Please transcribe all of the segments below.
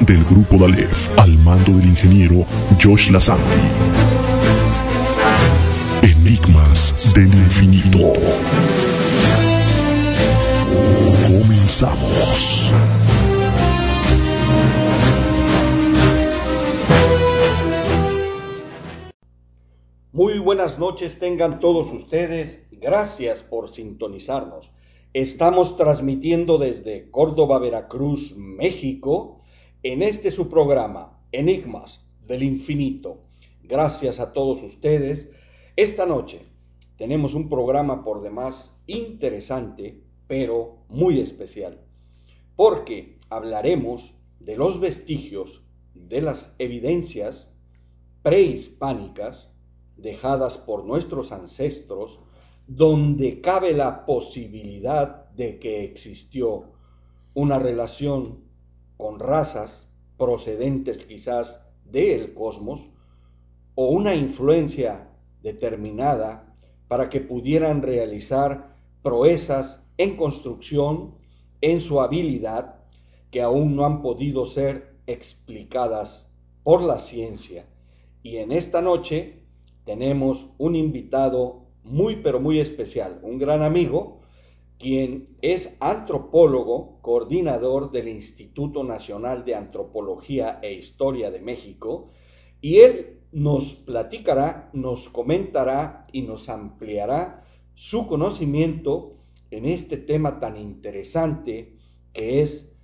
del Grupo Dalef, al mando del ingeniero Josh Lassanti. Enigmas del infinito. Comenzamos. Muy buenas noches tengan todos ustedes. Gracias por sintonizarnos. Estamos transmitiendo desde Córdoba, Veracruz, México, en este su programa, Enigmas del Infinito. Gracias a todos ustedes. Esta noche tenemos un programa por demás interesante, pero muy especial, porque hablaremos de los vestigios, de las evidencias prehispánicas dejadas por nuestros ancestros, donde cabe la posibilidad de que existió una relación con razas procedentes quizás del cosmos o una influencia determinada para que pudieran realizar proezas en construcción, en su habilidad, que aún no han podido ser explicadas por la ciencia. Y en esta noche tenemos un invitado muy pero muy especial, un gran amigo, quien es antropólogo, coordinador del Instituto Nacional de Antropología e Historia de México, y él nos platicará, nos comentará y nos ampliará su conocimiento en este tema tan interesante que es,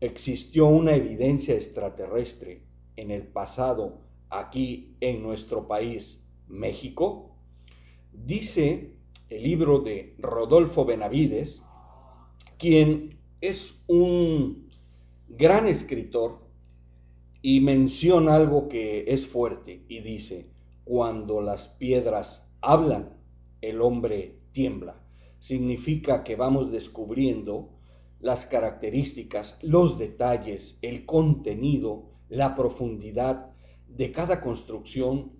existió una evidencia extraterrestre en el pasado aquí en nuestro país, México, dice el libro de Rodolfo Benavides, quien es un gran escritor y menciona algo que es fuerte y dice, cuando las piedras hablan, el hombre tiembla. Significa que vamos descubriendo las características, los detalles, el contenido, la profundidad de cada construcción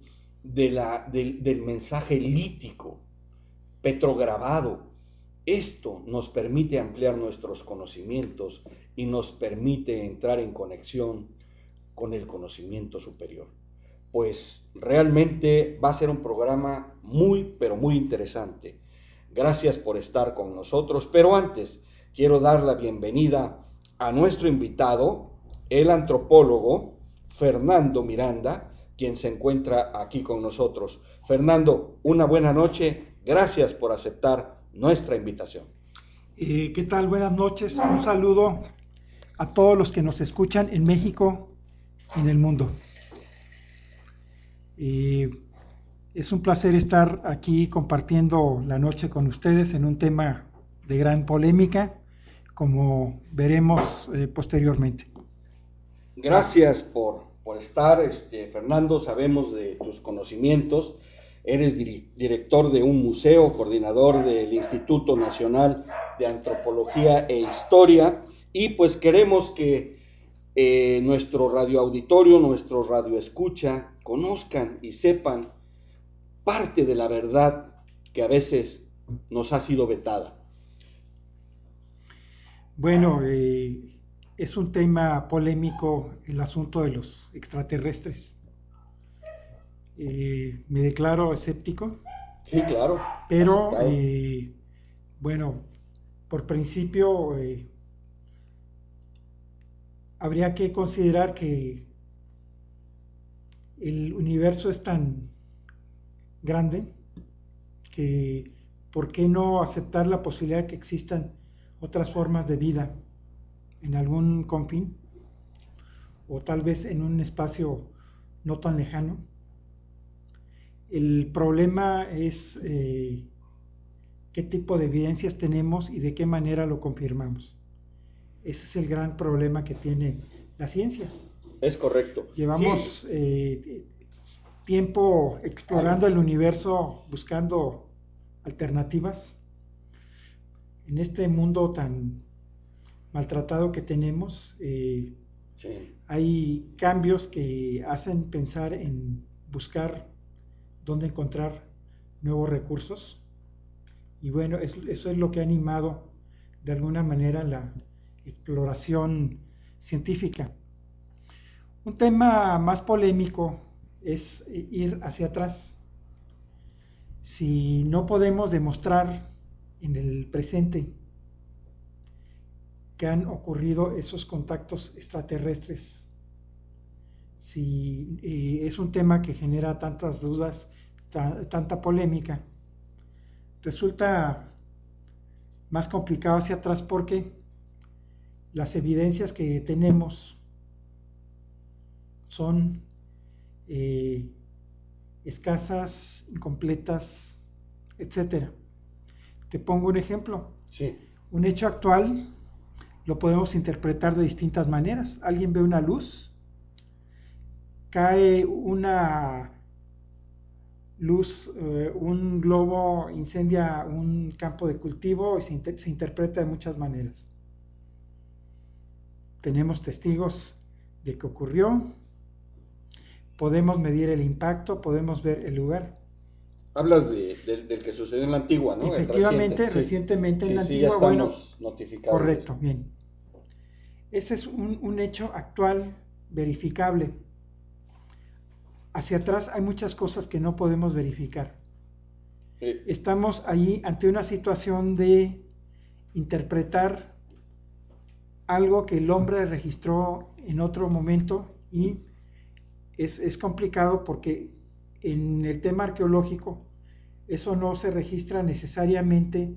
del mensaje lítico, petrograbado. Esto nos permite ampliar nuestros conocimientos y nos permite entrar en conexión con el conocimiento superior. Pues realmente va a ser un programa muy, pero muy interesante. Gracias por estar con nosotros, pero antes quiero dar la bienvenida a nuestro invitado, el antropólogo Fernando Miranda, quien se encuentra aquí con nosotros. Fernando, una buena noche. Gracias por aceptar nuestra invitación. Eh, ¿Qué tal? Buenas noches. Un saludo a todos los que nos escuchan en México y en el mundo. Eh, es un placer estar aquí compartiendo la noche con ustedes en un tema de gran polémica, como veremos eh, posteriormente. Gracias por por estar, este, Fernando, sabemos de tus conocimientos. Eres director de un museo, coordinador del Instituto Nacional de Antropología e Historia, y pues queremos que eh, nuestro radioauditorio, nuestro radioescucha, conozcan y sepan parte de la verdad que a veces nos ha sido vetada. Bueno, eh, es un tema polémico el asunto de los extraterrestres. Eh, me declaro escéptico. Sí, claro. Pero, eh, bueno, por principio, eh, habría que considerar que el universo es tan grande que, ¿por qué no aceptar la posibilidad de que existan otras formas de vida? en algún confín o tal vez en un espacio no tan lejano. El problema es eh, qué tipo de evidencias tenemos y de qué manera lo confirmamos. Ese es el gran problema que tiene la ciencia. Es correcto. Llevamos eh, tiempo explorando el universo, buscando alternativas. En este mundo tan maltratado que tenemos, eh, hay cambios que hacen pensar en buscar dónde encontrar nuevos recursos. Y bueno, eso es lo que ha animado de alguna manera la exploración científica. Un tema más polémico es ir hacia atrás. Si no podemos demostrar en el presente que han ocurrido esos contactos extraterrestres, si eh, es un tema que genera tantas dudas, tanta polémica, resulta más complicado hacia atrás porque las evidencias que tenemos son eh, escasas, incompletas, etc. Te pongo un ejemplo. Sí. Un hecho actual lo podemos interpretar de distintas maneras. Alguien ve una luz, cae una luz, eh, un globo incendia un campo de cultivo y se, se interpreta de muchas maneras. Tenemos testigos de que ocurrió, podemos medir el impacto, podemos ver el lugar. Hablas de, del que sucedió en la antigua, ¿no? Efectivamente, recientemente en la antigua, bueno, correcto, bien. Ese es un, un, hecho actual, verificable. Hacia atrás hay muchas cosas que no podemos verificar. Estamos ahí ante una situación de interpretar algo que el hombre registró en otro momento y es, complicado porque en el tema arqueológico eso no se registra necesariamente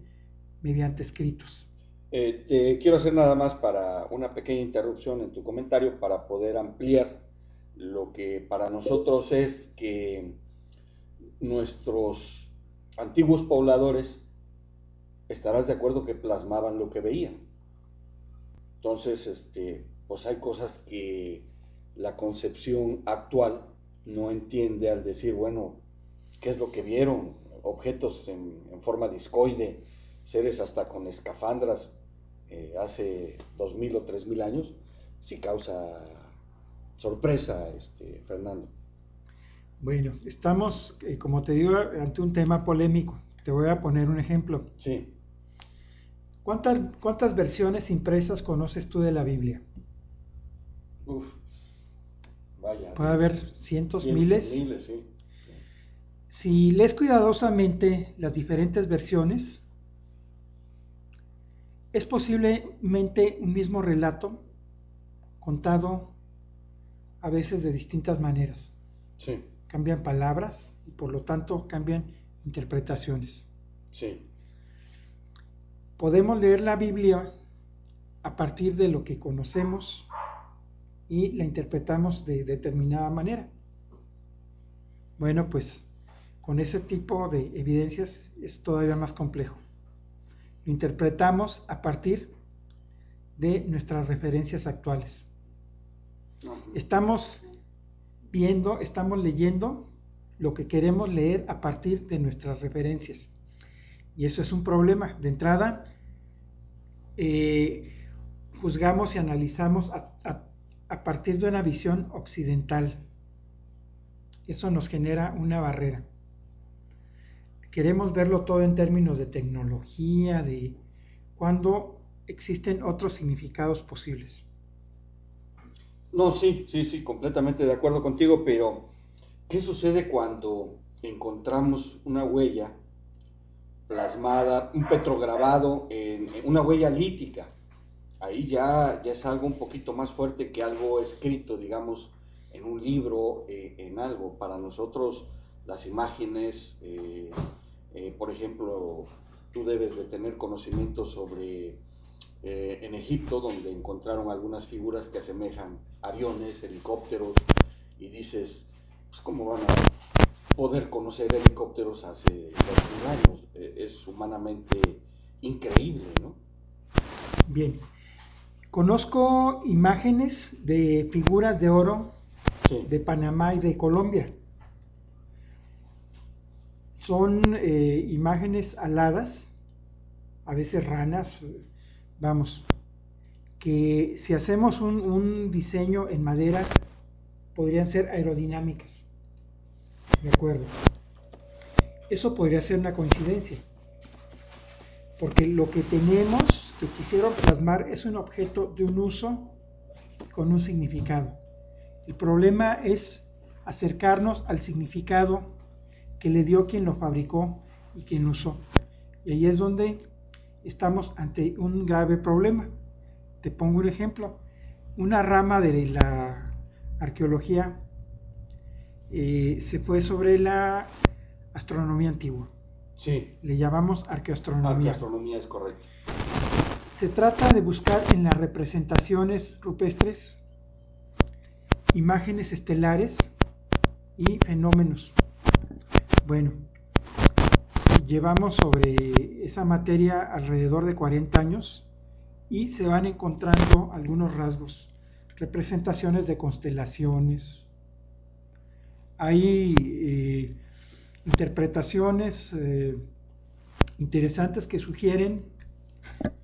mediante escritos. Eh, te quiero hacer nada más para una pequeña interrupción en tu comentario para poder ampliar lo que para nosotros es que nuestros antiguos pobladores estarás de acuerdo que plasmaban lo que veían. Entonces, este, pues hay cosas que la concepción actual no entiende al decir, bueno, ¿qué es lo que vieron? Objetos en, forma discoide, seres hasta con escafandras eh, hace dos mil o tres mil años, sí causa sorpresa, este, Fernando. Bueno, estamos, eh, como te digo, ante un tema polémico. Te voy a poner un ejemplo. Sí. ¿Cuántas, cuántas versiones impresas conoces tú de la Biblia? Uf, Puede haber cientos, miles. Si lees cuidadosamente las diferentes versiones, es posiblemente un mismo relato contado a veces de distintas maneras. Cambian palabras y por lo tanto cambian interpretaciones. Podemos leer la Biblia a partir de lo que conocemos y la interpretamos de determinada manera. Bueno, pues con ese tipo de evidencias es todavía más complejo. Lo interpretamos a partir de nuestras referencias actuales. Estamos viendo, estamos leyendo lo que queremos leer a partir de nuestras referencias. Y eso es un problema. De entrada, eh, juzgamos y analizamos a, partir de una visión occidental. Eso nos genera una barrera. Queremos verlo todo en términos de tecnología, de cuando existen otros significados posibles. No, sí, sí, sí, completamente de acuerdo contigo, pero ¿qué sucede cuando encontramos una huella plasmada, un petrograbado, en, una huella lítica? ahí ya, ya es algo un poquito más fuerte que algo escrito, digamos, en un libro, eh, en algo. Para nosotros las imágenes, eh, eh, por ejemplo, tú debes de tener conocimiento sobre en Egipto, donde encontraron algunas figuras que asemejan aviones, helicópteros, y dices, pues cómo van a poder conocer helicópteros hace dos años. es humanamente increíble, ¿no? Bien, Conozco imágenes de figuras de oro de Panamá y de Colombia. Son eh, imágenes aladas, a veces ranas, vamos, que si hacemos un, diseño en madera podrían ser aerodinámicas. De acuerdo. Eso podría ser una coincidencia. Porque lo que tenemos, que quisieron plasmar, es un objeto de un uso con un significado. El problema es acercarnos al significado que le dio quien lo fabricó y quien usó. Y ahí es donde estamos ante un grave problema. Te pongo un ejemplo. Una rama de la arqueología eh, se fue sobre la astronomía antigua. Sí. Le llamamos arqueoastronomía. Arqueoastronomía es correcto. Se trata de buscar en las representaciones rupestres imágenes estelares y fenómenos. Bueno, llevamos sobre esa materia alrededor de 40 años y se van encontrando algunos rasgos, representaciones de constelaciones. Hay eh, interpretaciones eh, interesantes que sugieren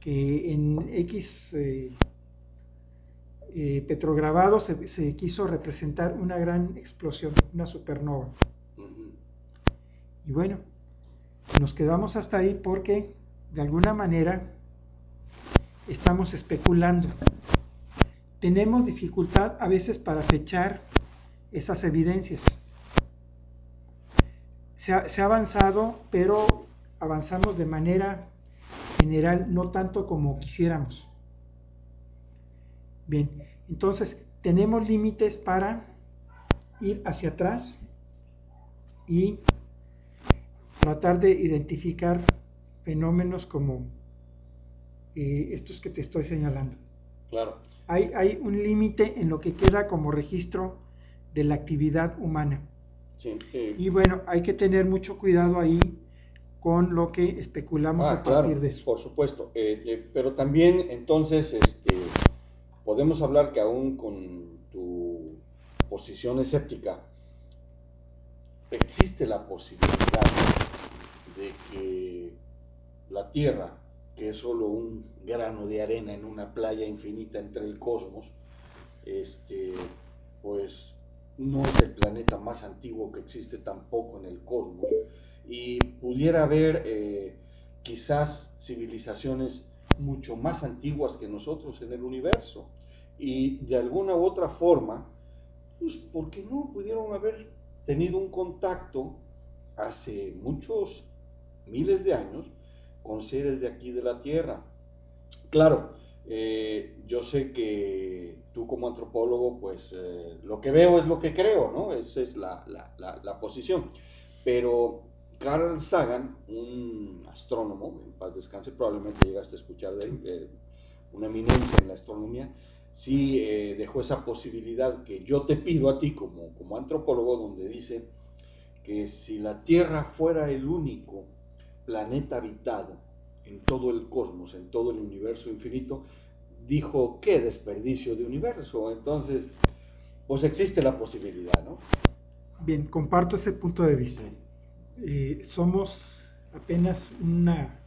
que en X eh, petrograbado se, quiso representar una gran explosión, una supernova. Y bueno, nos quedamos hasta ahí porque de alguna manera estamos especulando. Tenemos dificultad a veces para fechar esas evidencias. Se ha, avanzado, pero avanzamos de manera general, no tanto como quisiéramos. Bien, entonces tenemos límites para ir hacia atrás y tratar de identificar fenómenos como eh, estos que te estoy señalando. Claro. Hay, hay un límite en lo que queda como registro de la actividad humana. Sí, Y bueno, hay que tener mucho cuidado ahí con lo que especulamos ah, a partir de eso. Por supuesto, eh, eh, pero también entonces este, podemos hablar que aún con tu posición escéptica, existe la posibilidad de que la Tierra, que es solo un grano de arena en una playa infinita entre el cosmos, este, pues no es el planeta más antiguo que existe tampoco en el cosmos y pudiera haber eh, quizás civilizaciones mucho más antiguas que nosotros en el universo. Y de alguna u otra forma, pues, ¿por qué no pudieron haber tenido un contacto hace muchos miles de años con seres de aquí de la Tierra? Claro, eh, yo sé que tú como antropólogo, pues eh, lo que veo es lo que creo, ¿no? Esa es la, la posición. Pero Carl Sagan, un astrónomo, en paz descanse, probablemente llegaste a escuchar de él, eh, una eminencia en la astronomía, sí dejó esa posibilidad que yo te pido a ti como, como antropólogo, donde dice que si la Tierra fuera el único planeta habitado en todo el cosmos, en todo el universo infinito, dijo, qué desperdicio de universo. Entonces, pues existe la posibilidad, ¿no? Bien, comparto ese punto de vista. Eh, somos apenas una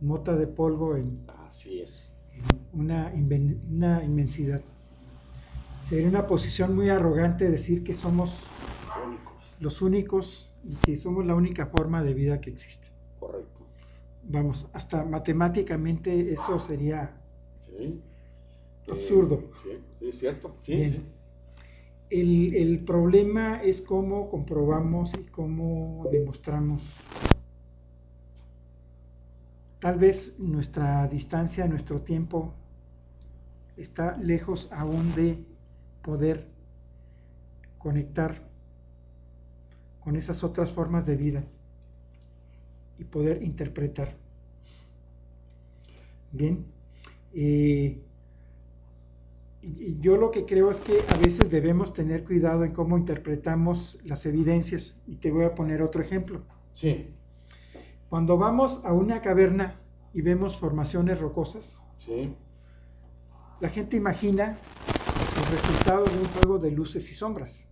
mota de polvo en, Así es. una, una, inmensidad. Sería una posición muy arrogante decir que somos los únicos. los únicos y que somos la única forma de vida que existe. Correcto. Vamos, hasta matemáticamente eso sería absurdo. sí, sí, es cierto. Sí, sí. El, problema es cómo comprobamos y cómo demostramos. Tal vez nuestra distancia, nuestro tiempo está lejos aún de poder conectar con esas otras formas de vida y poder interpretar. Bien, eh, yo lo que creo es que a veces debemos tener cuidado en cómo interpretamos las evidencias. Y te voy a poner otro ejemplo. Sí. Cuando vamos a una caverna y vemos formaciones rocosas, sí. la gente imagina el resultado de un juego de luces y sombras.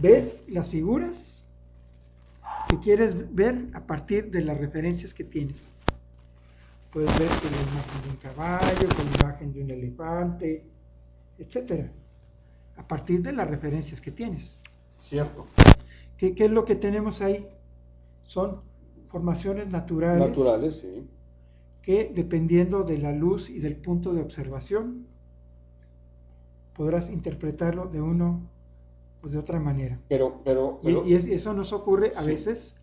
Ves las figuras que quieres ver a partir de las referencias que tienes. Puedes ver que la imagen de un caballo, con la imagen de un elefante, etcétera, a partir de las referencias que tienes. Cierto. ¿Qué, qué es lo que tenemos ahí? Son formaciones naturales, Naturales, sí. que dependiendo de la luz y del punto de observación, podrás interpretarlo de uno o de otra manera. Pero, pero, Y, pero- y es- eso nos ocurre a Sí. veces,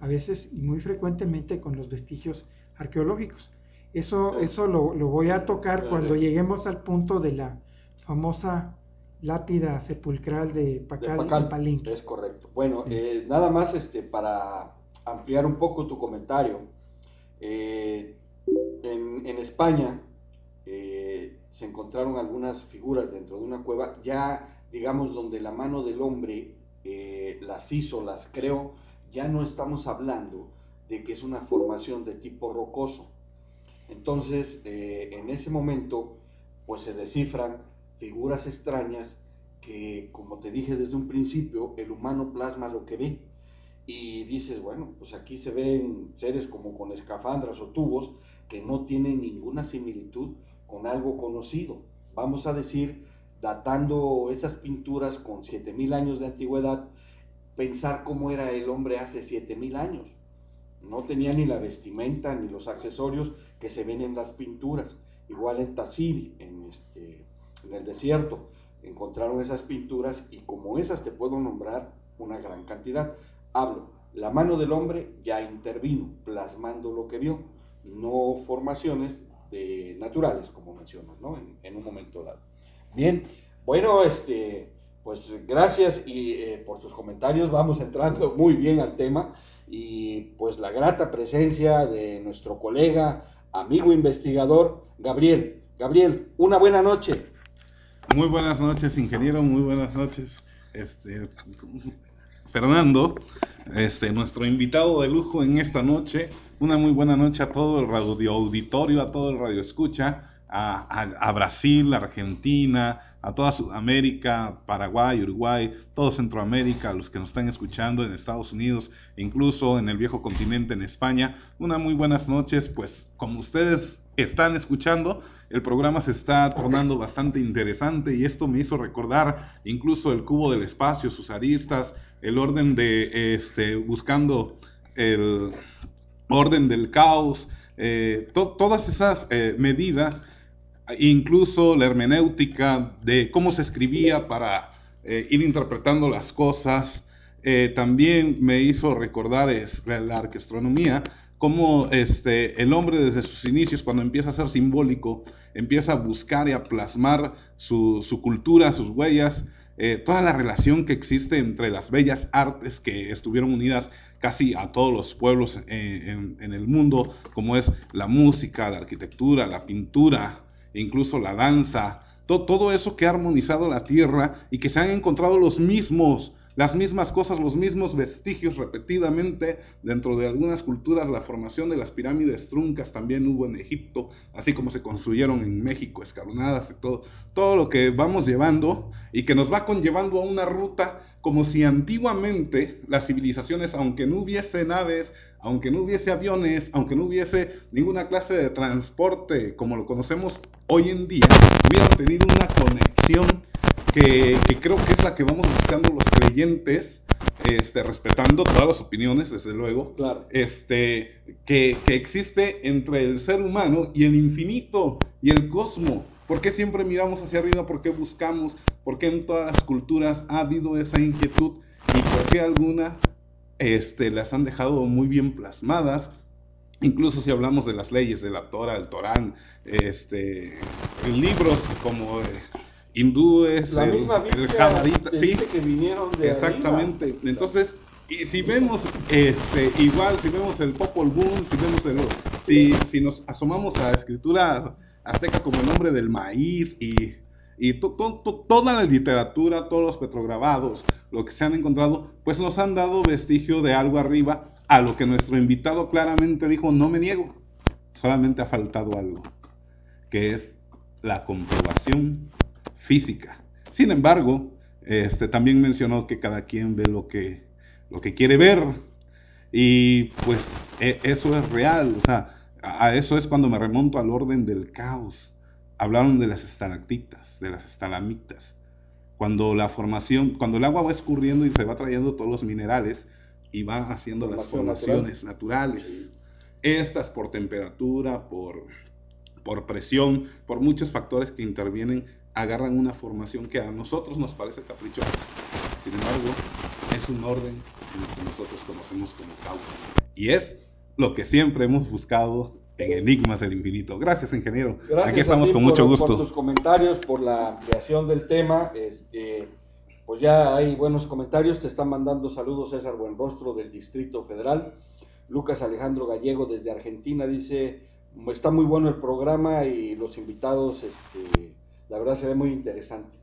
a veces y muy frecuentemente con los vestigios arqueológicos. Eso, eso lo, lo voy a tocar cuando lleguemos al punto de la famosa lápida sepulcral de de Pacal, Pacal, y Palenque. Es correcto. Bueno, eh, nada más este, para ampliar un poco tu comentario. eh, en, en España eh, se encontraron algunas figuras dentro de una cueva, ya digamos donde la mano del hombre eh, las hizo, las creó, ya no estamos hablando de que es una formación de tipo rocoso. Entonces, eh, en ese momento, pues se descifran figuras extrañas que, como te dije desde un principio, el humano plasma lo que ve. Y dices, bueno, pues aquí se ven seres como con escafandras o tubos que no tienen ninguna similitud con algo conocido. Vamos a decir, datando esas pinturas con 7000 años de antigüedad, pensar cómo era el hombre hace 7000 años. No tenía ni la vestimenta ni los accesorios que se ven en las pinturas. Igual en Tassili, en, este, en el desierto, encontraron esas pinturas y como esas te puedo nombrar una gran cantidad. Hablo, la mano del hombre ya intervino, plasmando lo que vio, no formaciones de, naturales, como mencionas, ¿no? En, en un momento dado. Bien, bueno, este, pues gracias y, eh, por tus comentarios, vamos entrando muy bien al tema y pues la grata presencia de nuestro colega, amigo investigador, Gabriel. Gabriel, una buena noche. Muy buenas noches, ingeniero, muy buenas noches. Este, Fernando, este, nuestro invitado de lujo en esta noche. Una muy buena noche a todo el radio auditorio, a todo el radio escucha, a, Brasil, Argentina, a toda Sudamérica, Paraguay, Uruguay, todo Centroamérica, a los que nos están escuchando en Estados Unidos, incluso en el viejo continente, en España. Una muy buenas noches, pues como ustedes están escuchando, el programa se está tornando bastante interesante y esto me hizo recordar incluso el cubo del espacio, sus aristas, el orden de, este, buscando el orden del caos, eh, to todas esas eh, medidas, incluso la hermenéutica de cómo se escribía para eh, ir interpretando las cosas, eh, también me hizo recordar es, la, la arqueastronomía, cómo este, el hombre desde sus inicios, cuando empieza a ser simbólico, empieza a buscar y a plasmar su, su cultura, sus huellas, eh, toda la relación que existe entre las bellas artes que estuvieron unidas casi a todos los pueblos en, en, en el mundo, como es la música, la arquitectura, la pintura, incluso la danza, to, todo eso que ha armonizado la tierra y que se han encontrado los mismos las mismas cosas, los mismos vestigios repetidamente dentro de algunas culturas, la formación de las pirámides truncas también hubo en Egipto, así como se construyeron en México, escalonadas y todo, todo lo que vamos llevando y que nos va conllevando a una ruta como si antiguamente las civilizaciones, aunque no hubiese naves, aunque no hubiese aviones, aunque no hubiese ninguna clase de transporte como lo conocemos hoy en día, hubieran tenido una conexión que, que, creo que es la que vamos buscando los creyentes, este, respetando todas las opiniones, desde luego, claro. este, que, que, existe entre el ser humano y el infinito y el cosmos. ¿Por qué siempre miramos hacia arriba? ¿Por qué buscamos? ¿Por qué en todas las culturas ha habido esa inquietud? ¿Y por qué algunas este, las han dejado muy bien plasmadas? Incluso si hablamos de las leyes de la Torah, el Torán, este, libros como... Hindúes, la el, misma el sí, que vinieron de exactamente. arriba. Entonces, y si vemos este, igual, si vemos el Popol Vuh, si vemos el, si, si nos asomamos a escritura azteca como el nombre del maíz y, y to, to, to, toda la literatura, todos los petrograbados, lo que se han encontrado, pues nos han dado vestigio de algo arriba, a lo que nuestro invitado claramente dijo, no me niego, solamente ha faltado algo que es la comprobación física. Sin embargo, este, también mencionó que cada quien ve lo que, lo que quiere ver y pues e, eso es real, o sea, a eso es cuando me remonto al orden del caos. Hablaron de las estalactitas, de las estalamitas. Cuando la formación, cuando el agua va escurriendo y se va trayendo todos los minerales y va haciendo las formaciones naturales. Estas por temperatura, por, por presión, por muchos factores que intervienen, agarran una formación que a nosotros nos parece caprichosa. Sin embargo, es un orden en lo que nosotros conocemos como caos. Y es lo que siempre hemos buscado en Enigmas del Infinito. Gracias, ingeniero. Gracias Aquí estamos con mucho gusto. Por tus comentarios, por la creación del tema. Este, pues ya hay buenos comentarios. Te están mandando saludos César Buenrostro del Distrito Federal. Lucas Alejandro Gallego desde Argentina dice, está muy bueno el programa y los invitados, este, la verdad se ve muy interesante.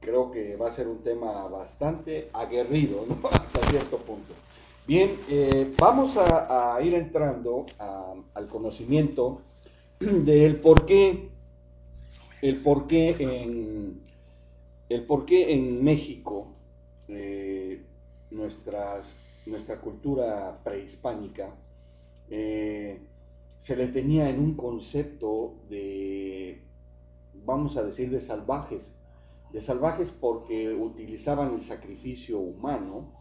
Creo que va a ser un tema bastante aguerrido hasta cierto punto. Bien, eh, vamos a, ir entrando al conocimiento del por qué, el por qué en, el por en México eh, nuestras, nuestra cultura prehispánica eh, se le tenía en un concepto de, vamos a decir, de salvajes, de salvajes porque utilizaban el sacrificio humano,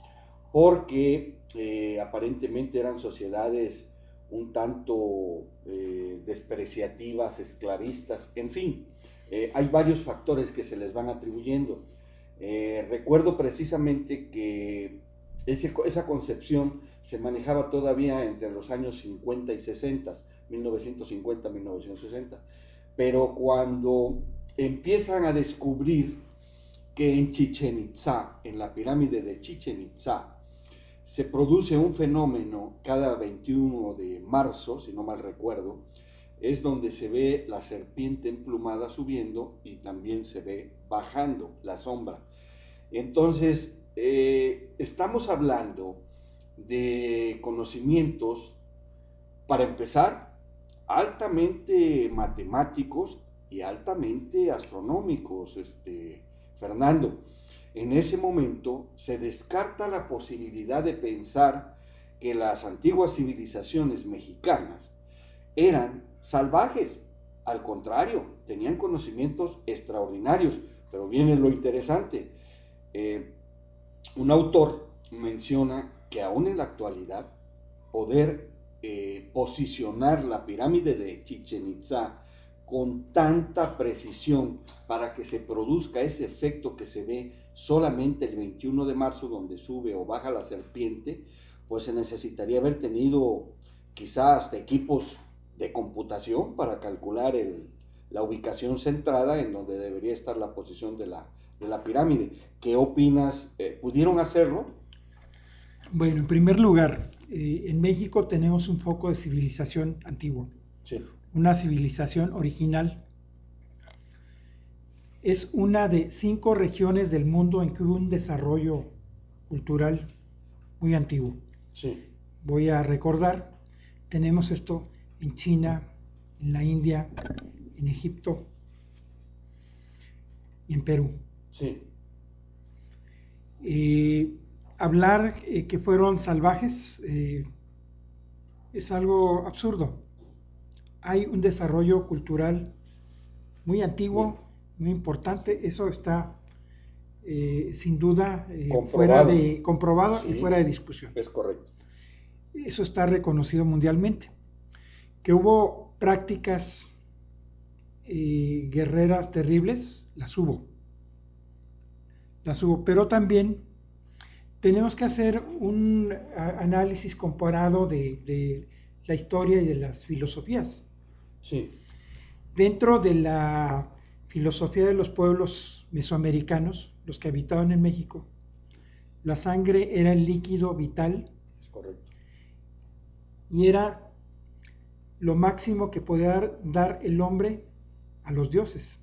porque eh, aparentemente eran sociedades un tanto eh, despreciativas, esclavistas, en fin, eh, hay varios factores que se les van atribuyendo. recuerdo precisamente que esa concepción se manejaba todavía entre los años 50 y 60, 1950-1960, pero cuando empiezan a descubrir que en Chichen Itza, en la pirámide de Chichen Itza, se produce un fenómeno cada 21 de marzo, si no mal recuerdo, es donde se ve la serpiente emplumada subiendo y también se ve bajando la sombra. Entonces, eh, estamos hablando de conocimientos, para empezar, altamente matemáticos y altamente astronómicos, este, Fernando en ese momento se descarta la posibilidad de pensar que las antiguas civilizaciones mexicanas eran salvajes. Al contrario, tenían conocimientos extraordinarios. Pero viene lo interesante. Eh, un autor menciona que aún en la actualidad poder eh, posicionar la pirámide de Chichen Itza con tanta precisión para que se produzca ese efecto que se ve solamente el 21 de marzo donde sube o baja la serpiente, pues se necesitaría haber tenido quizás hasta equipos de computación para calcular la ubicación centrada en donde debería estar la posición de la, de la pirámide. ¿Qué opinas? Eh, ¿Pudieron hacerlo? Bueno, en primer lugar, eh, en México tenemos un poco de civilización antigua. Sí una civilización original. Es una de cinco regiones del mundo en que hubo un desarrollo cultural muy antiguo. Sí. Voy a recordar, tenemos esto en China, en la India, en Egipto y en Perú. Sí. Eh, hablar eh, que fueron salvajes eh, es algo absurdo hay un desarrollo cultural muy antiguo, muy importante, eso está eh, sin duda fuera de comprobado y fuera de discusión. Es correcto. Eso está reconocido mundialmente. Que hubo prácticas guerreras terribles, las hubo. Las hubo, pero también tenemos que hacer un análisis comparado de la historia y de las filosofías. Sí. Dentro de la filosofía de los pueblos mesoamericanos, los que habitaban en México, la sangre era el líquido vital. Es correcto. Y era lo máximo que podía dar el hombre a los dioses.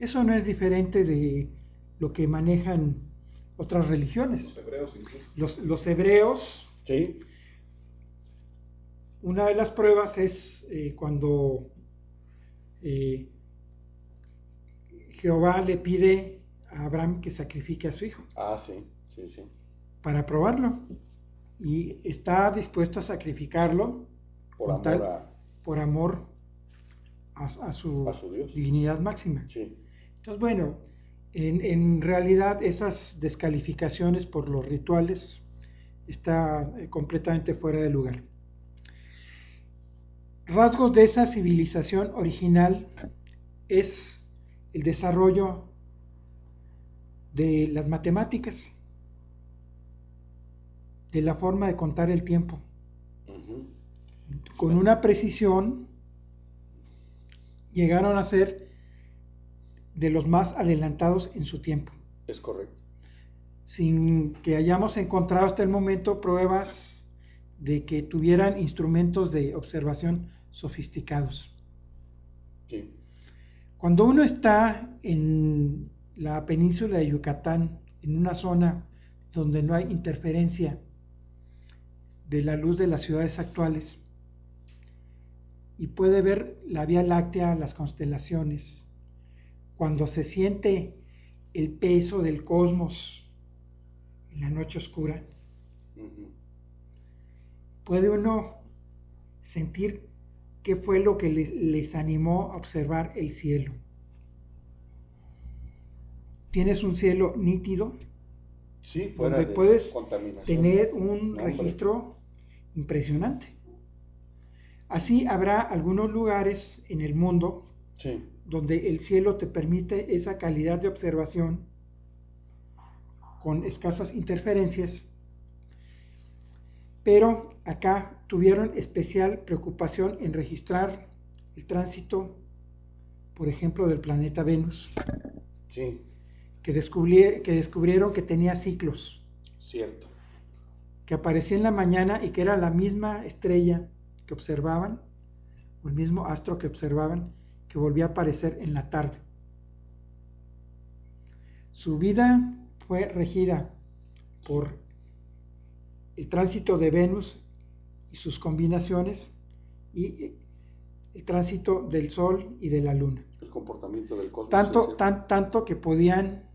Eso no es diferente de lo que manejan otras religiones. Los hebreos, los, hebreos sí Una de las pruebas es eh, cuando eh, Jehová le pide a Abraham que sacrifique a su hijo. Ah, sí, sí, sí. Para probarlo. Y está dispuesto a sacrificarlo por amor, a... por amor a, su, divinidad máxima. Sí. Entonces, bueno, en, en, realidad esas descalificaciones por los rituales está eh, completamente fuera de lugar. Rasgos de esa civilización original es el desarrollo de las matemáticas, de la forma de contar el tiempo, con una precisión llegaron a ser de los más adelantados en su tiempo. Es correcto. Sin que hayamos encontrado hasta el momento pruebas de que tuvieran instrumentos de observación sofisticados. Sí. Cuando uno está en la península de Yucatán, en una zona donde no hay interferencia de la luz de las ciudades actuales, y puede ver la Vía Láctea, las constelaciones, cuando se siente el peso del cosmos en la noche oscura, puede uno sentir qué fue lo que les animó a observar el cielo. Tienes un cielo nítido, sí, donde puedes tener un registro impresionante. Así habrá algunos lugares en el mundo donde el cielo te permite esa calidad de observación con escasas interferencias, pero acá tuvieron especial preocupación en registrar el tránsito, por ejemplo, del planeta Venus, sí. que, que descubrieron que tenía ciclos. Cierto. Que aparecía en la mañana y que era la misma estrella que observaban, o el mismo astro que observaban, que volvía a aparecer en la tarde. Su vida fue regida por el tránsito de Venus y sus combinaciones y el tránsito del Sol y de la Luna. El comportamiento del cosmos. Tanto, tan, tanto que podían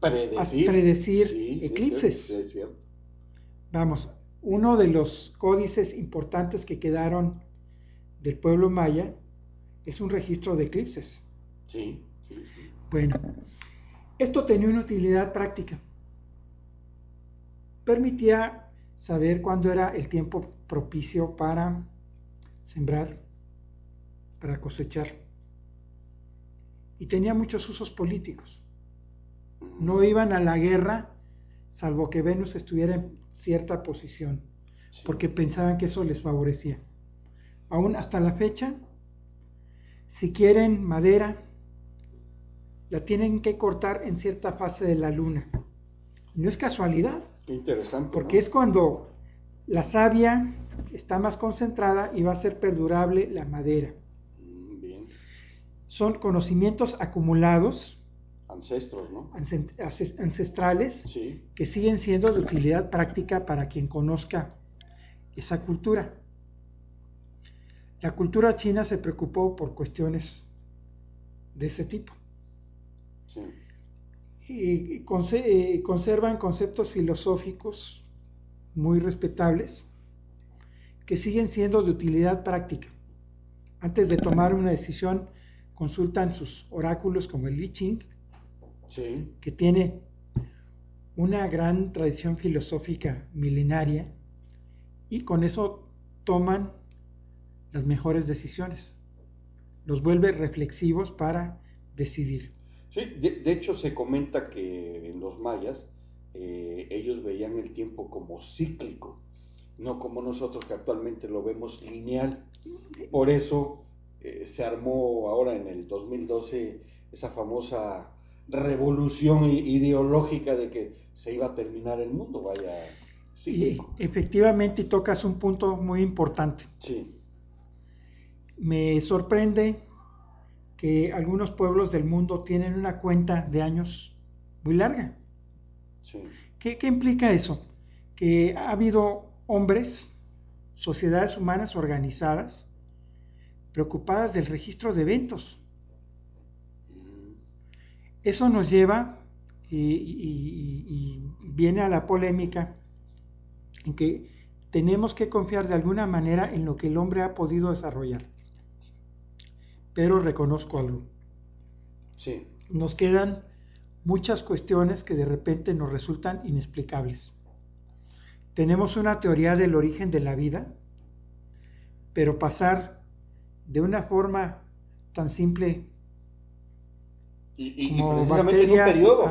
predecir, eclipses. Vamos, uno de los códices importantes que quedaron del pueblo maya es un registro de eclipses. Sí, Bueno, esto tenía una utilidad práctica. Permitía saber cuándo era el tiempo propicio para sembrar, para cosechar. Y tenía muchos usos políticos. No iban a la guerra salvo que Venus estuviera en cierta posición, porque pensaban que eso les favorecía. Aún hasta la fecha, si quieren madera, la tienen que cortar en cierta fase de la luna. No es casualidad. interesante. Porque es cuando la savia está más concentrada y va a ser perdurable la madera. Mm, bien. Son conocimientos acumulados ancestros, ¿no? ancestrales que siguen siendo de utilidad práctica para quien conozca esa cultura. La cultura china se preocupó por cuestiones de ese tipo. Y eh, conservan conceptos filosóficos muy respetables que siguen siendo de utilidad práctica. Antes de tomar una decisión, consultan sus oráculos como el I Ching que tiene una gran tradición filosófica milenaria y con eso toman las mejores decisiones, los vuelve reflexivos para decidir. Sí, de, hecho se comenta que en los mayas eh, ellos veían el tiempo como cíclico, no como nosotros que actualmente lo vemos lineal. Por eso eh, se armó ahora en el 2012 esa famosa revolución ideológica de que se iba a terminar el mundo, vaya. Sí, efectivamente tocas un punto muy importante. Sí. Me sorprende que algunos pueblos del mundo tienen una cuenta de años muy larga. Sí. ¿Qué, implica eso? Que ha habido hombres sociedades humanas organizadas, preocupadas del registro de eventos. Eso nos lleva y, viene a la polémica en que tenemos que confiar de alguna manera en lo que el hombre ha podido desarrollar. Pero reconozco algo. Sí. Nos quedan muchas cuestiones que de repente nos resultan inexplicables. Tenemos una teoría del origen de la vida, pero pasar de una forma tan simple y, como precisamente en un periodo,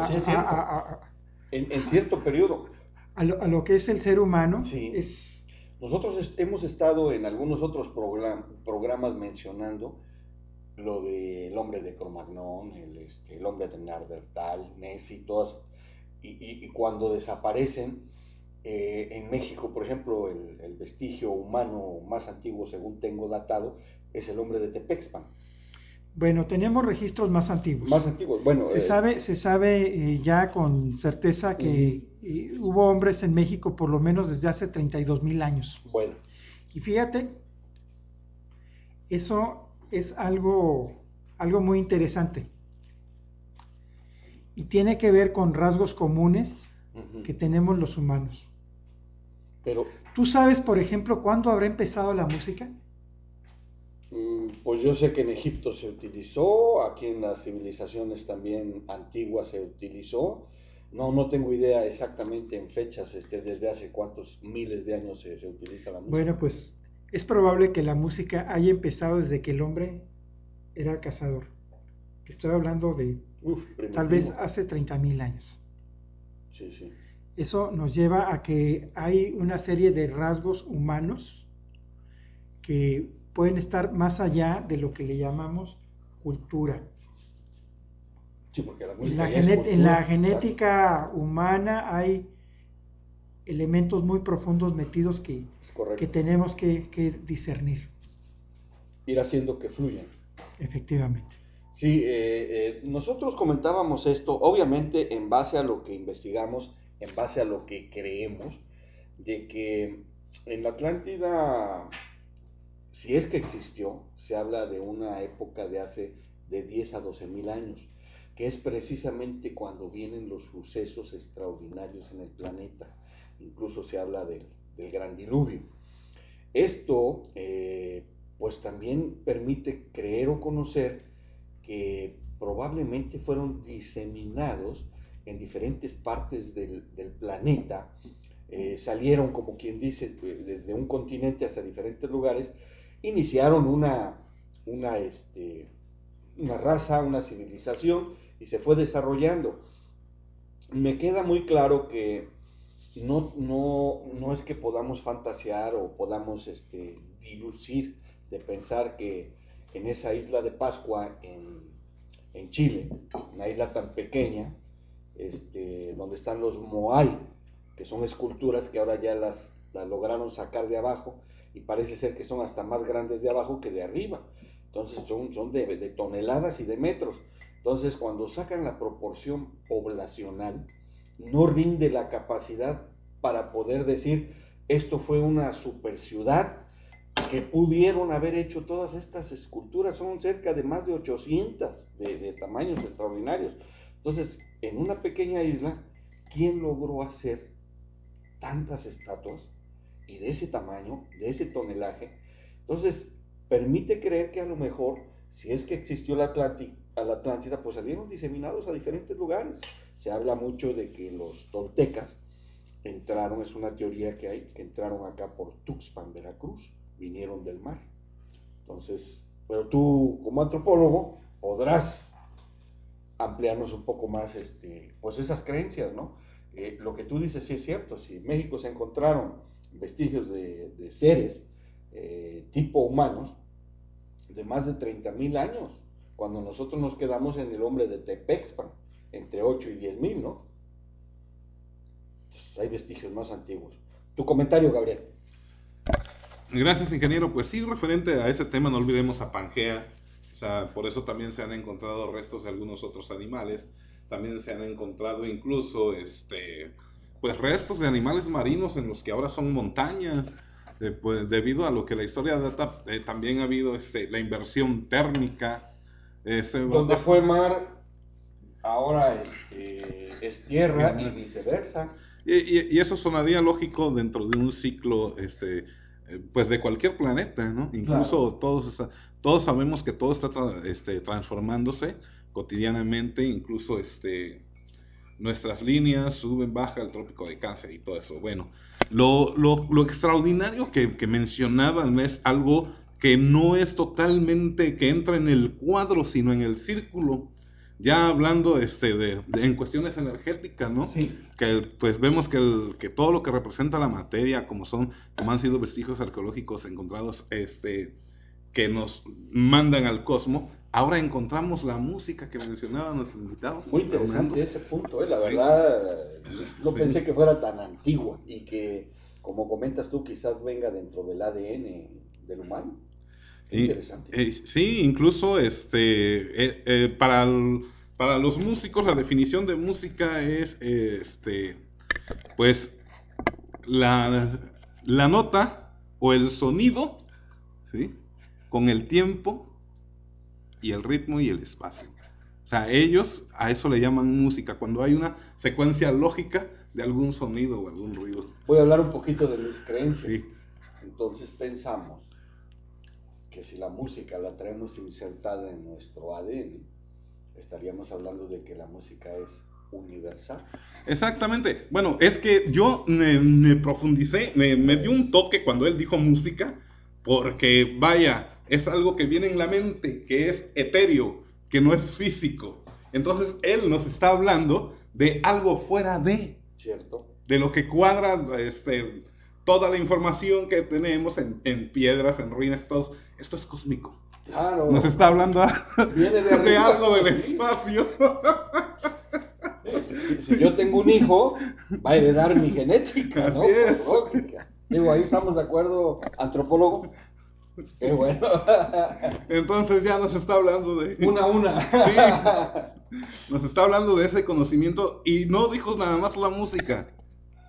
en, cierto periodo. A lo, que es el ser humano es... Nosotros hemos estado en algunos otros programas mencionando lo del hombre de Cromagnon, el, este, el hombre de Neandertal, Nessie, todas, y, cuando desaparecen, eh, en México, por ejemplo, el, el, vestigio humano más antiguo, según tengo datado, es el hombre de Tepexpan. Bueno, tenemos registros más antiguos. Más antiguos, bueno. Se eh, sabe, se sabe eh, ya con certeza que eh, hubo hombres en México por lo menos desde hace 32 mil años. Bueno. Y fíjate, eso es algo, algo muy interesante. Y tiene que ver con rasgos comunes que tenemos los humanos. Pero. ¿Tú sabes, por ejemplo, cuándo habrá empezado la música? Mm, pues yo sé que en Egipto se utilizó, aquí en las civilizaciones también antiguas se utilizó. No, no tengo idea exactamente en fechas, este, desde hace cuántos miles de años se, utiliza la música. Bueno, pues es probable que la música haya empezado desde que el hombre era cazador. Estoy hablando de tal vez hace 30.000 años. Sí, sí. Eso nos lleva a que hay una serie de rasgos humanos que pueden estar más allá de lo que le llamamos cultura. Sí, porque la en, la en la genética humana hay elementos muy profundos metidos que, que tenemos que, discernir. Ir haciendo que fluyan. Efectivamente. Sí, eh, eh, nosotros comentábamos esto, obviamente en base a lo que investigamos, en base a lo que creemos, de que en la Atlántida si es que existió, se habla de una época de hace de 10 a 12 mil años, que es precisamente cuando vienen los sucesos extraordinarios en el planeta. Incluso se habla del, gran diluvio. Esto, eh, pues también permite creer o conocer que probablemente fueron diseminados en diferentes partes del, planeta, eh, salieron, como quien dice, de, un continente hacia diferentes lugares, iniciaron una, una, este, una raza, una civilización y se fue desarrollando. Me queda muy claro que no, no, no es que podamos fantasear o podamos este, dilucir de pensar que en esa isla de Pascua en, en Chile, una isla tan pequeña, este, donde están los Moai, que son esculturas que ahora ya las, lograron sacar de abajo, y parece ser que son hasta más grandes de abajo que de arriba. Entonces son, son de, toneladas y de metros. Entonces cuando sacan la proporción poblacional, no rinde la capacidad para poder decir esto fue una super ciudad que pudieron haber hecho todas estas esculturas. Son cerca de más de 800 de, tamaños extraordinarios. Entonces, en una pequeña isla, ¿quién logró hacer tantas estatuas? y de ese tamaño, de ese tonelaje, entonces permite creer que a lo mejor, si es que existió la, la Atlántida, pues salieron diseminados a diferentes lugares. Se habla mucho de que los toltecas entraron, es una teoría que hay, que entraron acá por Tuxpan, Veracruz, vinieron del mar. Entonces, pero tú como antropólogo podrás ampliarnos un poco más este, pues esas creencias, ¿no? Eh, lo que tú dices sí es cierto, si en México se encontraron vestigios de, seres eh, tipo humanos de más de 30.000 años, cuando nosotros nos quedamos en el hombre de Tepexpan, entre 8 y 10 mil, ¿no? hay vestigios más antiguos. Tu comentario, Gabriel. Gracias, ingeniero. Pues sí, referente a ese tema, no olvidemos a Pangea. O sea, por eso también se han encontrado restos de algunos otros animales. También se han encontrado incluso este, pues restos de animales marinos en los que ahora son montañas. eh, pues, debido a lo que la historia data, eh, también ha habido este, la inversión térmica. Ese, Donde fue mar, ahora este, es tierra y viceversa. Y, eso sonaría lógico dentro de un ciclo este, eh, pues de cualquier planeta, ¿no? Incluso todos, todos sabemos que todo está este, transformándose cotidianamente, incluso este, nuestras líneas suben, baja el trópico de cáncer y todo eso. Bueno, lo, lo, extraordinario que, que mencionaban es algo que no es totalmente que entra en el cuadro, sino en el círculo. Ya hablando este, de, en cuestiones energéticas, ¿no? Sí. Que pues vemos que, el, que todo lo que representa la materia, como son, como han sido vestigios arqueológicos encontrados, este, que nos mandan al cosmos, ahora encontramos la música que mencionaba nuestro invitado. Muy interesante ese punto, ¿eh? la verdad, no pensé que fuera tan antigua y que, como comentas tú, quizás venga dentro del ADN del humano. Interesante. Eh, sí, incluso este, eh, eh, para, para los músicos la definición de música es, este, pues, la, la nota o el sonido, ¿sí? con el tiempo y el ritmo y el espacio. O sea, ellos a eso le llaman música, cuando hay una secuencia lógica de algún sonido o algún ruido. Voy a hablar un poquito de mis creencias. Entonces pensamos que si la música la traemos insertada en nuestro ADN, estaríamos hablando de que la música es universal. Exactamente. Bueno, es que yo me, profundicé, me, me dio un toque cuando él dijo música, porque vaya, es algo que viene en la mente, que es etéreo, que no es físico. Entonces él nos está hablando de algo fuera de, ¿cierto? De lo que cuadra este, toda la información que tenemos en, piedras, en ruinas, todo. Esto es cósmico. Claro. Nos está hablando de, algo del espacio. Si, yo tengo un hijo, va a heredar mi genética, ¿no? Así es. Digo, ahí estamos de acuerdo, antropólogo. Qué bueno. Entonces ya nos está hablando de... Una a una. Sí. Nos está hablando de ese conocimiento y no dijo nada más la música.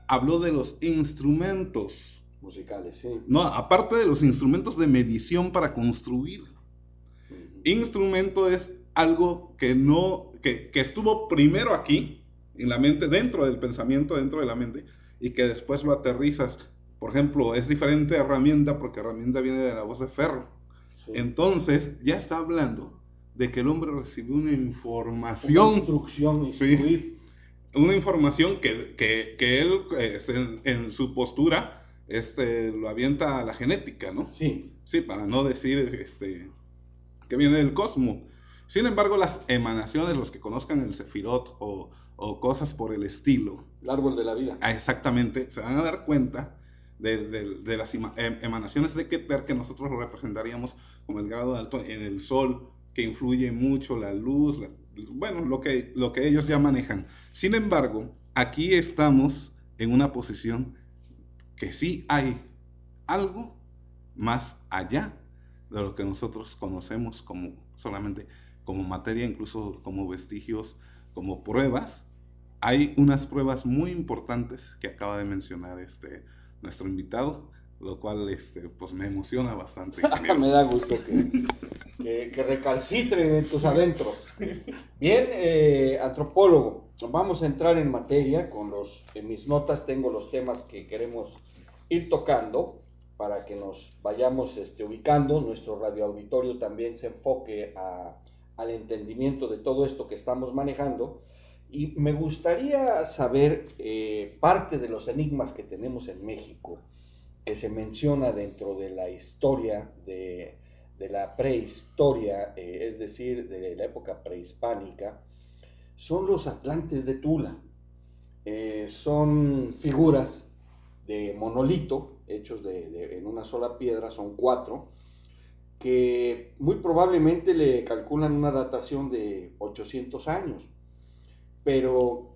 Habló de los instrumentos. Musicales, sí. No, aparte de los instrumentos de medición para construir. Instrumento es algo que no, que, que estuvo primero aquí, en la mente, dentro del pensamiento, dentro de la mente, y que después lo aterrizas por ejemplo, es diferente herramienta porque herramienta viene de la voz de ferro. Entonces, ya está hablando de que el hombre recibió una información. Una instrucción, sí, una información que, que, él en, su postura este, lo avienta a la genética, ¿no? Sí. Sí, para no decir este, que viene del cosmos. Sin embargo, las emanaciones, los que conozcan el Sefirot o, o cosas por el estilo. El árbol de la vida. Ah, exactamente, se van a dar cuenta de, las em, emanaciones de Keter que nosotros lo representaríamos como el grado alto en el Sol, que influye mucho la luz, bueno, lo que, lo que ellos ya manejan. Sin embargo, aquí estamos en una posición que sí hay algo más allá de lo que nosotros conocemos como solamente como materia, incluso como vestigios, como pruebas. Hay unas pruebas muy importantes que acaba de mencionar este nuestro invitado, lo cual este, pues me emociona bastante. me da gusto que, que, recalcitre en tus adentros. Bien, eh, antropólogo, vamos a entrar en materia. Con los, en mis notas tengo los temas que queremos ir tocando para que nos vayamos este, ubicando. Nuestro radioauditorio también se enfoque al entendimiento de todo esto que estamos manejando y me gustaría saber eh, parte de los enigmas que tenemos en México, que se menciona dentro de la historia de, la prehistoria, eh, es decir, de la época prehispánica, son los atlantes de Tula. Eh, son figuras de monolito, hechos de, en una sola piedra, son cuatro, que muy probablemente le calculan una datación de 800 años pero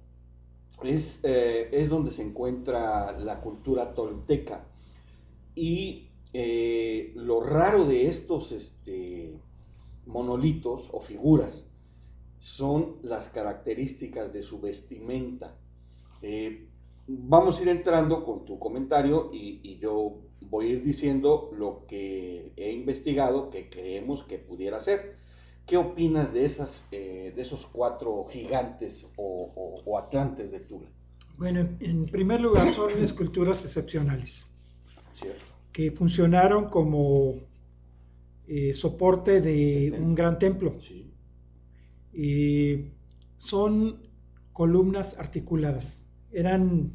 es, eh, es donde se encuentra la cultura tolteca. Y eh, lo raro de estos este, monolitos o figuras son las características de su vestimenta. Eh, vamos a ir entrando con tu comentario y, y yo voy a ir diciendo lo que he investigado que creemos que pudiera ser. ¿Qué opinas de, esas, eh, de esos cuatro gigantes o, o- o atlantes de Tula? Bueno, en primer lugar son esculturas excepcionales ¿Cierto? que funcionaron como eh, soporte de un gran templo. Sí. Eh, son columnas articuladas. Eran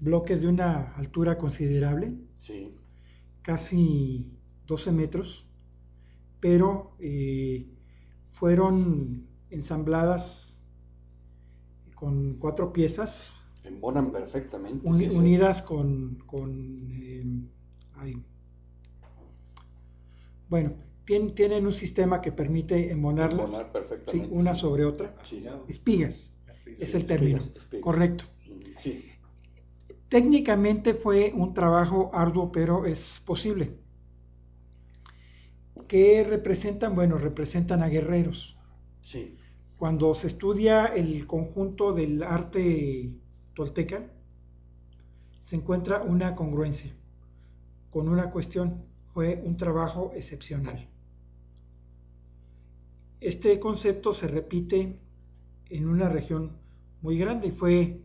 bloques de una altura considerable, Sí. casi 12 metros, pero eh, fueron ensambladas con cuatro piezas Embonan perfectamente. uni- sí, sí. unidas con, con, eh, ay. bueno, tien- tienen un sistema que permite embonarlas, Embonar sí, perfectamente. una sí. sobre otra, espigas, es el término, espigas, espigas. correcto. Sí. Técnicamente fue un trabajo arduo, pero es posible. ¿Qué representan? Bueno, representan a guerreros. Sí. Cuando se estudia el conjunto del arte tolteca, se encuentra una congruencia con una cuestión. Fue un trabajo excepcional. Este concepto se repite en una región muy grande y fue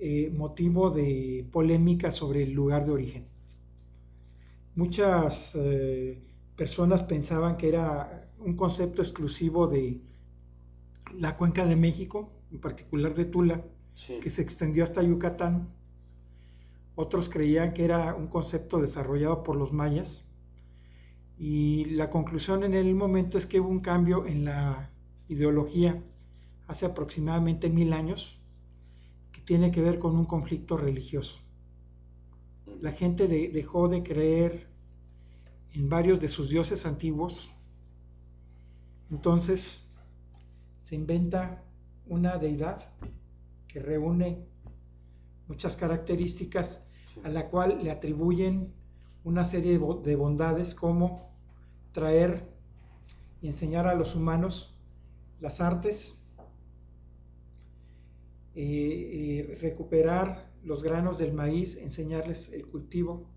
eh, motivo de polémica sobre el lugar de origen. Muchas eh, personas pensaban que era un concepto exclusivo de la cuenca de México, en particular de Tula, Sí. que se extendió hasta Yucatán. Otros creían que era un concepto desarrollado por los mayas. Y la conclusión en el momento es que hubo un cambio en la ideología hace aproximadamente mil años tiene que ver con un conflicto religioso. La gente de- dejó de creer en varios de sus dioses antiguos. Entonces se inventa una deidad que reúne muchas características a la cual le atribuyen una serie de bondades como traer y enseñar a los humanos las artes, eh, eh, recuperar los granos del maíz, enseñarles el cultivo.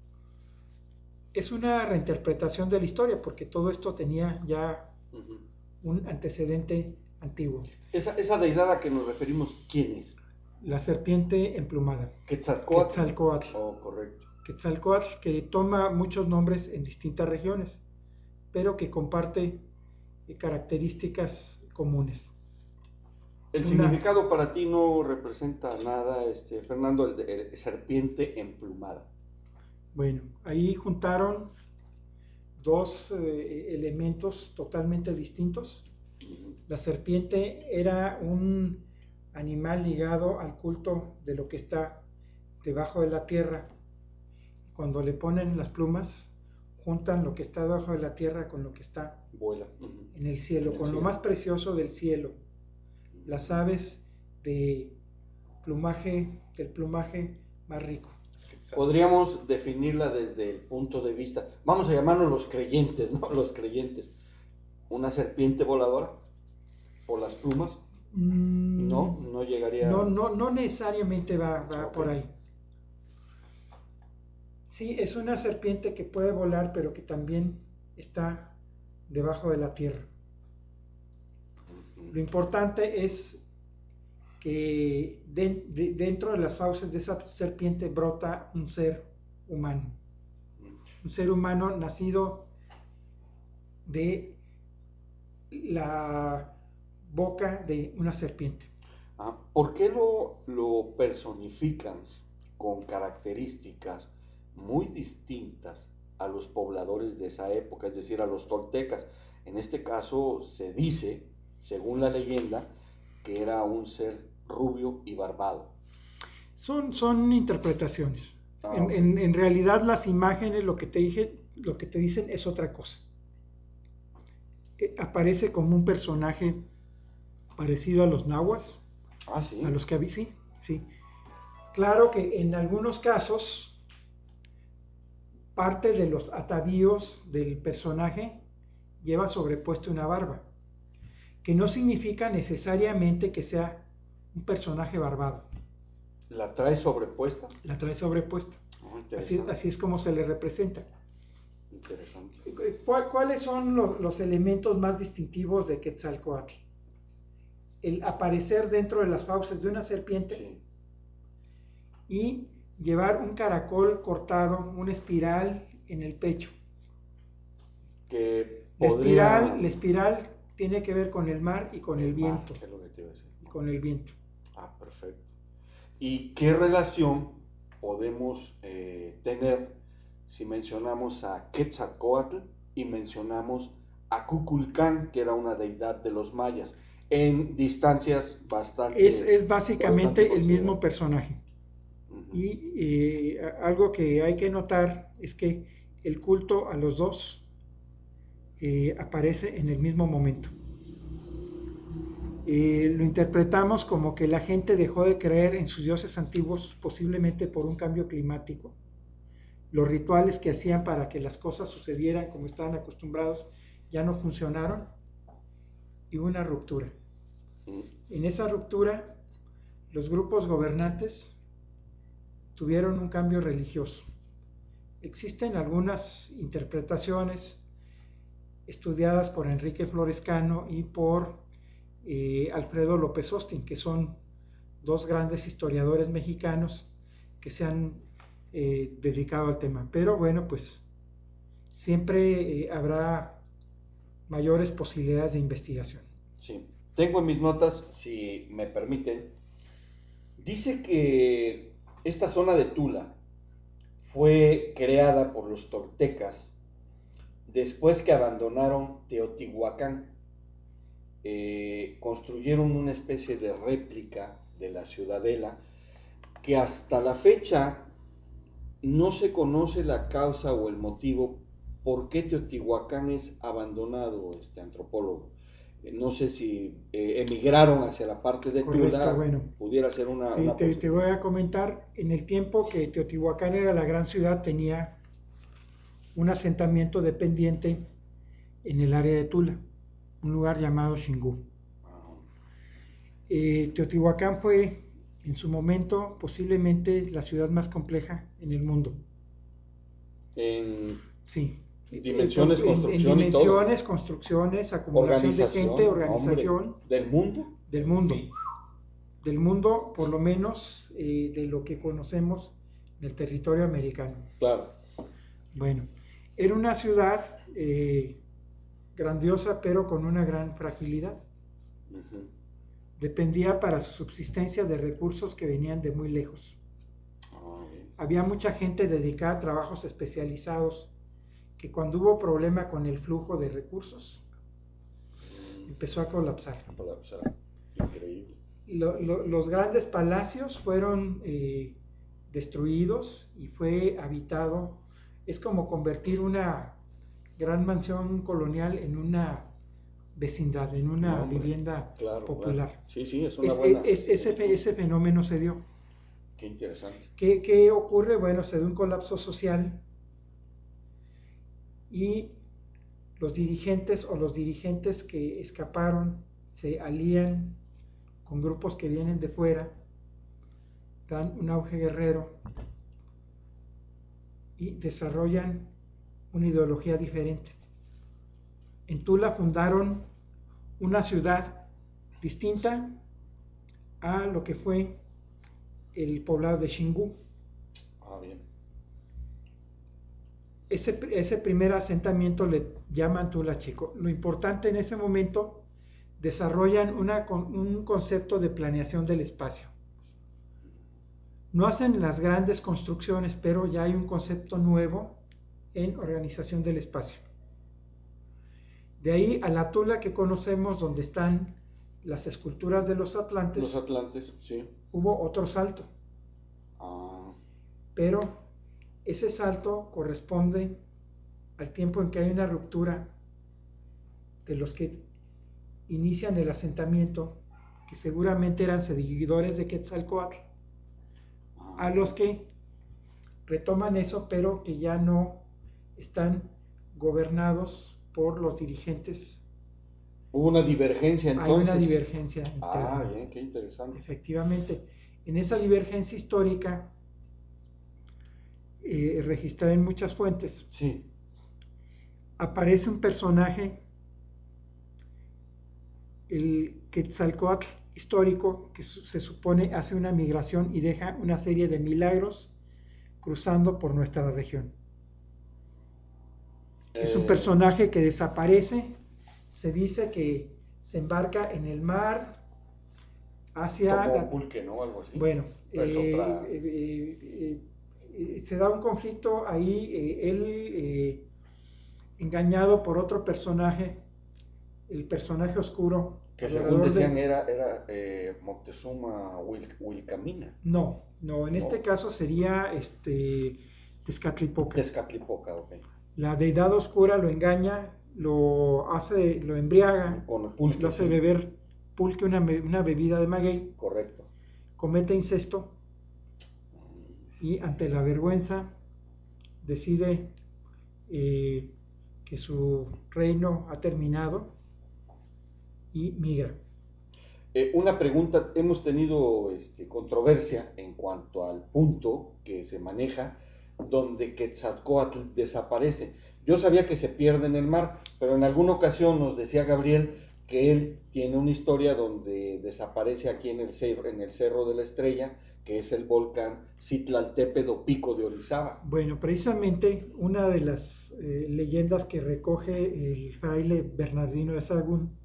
Es una reinterpretación de la historia porque todo esto tenía ya un antecedente antiguo. Esa, esa deidad a que nos referimos, ¿quién es? La serpiente emplumada, Quetzalcóatl. Quetzalcóatl. Oh, correcto. Quetzalcóatl, que toma muchos nombres en distintas regiones, pero que comparte eh, características comunes. El significado para ti no representa nada, este, Fernando, el, de- el serpiente emplumada. Bueno, ahí juntaron dos eh, elementos totalmente distintos. La serpiente era un animal ligado al culto de lo que está debajo de la tierra. Cuando le ponen las plumas, juntan lo que está debajo de la tierra con lo que está Vuela. En el cielo, En el con lo más precioso del cielo. Las aves de plumaje, del plumaje más rico. Podríamos definirla desde el punto de vista, vamos a llamarnos los creyentes, ¿no? Los creyentes. Una serpiente voladora por las plumas. Mm, No, no llegaría. No, no, no necesariamente va, va por ahí. Sí, es una serpiente que puede volar, pero que también está debajo de la tierra. Lo importante es que de- de- dentro de las fauces de esa serpiente brota un ser humano. Un ser humano nacido de la boca de una serpiente. Ah, ¿Por qué lo, lo personifican con características muy distintas a los pobladores de esa época, es decir, a los toltecas? En este caso se dice, según la leyenda, que era un ser rubio y barbado. Son, son interpretaciones. Ah, En, en- en realidad las imágenes lo que te dije, lo que te dicen es otra cosa. Eh, aparece como un personaje parecido a los nahuas, Ah, sí. a los que sí, sí. Claro que en algunos casos parte de los atavíos del personaje lleva sobrepuesto una barba, que no significa necesariamente que sea un personaje barbado. ¿La trae sobrepuesta? La trae sobrepuesta. Oh, Así, así es como se le representa. Interesante. ¿Cuál- ¿Cuáles son lo- los elementos más distintivos de Quetzalcoatl? El aparecer dentro de las fauces de una serpiente Sí. y llevar un caracol cortado, una espiral en el pecho. Que La espiral, la espiral tiene que ver con el mar y con el viento. ¿qué es lo que te iba a decir? y con el viento. Ah, perfecto. ¿Y qué relación podemos eh, tener si mencionamos a Quetzalcoatl y mencionamos a Kukulcán, que era una deidad de los mayas, en distancias bastante... Es, es básicamente bastante el mismo personaje. Y eh, algo que hay que notar es que el culto a los dos eh, aparece en el mismo momento. Eh, lo interpretamos como que la gente dejó de creer en sus dioses antiguos, posiblemente por un cambio climático. Los rituales que hacían para que las cosas sucedieran como estaban acostumbrados ya no funcionaron y hubo una ruptura. Mm, En esa ruptura, los grupos gobernantes tuvieron un cambio religioso. Existen algunas interpretaciones estudiadas por Enrique Florescano y por eh, Alfredo López Austin, que son dos grandes historiadores mexicanos que se han eh, dedicado al tema. Pero bueno, pues siempre eh, habrá mayores posibilidades de investigación. Sí. Tengo en mis notas, si me permiten, dice que esta zona de Tula fue creada por los toltecas después que abandonaron Teotihuacán. Eh, construyeron una especie de réplica de la ciudadela que hasta la fecha no se conoce la causa o el motivo por qué Teotihuacán es abandonado, este antropólogo. Eh, No sé si eh, emigraron hacia la parte de Correcto, bueno. pudiera ser una... Te, una te- voy a comentar, en el tiempo que Teotihuacán era la gran ciudad, tenía un asentamiento dependiente en el área de Tula, un lugar llamado Xingu. Ah, Eh, Teotihuacán fue en su momento posiblemente la ciudad más compleja en el mundo. En Sí. Dimensiones, En- en- construcción y En todo. dimensiones, construcciones, acumulación de gente, organización hombre, del mundo. del mundo. Del mundo, por lo menos eh, de lo que conocemos en el territorio americano. Claro. Bueno, era una ciudad eh, grandiosa, pero con una gran fragilidad. Dependía para su subsistencia de recursos que venían de muy lejos. Ah. Había mucha gente dedicada a trabajos especializados que cuando hubo problema con el flujo de recursos, empezó a colapsar. O sea, increíble. Lo- lo- los grandes palacios fueron eh, destruidos y fue habitado. Es como convertir una gran mansión colonial en una vecindad, en una No, hombre, vivienda Claro, popular. claro. Sí, sí, es una Es- buena. es- ese, ese fenómeno se dio. Qué interesante. ¿Qué, qué ocurre? Bueno, se da un colapso social y los dirigentes o los dirigentes que escaparon se alían con grupos que vienen de fuera, dan un auge guerrero y desarrollan una ideología diferente. En Tula fundaron una ciudad distinta a lo que fue el poblado de Xingu. Ah, bien. Ese, ese primer asentamiento le llaman Tula Chico. Lo importante en ese momento, desarrollan una un concepto de planeación del espacio. No hacen las grandes construcciones, pero ya hay un concepto nuevo en organización del espacio. De ahí a la Tula que conocemos, donde están las esculturas de los atlantes, Los Atlantes, sí. hubo otro salto. Ah, pero ese salto corresponde al tiempo en que hay una ruptura de los que inician el asentamiento, que seguramente eran seguidores de Quetzalcoatl. A los que retoman eso, pero que ya no están gobernados por los dirigentes. Hubo una divergencia entonces. Hay una divergencia Ah, bien, qué interesante. Efectivamente. En esa divergencia histórica, eh, registrada en muchas fuentes, Sí. aparece un personaje, el Quetzalcoatl histórico, que se supone hace una migración y deja una serie de milagros cruzando por nuestra región. Es un Eh, personaje que desaparece, se dice que se embarca en el mar hacia Como la- un pulque, ¿no? Algo así. bueno, eh, otra- eh, se da un conflicto ahí, él engañado por otro personaje, el personaje oscuro. Que según de- decían era, era eh, Moctezuma Wil- Wilcamina. No, no, en este caso sería este Tezcatlipoca. Tezcatlipoca, ok. La deidad oscura lo engaña, lo hace, lo embriaga, Con el pulque. lo hace sí. beber pulque, una, una bebida de maguey, Correcto. comete incesto y ante la vergüenza decide eh, que su reino ha terminado y migra. Eh, una pregunta, hemos tenido este, controversia en cuanto al punto que se maneja donde Quetzalcoatl desaparece. Yo sabía que se pierde en el mar, pero en alguna ocasión nos decía Gabriel que él tiene una historia donde desaparece aquí en el cerro, en el cerro de la Estrella, que es el volcán Citlaltépetl o Pico de Orizaba. Bueno, precisamente una de las eh, leyendas que recoge el fraile Bernardino de Sahagún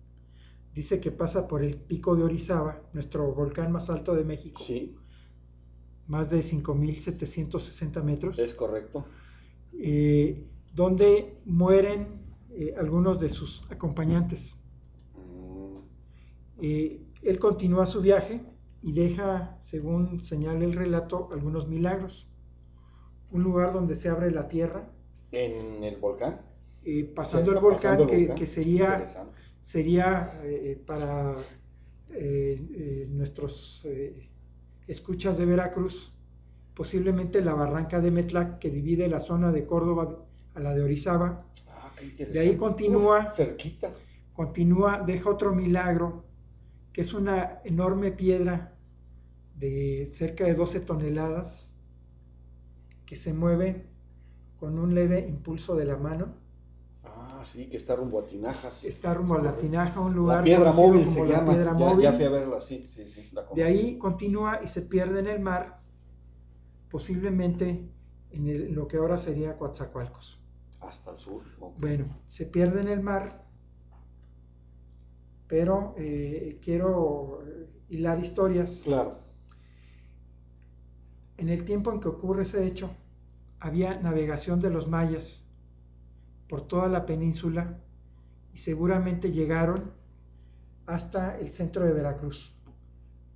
dice que pasa por el pico de Orizaba, nuestro volcán más alto de México, Sí, más de 5.760 metros, es correcto. eh, donde mueren eh, algunos de sus acompañantes. Mm, Eh, él continúa su viaje y deja, según señala el relato, algunos milagros. Un lugar donde se abre la tierra, ¿En el volcán? pasando el Pasando volcán, el que, volcán. que sería. Sería eh, para eh, eh, nuestros escuchas de Veracruz, posiblemente la barranca de Metlac, que divide la zona de Córdoba a la de Orizaba. Ah, qué. De ahí continúa. Uf, cerquita. Continúa, deja otro milagro, que es una enorme piedra de cerca de 12 toneladas, que se mueve con un leve impulso de la mano. Ah, sí, que está rumbo a Tinajas. Está rumbo a la tinaja, un lugar La piedra móvil como se la llama. piedra ya, móvil. ya fui a verla, sí, sí, sí. la De ahí continúa y se pierde en el mar, posiblemente en el- lo que ahora sería Coatzacoalcos. Hasta el sur. Bueno, se pierde en el mar, pero eh, quiero hilar historias. Claro. En el tiempo en que ocurre ese hecho, había navegación de los mayas por toda la península y seguramente llegaron hasta el centro de Veracruz,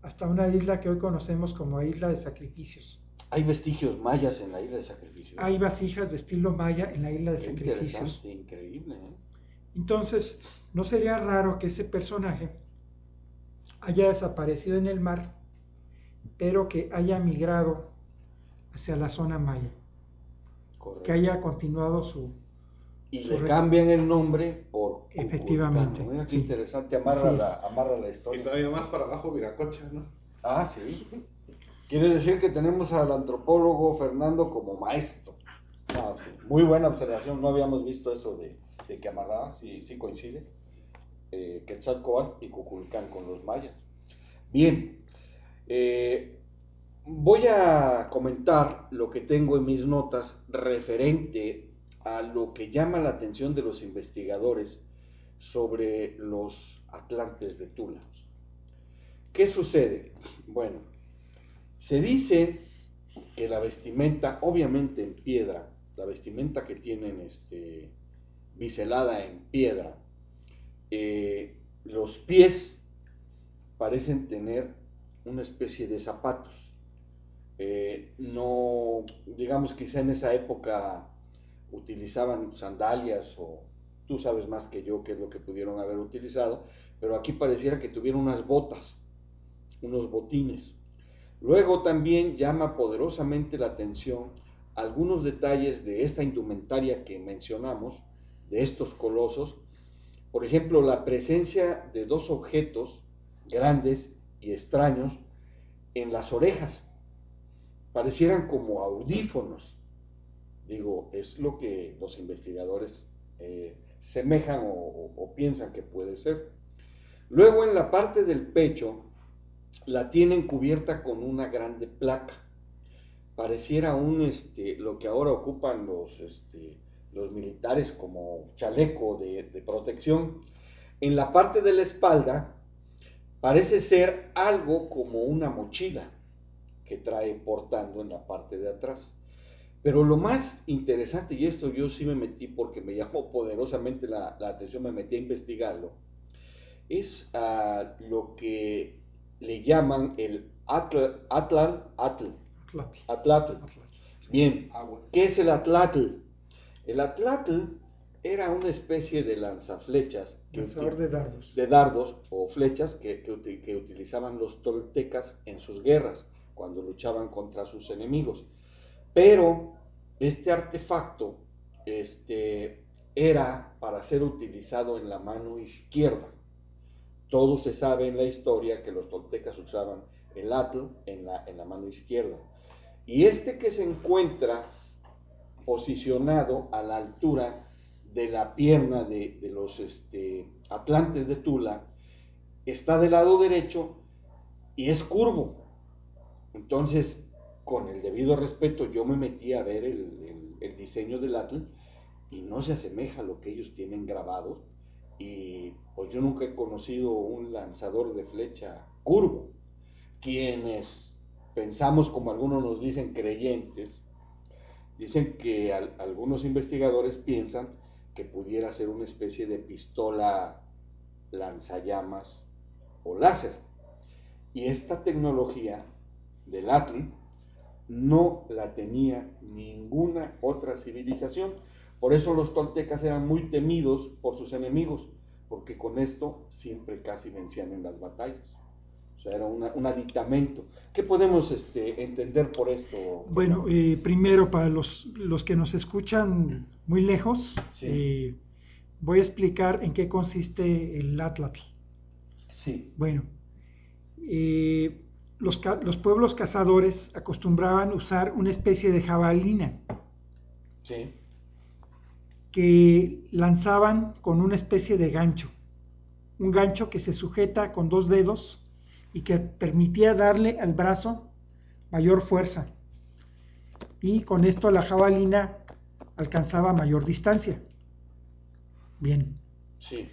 hasta una isla que hoy conocemos como Isla de Sacrificios. Hay vestigios mayas en la isla de sacrificio. Hay vasijas de estilo maya en la Isla de Qué Sacrificios. increíble. ¿eh? Entonces, no sería raro que ese personaje haya desaparecido en el mar, pero que haya migrado hacia la zona maya, Correcto. que haya continuado su... y le re- cambian el nombre por. Efectivamente, Mira qué sí. interesante, amarra la, amarra la Y historia. todavía más para abajo, Viracocha, ¿no? Ah, sí. Quiere decir que tenemos al antropólogo Fernando como maestro. Ah, sí. Muy buena observación, no habíamos visto eso de, de que amarraba, sí, sí coincide. Eh, Quetzalcóatl y Cuculcán con los mayas. Bien, eh, voy a comentar lo que tengo en mis notas referente a lo que llama la atención de los investigadores sobre los atlantes de Tula. ¿Qué sucede? Bueno, se dice que la vestimenta, obviamente en piedra, la vestimenta que tienen este, biselada en piedra, eh, los pies parecen tener una especie de zapatos. Eh, no, digamos, quizá en esa época utilizaban sandalias o tú sabes más que yo qué es lo que pudieron haber utilizado, pero aquí pareciera que tuvieron unas botas, unos botines. Luego también llama poderosamente la atención algunos detalles de esta indumentaria que mencionamos, de estos colosos. Por ejemplo, la presencia de dos objetos grandes y extraños en las orejas, parecieran como audífonos. Digo, es lo que los investigadores eh, semejan o, piensan que puede ser. Luego en la parte del pecho la tienen cubierta con una grande placa. Pareciera un, este, lo que ahora ocupan los, este, los militares como chaleco de, de protección. En la parte de la espalda parece ser algo como una mochila que trae portando en la parte de atrás. Pero lo más interesante, y esto yo sí me metí porque me llamó poderosamente la, atención, me metí a investigarlo, es ah, lo que le llaman el atl, atl, atl, atlatl. Bien, ¿qué es el atlatl? El atlatl era una especie de lanzaflechas. de dardos. De dardos o flechas que, que utilizaban los toltecas en sus guerras, cuando luchaban contra sus enemigos. Pero este artefacto este, era para ser utilizado en la mano izquierda. Todo se sabe en la historia que los toltecas usaban el atl en la, en la mano izquierda. Y este que se encuentra posicionado a la altura de la pierna de, los este, atlantes de Tula, está del lado derecho y es curvo. Entonces, con el debido respeto, yo me metí a ver el, diseño del Atl y no se asemeja a lo que ellos tienen grabado. Y pues yo nunca he conocido un lanzador de flecha curvo. Quienes pensamos, como algunos nos dicen, creyentes, dicen que algunos investigadores piensan que pudiera ser una especie de pistola lanzallamas o láser. Y esta tecnología del Atl no la tenía ninguna otra civilización. Por eso los toltecas eran muy temidos por sus enemigos, porque con esto siempre casi vencían en las batallas. O sea, era un aditamento. ¿Qué podemos este, entender por esto? Bueno, eh, primero, para los, los, que nos escuchan muy lejos, eh, voy a explicar en qué consiste el Atlatl. Sí. Bueno, eh, los, pueblos cazadores acostumbraban usar una especie de jabalina que lanzaban con una especie de gancho, un gancho que se sujeta con dos dedos y que permitía darle al brazo mayor fuerza. Y con esto la jabalina alcanzaba mayor distancia. Bien. Sí.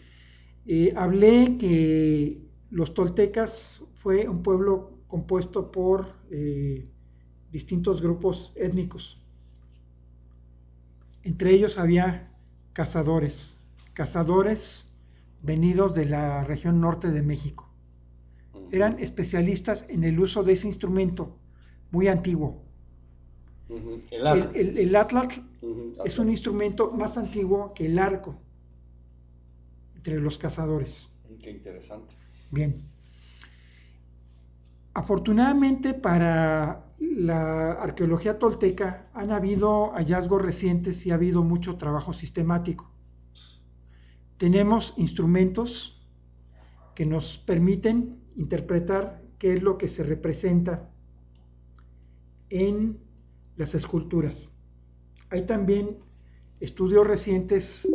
Eh, hablé que los toltecas fue un pueblo compuesto por eh, distintos grupos étnicos. Entre ellos había cazadores, cazadores venidos de la región norte de México. Eran especialistas en el uso de ese instrumento muy antiguo. El atlatl, es un instrumento más antiguo que el arco entre los cazadores. Qué interesante. Bien. Afortunadamente para la arqueología tolteca han habido hallazgos recientes y ha habido mucho trabajo sistemático. Tenemos instrumentos que nos permiten interpretar qué es lo que se representa en las esculturas. Hay también estudios recientes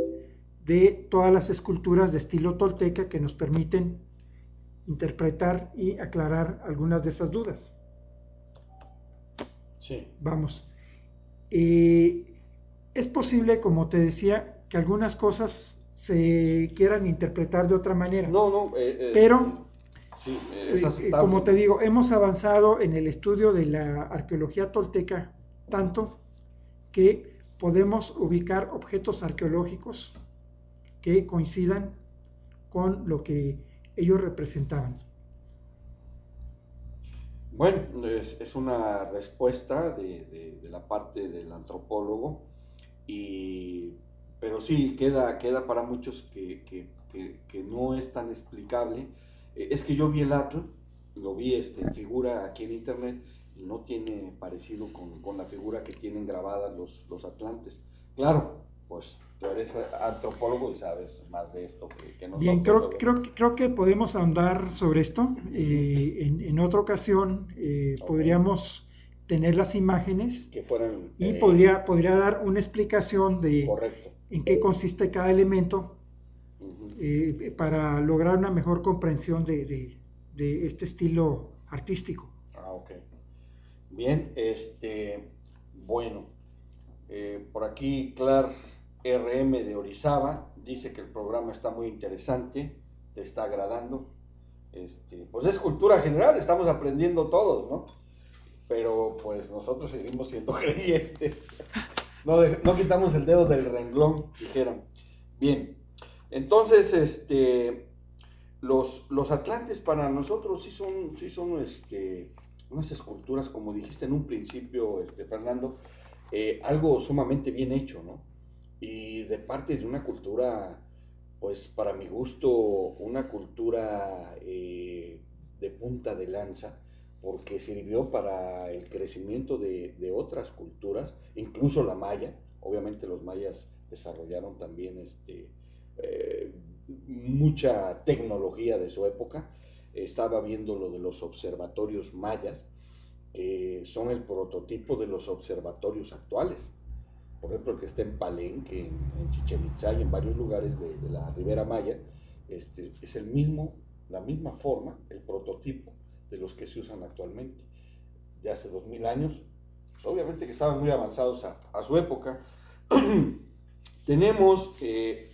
de todas las esculturas de estilo tolteca que nos permiten interpretar y aclarar algunas de esas dudas. Sí. Vamos. Eh, es posible, como te decía, que algunas cosas se quieran interpretar de otra manera. No, no. Eh, eh, pero, como te digo, hemos avanzado en el estudio de la arqueología tolteca tanto que podemos ubicar objetos arqueológicos que coincidan con lo que ellos representaban. Bueno, es, una respuesta de, la parte del antropólogo, y, pero sí, queda, queda para muchos que, no es tan explicable. Eh, es que yo vi el atl, lo vi este, en figura aquí en internet, y no tiene parecido con, la figura que tienen grabadas los, los atlantes. Claro, pues tú eres antropólogo y sabes más de esto que, nosotros. Bien, creo, creo, creo que podemos andar sobre esto. Eh, en, otra ocasión eh, podríamos tener las imágenes que fueran, y eh, podría, podría dar una explicación de en qué consiste cada elemento para lograr una mejor comprensión de, de este estilo artístico. Ah, ok. Bien, este, bueno, por aquí Clar RM de Orizaba dice que el programa está muy interesante, te está agradando. Este, pues es cultura general, estamos aprendiendo todos, ¿no? Pero pues nosotros seguimos siendo creyentes. No, quitamos el dedo del renglón, dijeron. Bien, entonces, este, los, los atlantes para nosotros sí son, sí son este, unas esculturas, como dijiste en un principio, este, Fernando, eh, algo sumamente bien hecho, ¿no? Y de parte de una cultura, pues para mi gusto, una cultura eh, de punta de lanza, porque sirvió para el crecimiento de, otras culturas, incluso la maya, obviamente los mayas desarrollaron también este, eh, mucha tecnología de su época. Estaba viendo lo de los observatorios mayas, que son el prototipo de los observatorios actuales. Por ejemplo, el que está en Palenque, en, en Chichen Itza y en varios lugares de, la Ribera Maya, este, es el mismo, la misma forma, el prototipo de los que se usan actualmente. De hace dos mil años, obviamente que estaban muy avanzados a, su época. Tenemos eh,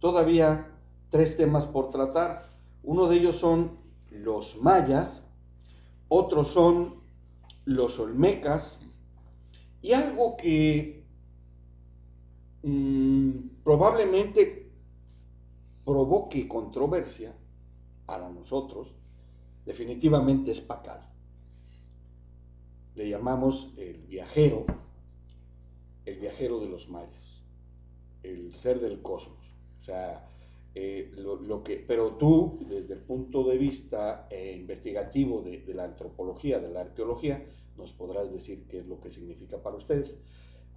todavía tres temas por tratar. Uno de ellos son los mayas, otros son los olmecas y algo que mm, probablemente provoque controversia para nosotros, definitivamente es Pacal. Le llamamos el viajero, el viajero de los mayas, el ser del cosmos. O sea, eh, lo, que, pero tú, desde el punto de vista eh, investigativo de, la antropología, de la arqueología, nos podrás decir qué es lo que significa para ustedes.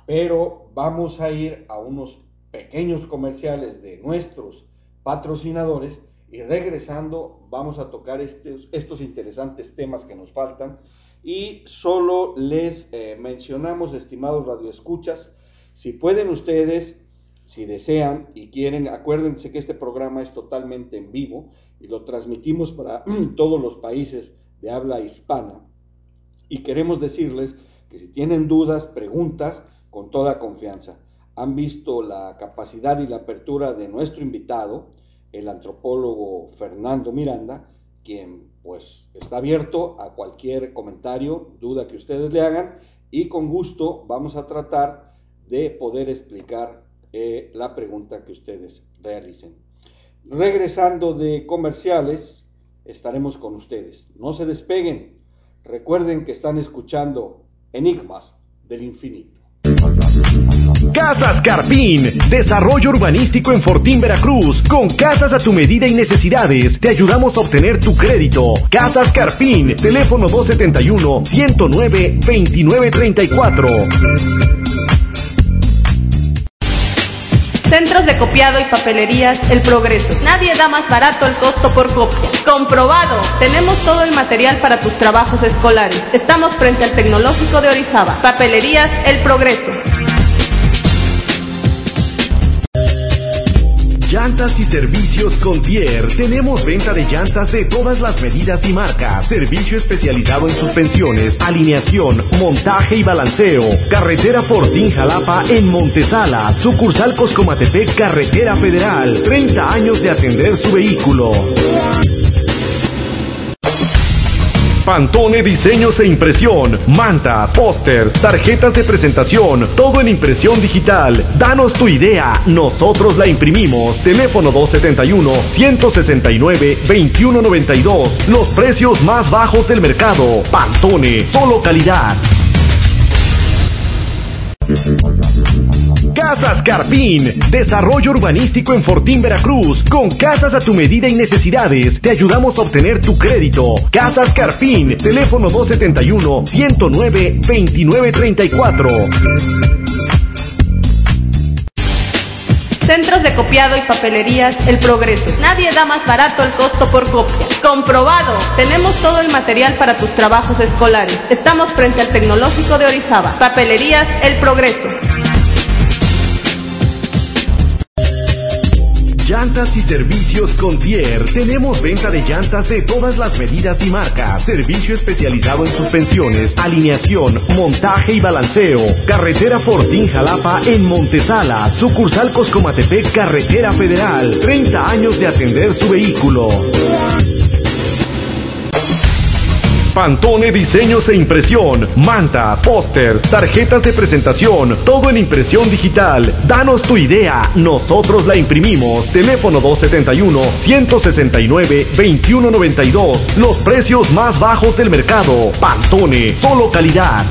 Pero vamos a ir a unos pequeños comerciales de nuestros patrocinadores y regresando vamos a tocar estos, estos interesantes temas que nos faltan y solo les eh, mencionamos, estimados radioescuchas, si pueden ustedes si desean y quieren, acuérdense que este programa es totalmente en vivo y lo transmitimos para todos los países de habla hispana. Y queremos decirles que si tienen dudas, preguntas, con toda confianza. Han visto la capacidad y la apertura de nuestro invitado, el antropólogo Fernando Miranda, quien pues está abierto a cualquier comentario, duda que ustedes le hagan y con gusto vamos a tratar de poder explicar eh, la pregunta que ustedes realicen. Regresando de comerciales, estaremos con ustedes. No se despeguen. Recuerden que están escuchando Enigmas del Infinito. Casas Carpín, desarrollo urbanístico en Fortín, Veracruz, con casas a tu medida y necesidades. Te ayudamos a obtener tu crédito. Casas Carpín, teléfono 271 109 2934. Centros de copiado y papelerías El Progreso. Nadie da más barato el costo por copia. Comprobado. Tenemos todo el material para tus trabajos escolares. Estamos frente al Tecnológico de Orizaba. Papelerías El Progreso. Llantas y servicios con Tier. Tenemos venta de llantas de todas las medidas y marcas. Servicio especializado en suspensiones, alineación, montaje y balanceo. Carretera Fortín Jalapa en Montesala. Sucursal Coscomatepec, Carretera Federal. 30 años de atender su vehículo. Pantone Diseños e Impresión, mantas, póster, tarjetas de presentación, todo en impresión digital. Danos tu idea, nosotros la imprimimos. Teléfono 271-169-2192. Los precios más bajos del mercado. Pantone, solo calidad. Casas Carpín, desarrollo urbanístico en Fortín, Veracruz, con casas a tu medida y necesidades. Te ayudamos a obtener tu crédito. Casas Carpín, teléfono 271 109 2934. Centros de copiado y papelerías El Progreso. Nadie da más barato el costo por copia. Comprobado. Tenemos todo el material para tus trabajos escolares. Estamos frente al Tecnológico de Orizaba. Papelerías El Progreso. Llantas y servicios Contier. Tenemos venta de llantas de todas las medidas y marcas. Servicio especializado en suspensiones, alineación, montaje y balanceo. Carretera Fortín Jalapa en Montesala. Sucursal Coscomatepec, Carretera Federal. 30 años de atender su vehículo. Pantone Diseños e Impresión, manta, póster, tarjetas de presentación, todo en impresión digital. Danos tu idea, nosotros la imprimimos. Teléfono 271-169-2192. Los precios más bajos del mercado. Pantone, solo calidad.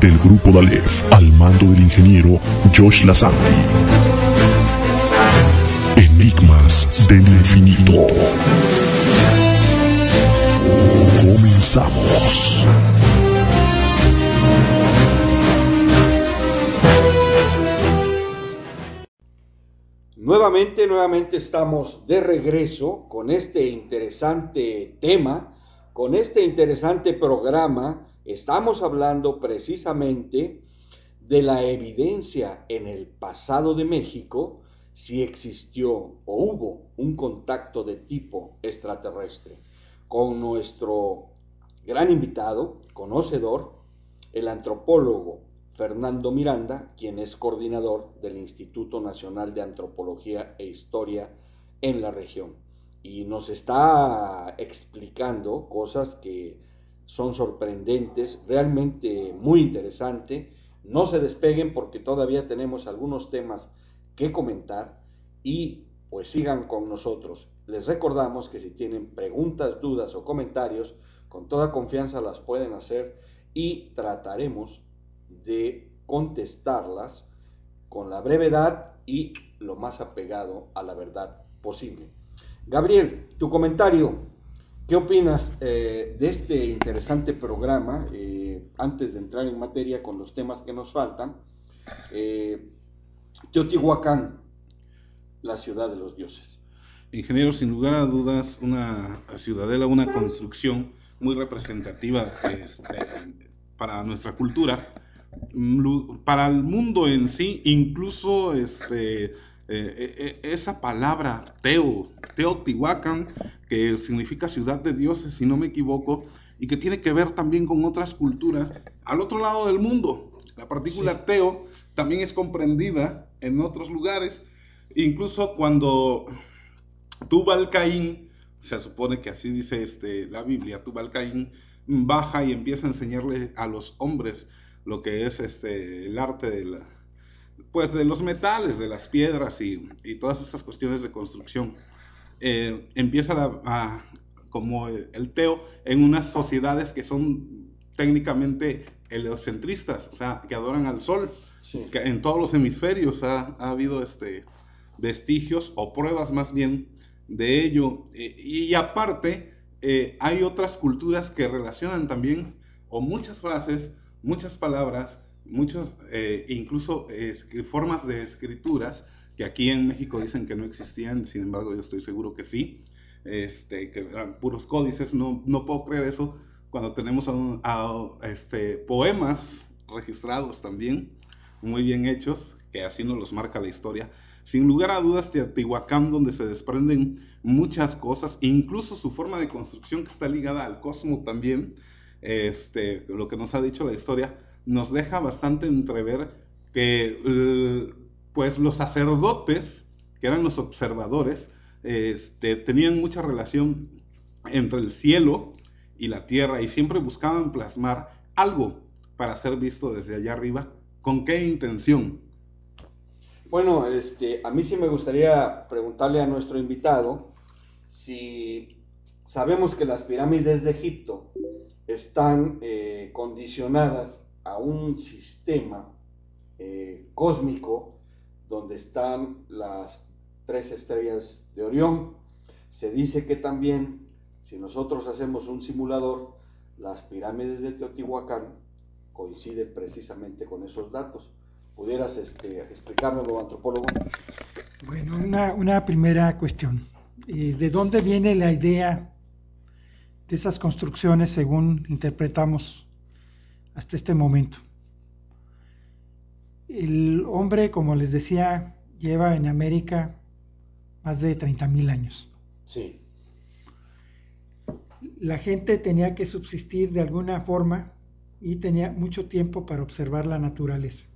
Del Grupo Dalef, al mando del ingeniero Josh Lassanti. Enigmas del infinito. Comenzamos. Nuevamente, nuevamente estamos de regreso con este interesante tema, con este interesante programa. Estamos hablando precisamente de la evidencia en el pasado de México si existió o hubo un contacto de tipo extraterrestre con nuestro gran invitado, conocedor, el antropólogo Fernando Miranda, quien es coordinador del Instituto Nacional de Antropología e Historia en la región. Y nos está explicando cosas que son sorprendentes, realmente muy interesante. No se despeguen porque todavía tenemos algunos temas que comentar y pues sigan con nosotros. Les recordamos que si tienen preguntas, dudas o comentarios, con toda confianza las pueden hacer y trataremos de contestarlas con la brevedad y lo más apegado a la verdad posible. Gabriel, tu comentario, ¿qué opinas eh, de este interesante programa? Eh, antes de entrar en materia con los temas que nos faltan, eh, Teotihuacán, la ciudad de los dioses. Ingeniero, sin lugar a dudas, una ciudadela, una construcción muy representativa este, para nuestra cultura, para el mundo en sí, incluso este, eh, eh, esa palabra Teo, Teotihuacán, que significa ciudad de dioses, si no me equivoco, y que tiene que ver también con otras culturas al otro lado del mundo. La partícula Teo también es comprendida en otros lugares, incluso cuando Tubal Caín, se supone que así dice este, la Biblia, Tubal Caín baja y empieza a enseñarle a los hombres lo que es este, el arte de, la, pues de los metales, de las piedras y, todas esas cuestiones de construcción. Eh, empieza a, como el teo en unas sociedades que son técnicamente heliocentristas, o sea, que adoran al sol. Que en todos los hemisferios ha, habido este, vestigios o pruebas más bien de ello. Eh, y aparte, eh, hay otras culturas que relacionan también, o muchas frases, muchas palabras, muchos, eh, incluso formas de escrituras, que aquí en México dicen que no existían, sin embargo yo estoy seguro que sí, este, que eran puros códices, no, no puedo creer eso cuando tenemos a, este, poemas registrados también, muy bien hechos, que así nos los marca la historia. Sin lugar a dudas, Teotihuacán, donde se desprenden muchas cosas, incluso su forma de construcción que está ligada al cosmos también, este, lo que nos ha dicho la historia, nos deja bastante entrever que eh, pues los sacerdotes, que eran los observadores, este, tenían mucha relación entre el cielo y la tierra y siempre buscaban plasmar algo para ser visto desde allá arriba. ¿Con qué intención? Bueno, este, a mí sí me gustaría preguntarle a nuestro invitado si sabemos que las pirámides de Egipto están eh, condicionadas a un sistema eh, cósmico donde están las tres estrellas de Orión. Se dice que también, si nosotros hacemos un simulador, las pirámides de Teotihuacán coinciden precisamente con esos datos. ¿Pudieras este, explicárnoslo, antropólogo? Bueno, una, primera cuestión. Eh, ¿De dónde viene la idea de esas construcciones según interpretamos hasta este momento? El hombre, como les decía, lleva en América más de 30.000 años. Sí. La gente tenía que subsistir de alguna forma y tenía mucho tiempo para observar la naturaleza.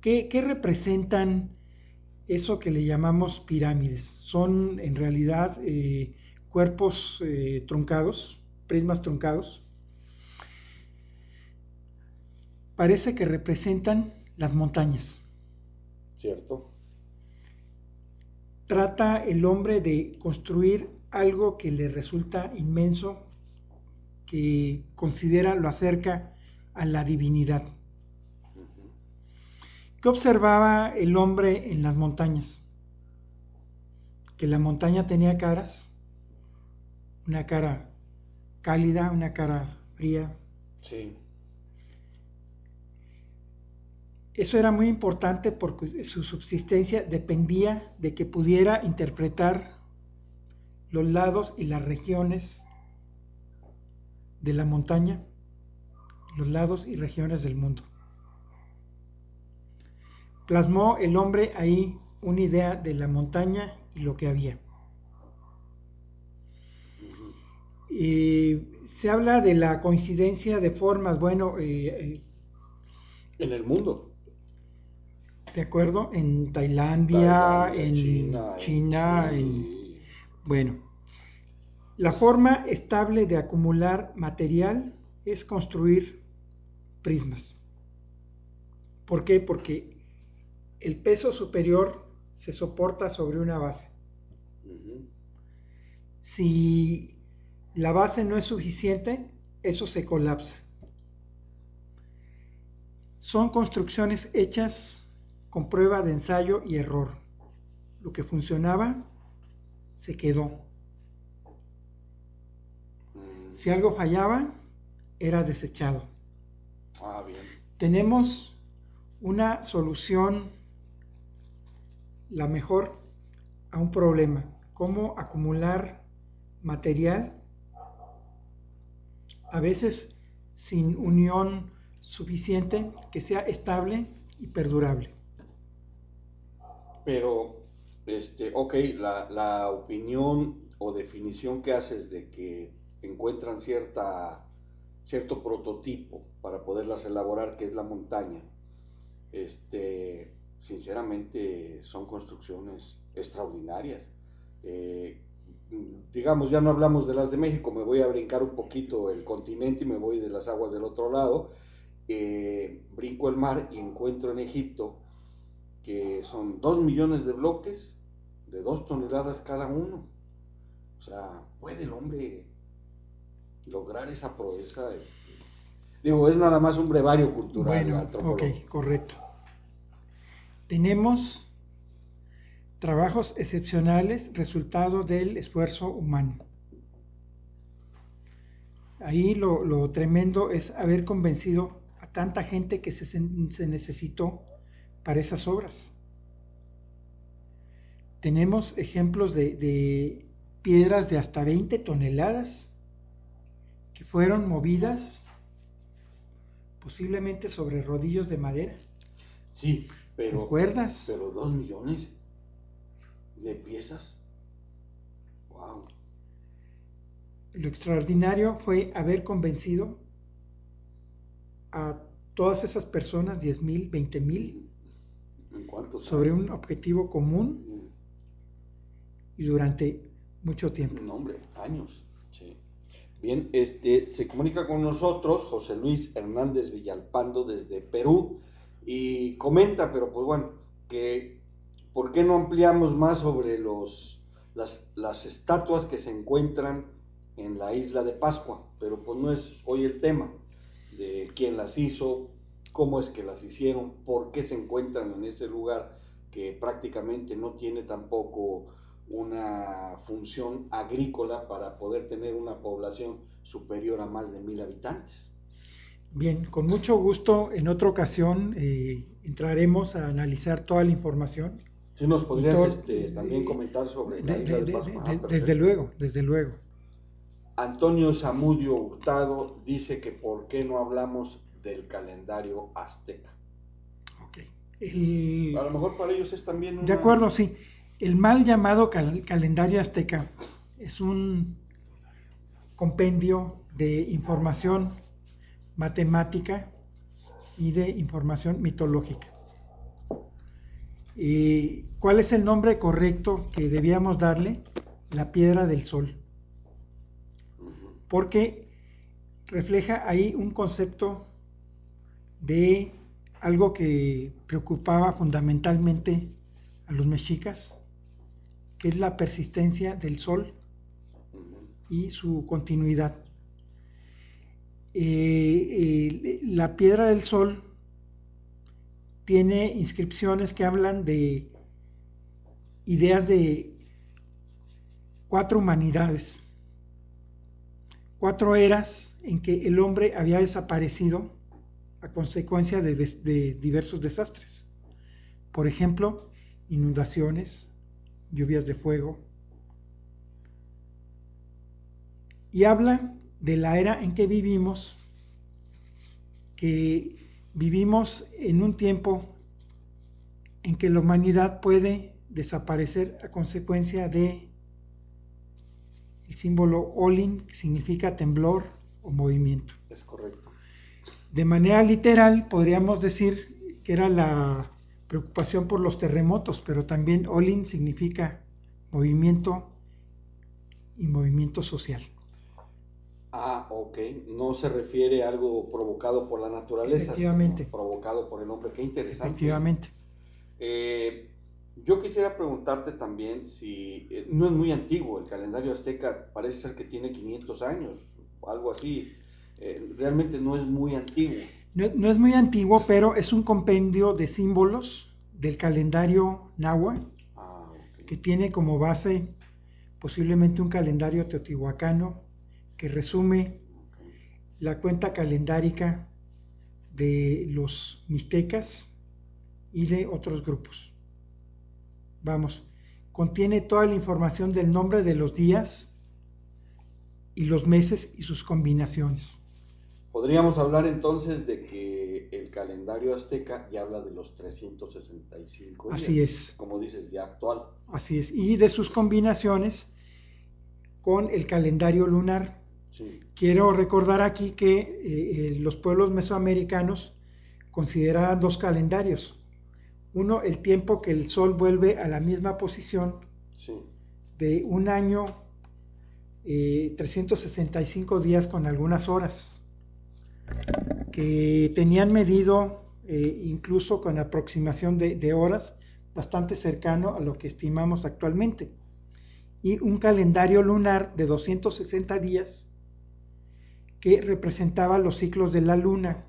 ¿Qué, representan eso que le llamamos pirámides? Son en realidad eh, cuerpos eh, truncados, prismas truncados. Parece que representan las montañas. Cierto. Trata el hombre de construir algo que le resulta inmenso, que considera lo acerca a la divinidad. ¿Qué observaba el hombre en las montañas? Que la montaña tenía caras, una cara cálida, una cara fría. Sí. Eso era muy importante porque su subsistencia dependía de que pudiera interpretar los lados y las regiones de la montaña, los lados y regiones del mundo plasmó el hombre ahí una idea de la montaña y lo que había. se habla de la coincidencia de formas, bueno, eh, eh, En el mundo. De acuerdo, en Tailandia, Tailandia, en China, China, en- en, bueno, la forma estable de acumular material es construir prismas. ¿Por qué? Porque el peso superior se soporta sobre una base. Si la base no es suficiente, eso se colapsa. Son construcciones hechas con prueba de ensayo y error. Lo que funcionaba se quedó. Si algo fallaba, era desechado. Ah, bien. Tenemos una solución, la mejor, a un problema. Cómo acumular material, a veces sin unión suficiente, que sea estable y perdurable. Pero, este, ok, la, la opinión o definición que haces de que encuentran cierta, cierto prototipo para poderlas elaborar, que es la montaña, este, sinceramente son construcciones extraordinarias. Eh, digamos, ya no hablamos de las de México, me voy a brincar un poquito el continente y me voy de las aguas del otro lado. Eh, brinco el mar y encuentro en Egipto que son dos millones de bloques de dos toneladas cada uno. O sea, ¿puede el hombre lograr esa proeza? Este, digo, es nada más un brevario cultural. Bueno, ok, correcto. Tenemos trabajos excepcionales resultado del esfuerzo humano. Ahí lo, lo tremendo es haber convencido a tanta gente que se, se necesitó para esas obras. Tenemos ejemplos de, de piedras de hasta 20 toneladas que fueron movidas posiblemente sobre rodillos de madera. Sí, pero, ¿Recuerdas? pero dos millones de piezas. Wow. Lo extraordinario fue haber convencido a todas esas personas, 10 mil, 20 mil, ¿En cuántos sobre un objetivo común y durante mucho tiempo. No, hombre, años. Sí. Bien, este, se comunica con nosotros José Luis Hernández Villalpando desde Perú y comenta, pero pues bueno, que ¿por qué no ampliamos más sobre los, las, las estatuas que se encuentran en la isla de Pascua? Pero pues no es hoy el tema de quién las hizo, cómo es que las hicieron, por qué se encuentran en ese lugar que prácticamente no tiene tampoco una función agrícola para poder tener una población superior a más de mil habitantes. Bien, con mucho gusto en otra ocasión eh, entraremos a analizar toda la información. Si nos podrías todo- este, también eh, comentar sobre De- de- de Ah, desde luego, desde luego. Antonio Zamudio Hurtado dice que por qué no hablamos del calendario azteca. Ok. El- A lo mejor para ellos es también una... De acuerdo, sí. El mal llamado cal- calendario azteca es un compendio de información matemática y de información mitológica. Eh, ¿Cuál es el nombre correcto que debíamos darle? La piedra del sol. Porque refleja ahí un concepto de algo que preocupaba fundamentalmente a los mexicas, que es la persistencia del sol y su continuidad. Eh, eh, la piedra del sol tiene inscripciones que hablan de ideas de cuatro humanidades, cuatro eras en que el hombre había desaparecido a consecuencia de, diversos desastres. Por ejemplo, inundaciones, lluvias de fuego. Y habla de la era en que vivimos, que vivimos en un tiempo en que la humanidad puede desaparecer a consecuencia de el símbolo Olin, que significa temblor, o movimiento. Es correcto. De manera literal, podríamos decir que era la preocupación por los terremotos, pero también Olin significa movimiento y movimiento social. Ah, ok. No se refiere a algo provocado por la naturaleza, Efectivamente. sino provocado por el hombre. Qué interesante. Efectivamente. Eh, yo quisiera preguntarte también si eh, no es muy antiguo el calendario azteca, parece ser que tiene 500 años, algo así. Eh, realmente no es muy antiguo. No, no es muy antiguo, pero es un compendio de símbolos del calendario náhuatl Ah, que tiene como base posiblemente un calendario teotihuacano que resume la cuenta calendárica de los mixtecas y de otros grupos. Vamos, contiene toda la información del nombre de los días y los meses y sus combinaciones. Podríamos hablar entonces de que el calendario azteca ya habla de los 365 días. Así es. Como dices, ya actual. Así es, y de sus combinaciones con el calendario lunar. Sí. Quiero recordar aquí que eh, eh, los pueblos mesoamericanos consideraban dos calendarios. Uno, el tiempo que el Sol vuelve a la misma posición Sí. de un año, eh, 365 días con algunas horas, que tenían medido eh, incluso con aproximación de, de horas bastante cercano a lo que estimamos actualmente. Y un calendario lunar de 260 días que representaba los ciclos de la luna.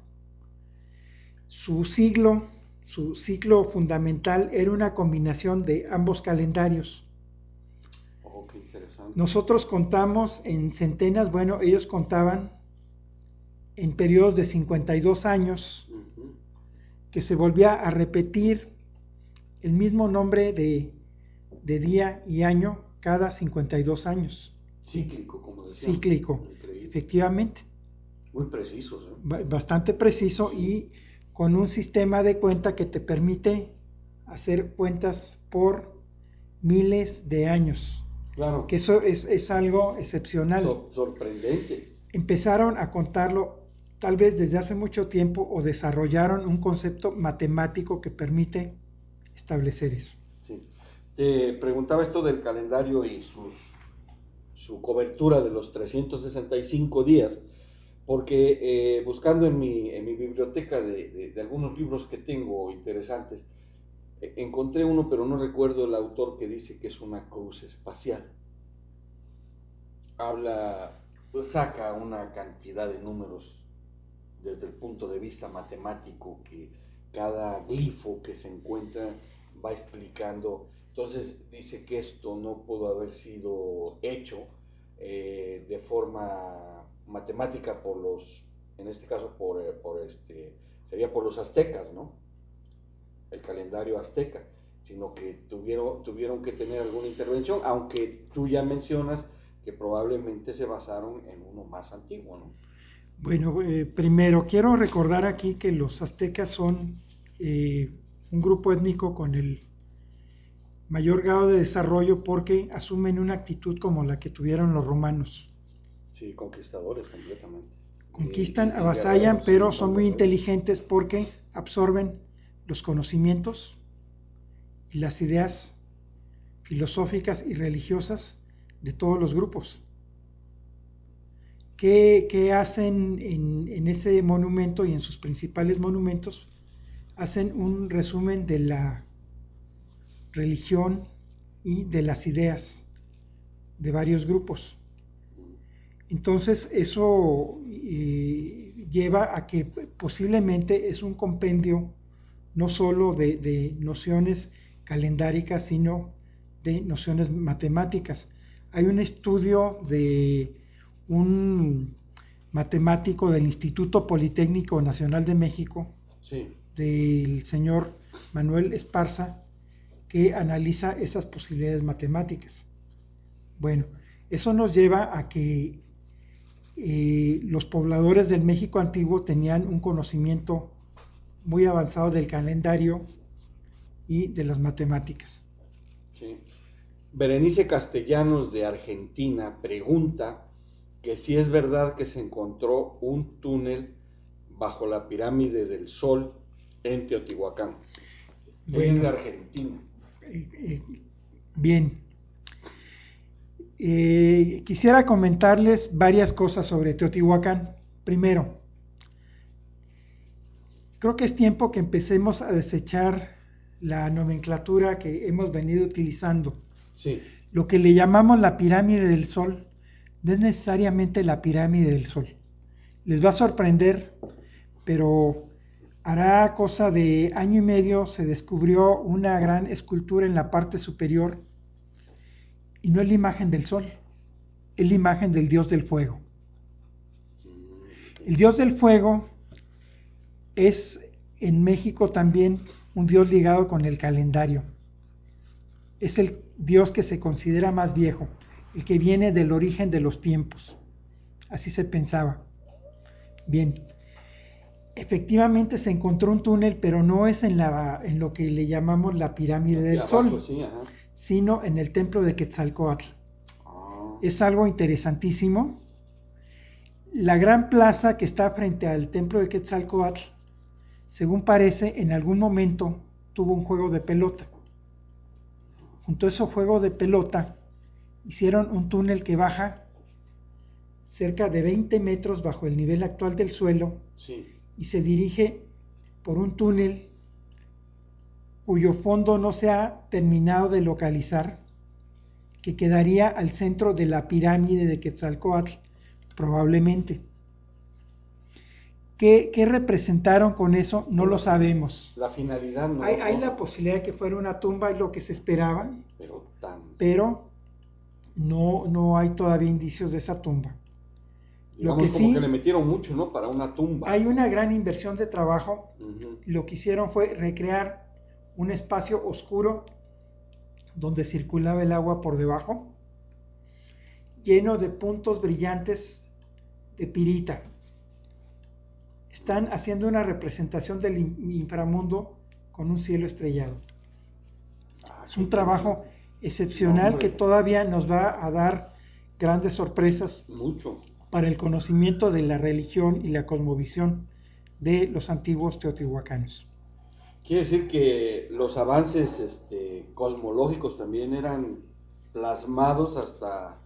Su siglo, su ciclo fundamental era una combinación de ambos calendarios. Oh, qué interesante. Nosotros contamos en centenas, bueno, ellos contaban en periodos de 52 años, que se volvía a repetir el mismo nombre de, de día y año cada 52 años. Cíclico, como decíamos. Cíclico, Increíble. efectivamente, Muy precisos. ¿eh? ba- bastante preciso y con un sistema de cuenta que te permite hacer cuentas por miles de años, Claro. que eso es, es algo excepcional. So- sorprendente. empezaron a contarlo tal vez desde hace mucho tiempo o desarrollaron un concepto matemático que permite establecer eso. Sí. Te preguntaba esto del calendario y sus, su cobertura de los 365 días, porque eh, buscando en mi, en mi biblioteca de, de- algunos libros que tengo interesantes, eh, encontré uno, pero no recuerdo el autor que dice que es una cruz espacial. Habla, saca una cantidad de números desde el punto de vista matemático que cada glifo que se encuentra va explicando. Entonces dice que esto no pudo haber sido hecho eh, de forma matemática por los, en este caso por, eh, por este, sería por los aztecas, ¿no? El calendario azteca, sino que tuvieron, tuvieron que tener alguna intervención, aunque tú ya mencionas que probablemente se basaron en uno más antiguo, ¿no? Bueno, eh, primero quiero recordar aquí que los aztecas son eh, un grupo étnico con el mayor grado de desarrollo porque asumen una actitud como la que tuvieron los romanos. Sí, conquistadores completamente. Conquistan, y avasallan, pero son muy inteligentes porque absorben los conocimientos y las ideas filosóficas y religiosas de todos los grupos. ¿Qué, qué hacen en, ese monumento y en sus principales monumentos? Hacen un resumen de la religión y de las ideas de varios grupos. Entonces eso eh, lleva a que posiblemente es un compendio no solo de, de nociones calendáricas, sino de nociones matemáticas. Hay un estudio de un matemático del Instituto Politécnico Nacional de México, Sí, del señor Manuel Esparza, que analiza esas posibilidades matemáticas. Bueno, eso nos lleva a que eh, los pobladores del México antiguo tenían un conocimiento muy avanzado del calendario y de las matemáticas. sí. Berenice Castellanos de Argentina pregunta que sí es verdad que se encontró un túnel bajo la pirámide del Sol en Teotihuacán. es de Argentina. Eh, eh, bien. Eh, quisiera comentarles varias cosas sobre Teotihuacán. Primero, creo que es tiempo que empecemos a desechar la nomenclatura que hemos venido utilizando. Sí. Lo que le llamamos la pirámide del Sol no es necesariamente la pirámide del Sol. Les va a sorprender, pero hará cosa de año y medio se descubrió una gran escultura en la parte superior y no es la imagen del Sol, es la imagen del Dios del Fuego. El Dios del Fuego es en México también un Dios ligado con el calendario. Es el Dios que se considera más viejo el que viene del origen de los tiempos. Así se pensaba. Bien, efectivamente se encontró un túnel, pero no es en, la, en lo que le llamamos la pirámide del Sol, sino en el templo de Quetzalcoatl. Ah. Es algo interesantísimo. La gran plaza que está frente al templo de Quetzalcoatl, según parece, en algún momento tuvo un juego de pelota. Junto a ese juego de pelota, hicieron un túnel que baja cerca de 20 metros bajo el nivel actual del suelo y se dirige por un túnel cuyo fondo no se ha terminado de localizar, que quedaría al centro de la pirámide de Quetzalcoatl, probablemente. ¿Qué, representaron con eso? No lo sabemos. La finalidad no. Hay, hay, la posibilidad de que fuera una tumba, es lo que se esperaba. Pero, tan... pero no, no hay todavía indicios de esa tumba. lo que como que le metieron mucho, ¿no? Para una tumba. Hay una gran inversión de trabajo. Lo que hicieron fue recrear un espacio oscuro donde circulaba el agua por debajo, lleno de puntos brillantes de pirita. Están haciendo una representación del inframundo con un cielo estrellado. Ah, es un trabajo excepcional que todavía nos va a dar grandes sorpresas Mucho. para el conocimiento de la religión y la cosmovisión de los antiguos teotihuacanos. Quiere decir que los avances este, cosmológicos también eran plasmados hasta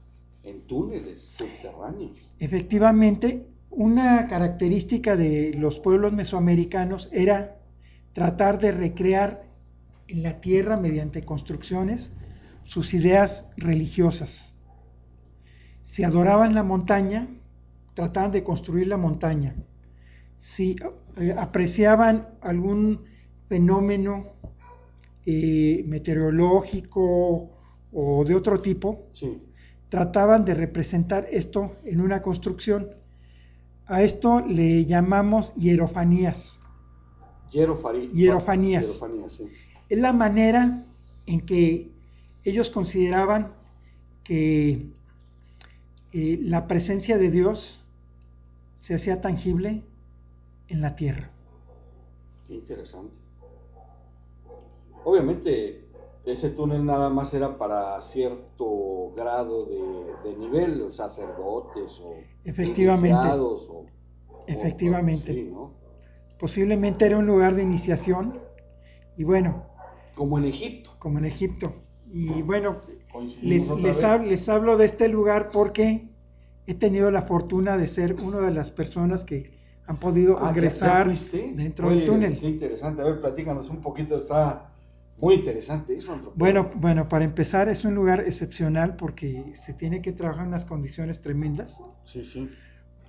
en túneles subterráneos. Efectivamente, una característica de los pueblos mesoamericanos era tratar de recrear en la tierra mediante construcciones sus ideas religiosas. Si adoraban la montaña, trataban de construir la montaña. Si eh, apreciaban algún fenómeno eh, meteorológico o de otro tipo, trataban de representar esto en una construcción. A esto le llamamos hierofanías. hierofanías. Es la manera en que ellos consideraban que eh, la presencia de Dios se hacía tangible en la tierra. Qué interesante. Obviamente, ese túnel nada más era para cierto grado de, nivel, sacerdotes o efectivamente, efectivamente. Posiblemente era un lugar de iniciación y bueno. Como en Egipto. Como en Egipto. Y bueno, les, les, hablo de este lugar porque he tenido la fortuna de ser una de las personas que han podido ah, ingresar dentro del túnel. Qué interesante, a ver, platícanos un poquito, está muy interesante eso. Bueno, bueno, para empezar es un lugar excepcional porque se tiene que trabajar en unas condiciones tremendas. Sí, sí.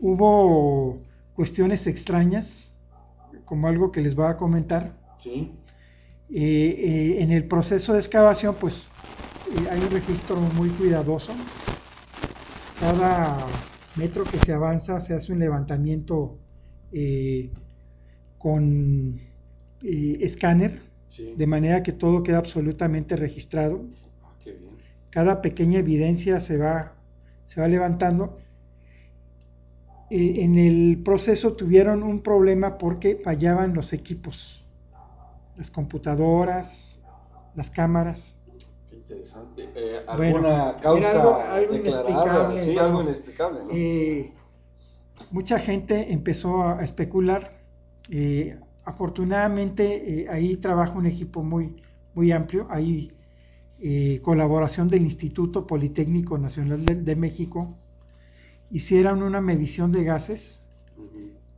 Hubo cuestiones extrañas, como algo que les voy a comentar. Sí. Eh, eh, en el proceso de excavación, pues eh, hay un registro muy cuidadoso. Cada metro que se avanza se hace un levantamiento con escáner, de manera que todo queda absolutamente registrado. Ah, Cada pequeña evidencia se va, se va levantando. en el proceso tuvieron un problema porque fallaban los equipos las computadoras, las cámaras. Interesante. Eh, ¿Alguna causa algo, inexplicable. Sí, algo inexplicable, ¿no? Eh, mucha gente empezó a especular. eh, afortunadamente eh, ahí trabaja un equipo muy, muy amplio. Hay colaboración del Instituto Politécnico Nacional de, de México. Hicieron una medición de gases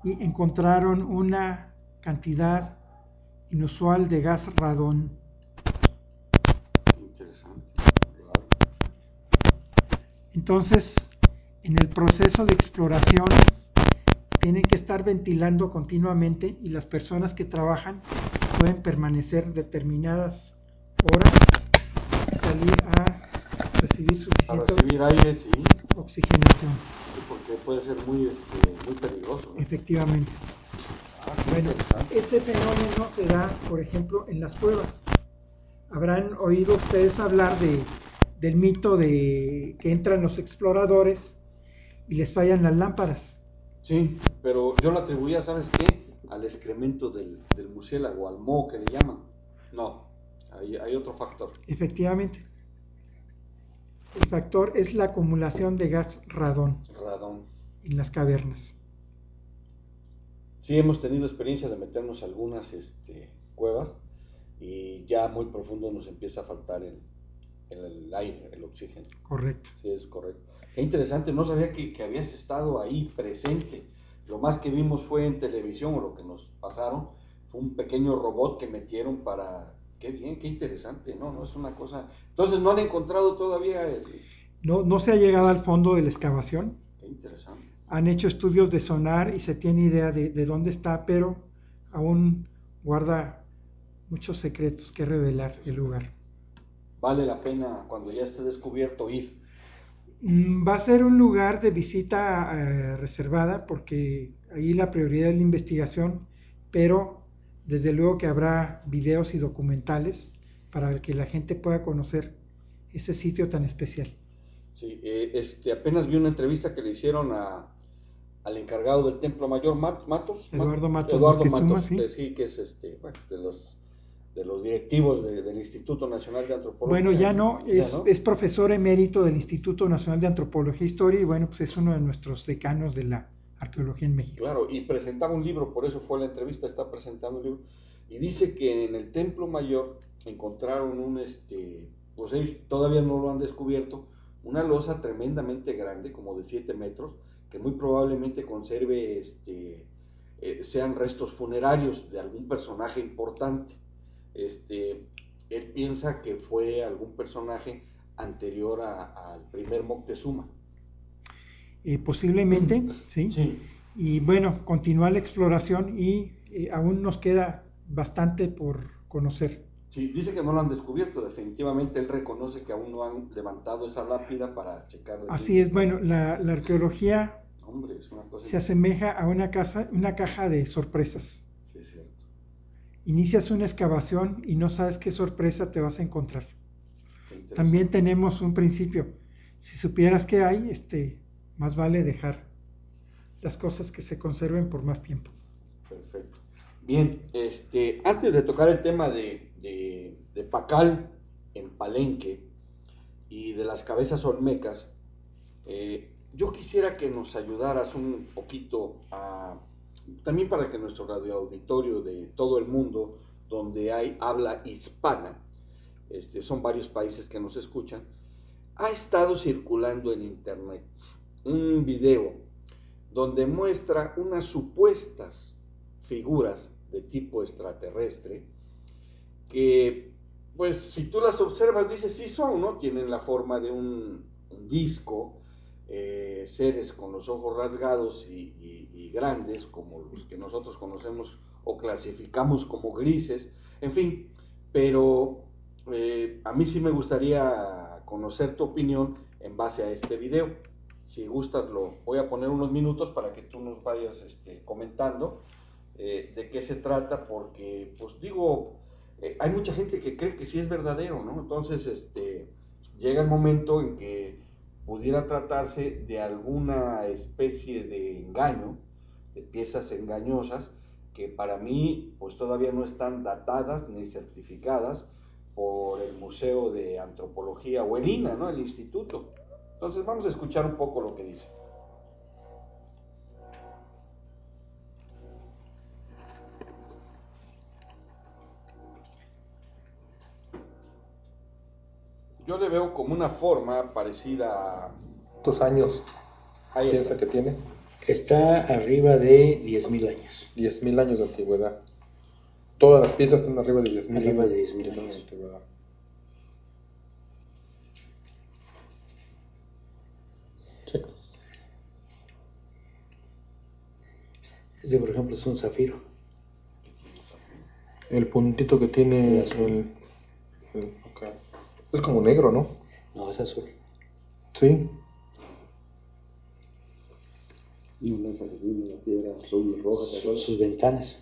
y encontraron una cantidad inusual de gas radón. Entonces, en el proceso de exploración, tienen que estar ventilando continuamente y las personas que trabajan pueden permanecer determinadas horas y salir a recibir suficiente recibir aire, sí, oxigenación, porque puede ser muy, este, muy peligroso. ¿no? efectivamente. Bueno, ese fenómeno se da, por ejemplo, en las cuevas. Habrán oído ustedes hablar de, del mito de que entran los exploradores y les fallan las lámparas. Sí, pero yo lo atribuía, ¿sabes qué? Al excremento del, del murciélago, al moho que le llaman. No, hay, hay otro factor. Efectivamente. El factor es la acumulación de gas radón Radón. en las cavernas. Sí, hemos tenido experiencia de meternos a algunas este, cuevas y ya muy profundo nos empieza a faltar el, el, el aire, el oxígeno. Correcto. Sí, es correcto. Qué interesante, no sabía que, que habías estado ahí presente. Lo más que vimos fue en televisión o lo que nos pasaron fue un pequeño robot que metieron para... Qué bien, qué interesante, ¿no? No es una cosa... Entonces no han encontrado todavía... el- No, no se ha llegado al fondo de la excavación. Qué interesante. Han hecho estudios de sonar y se tiene idea de, de dónde está, pero aún guarda muchos secretos que revelar el lugar. Vale la pena cuando ya esté descubierto ir. Mm, Va a ser un lugar de visita eh, reservada porque ahí la prioridad es la investigación, pero desde luego que habrá videos y documentales para que la gente pueda conocer ese sitio tan especial. Sí, eh, este, apenas vi una entrevista que le hicieron a, al encargado del Templo Mayor, Mat- Matos. Eduardo Matos Eduardo Matos, sí. que sí, que es este, bueno, de los de los directivos de- del Instituto Nacional de Antropología. Bueno, ya no, Ya es, no. es profesor emérito del Instituto Nacional de Antropología e Historia y bueno, pues es uno de nuestros decanos de la arqueología en México. Claro, y presentaba un libro, por eso fue la entrevista, está presentando un libro, y dice que en el Templo Mayor encontraron un, este, pues ellos todavía no lo han descubierto, una losa tremendamente grande, como de 7 metros, que muy probablemente conserve, este, eh, sean restos funerarios de algún personaje importante. Este, él piensa que fue algún personaje anterior a- al primer Moctezuma. Eh, posiblemente, ¿sí? Sí. Y bueno, continúa la exploración y eh, aún nos queda bastante por conocer. Sí, dice que no lo han descubierto, definitivamente él reconoce que aún no han levantado esa lápida para checar. Así es, bueno, la, la arqueología Hombre, es una cosa. se asemeja a una, casa, una caja de sorpresas. Sí, es cierto. Inicias una excavación y no sabes qué sorpresa te vas a encontrar. También tenemos un principio. Si supieras qué hay, este, más vale dejar las cosas que se conserven por más tiempo. Perfecto. Bien, este, antes de tocar el tema de, de, de Pacal en Palenque y de las cabezas olmecas, eh, yo quisiera que nos ayudaras un poquito a, también para que nuestro radioauditorio de todo el mundo, donde hay habla hispana, este, son varios países que nos escuchan, ha estado circulando en internet un video donde muestra unas supuestas figuras de tipo extraterrestre que, pues, si tú las observas, dices, sí son, ¿no? Tienen la forma de un, un disco, eh, seres con los ojos rasgados y, grandes, como los que nosotros conocemos o clasificamos como grises, en fin, pero eh, a mí sí me gustaría conocer tu opinión en base a este video. Si gustas, lo voy a poner unos minutos para que tú nos vayas este, comentando eh, de qué se trata, porque, pues digo, hay mucha gente que cree que sí es verdadero, ¿no? Entonces, este, llega el momento en que pudiera tratarse de alguna especie de engaño, de piezas engañosas, que para mí, pues todavía no están datadas ni certificadas, por el Museo de Antropología o el INA, ¿no? El instituto. Entonces vamos a escuchar un poco lo que dice. Yo le veo como una forma parecida a... ¿Cuántos años Ahí piensa está. que tiene? Está arriba de 10.000 años. 10.000 años de antigüedad. Todas las piezas están arriba de 10.000 Arriba años de 10.000 de años. antigüedad. Sí. Este, por ejemplo, es un zafiro. El puntito que tiene El el-. Es como negro, ¿no? No, es azul. Sí. Sus, sus ventanas.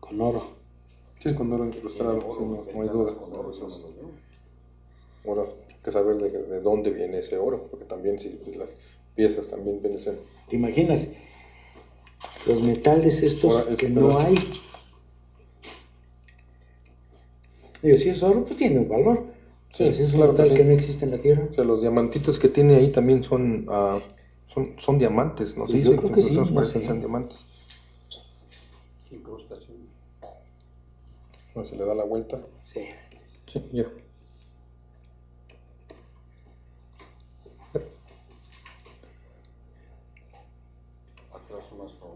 Con oro. Sí, con oro incrustado, sí, no, no hay duda. Ahora hay que saber de, de dónde viene ese oro, porque también si las piezas también vienen ¿Te imaginas? Los metales estos Ahora, es- que no hay. Digo, si es oro, pues tiene un valor. Sí, si es un claro que sí. que no existe en la Tierra. O sea, los diamantitos que tiene ahí también son ah, son, son diamantes, ¿no? Pues yo creo que sí, no parecen sé. ser diamantes. Incrustación. Bueno, se le da la vuelta. Sí. Sí, ya.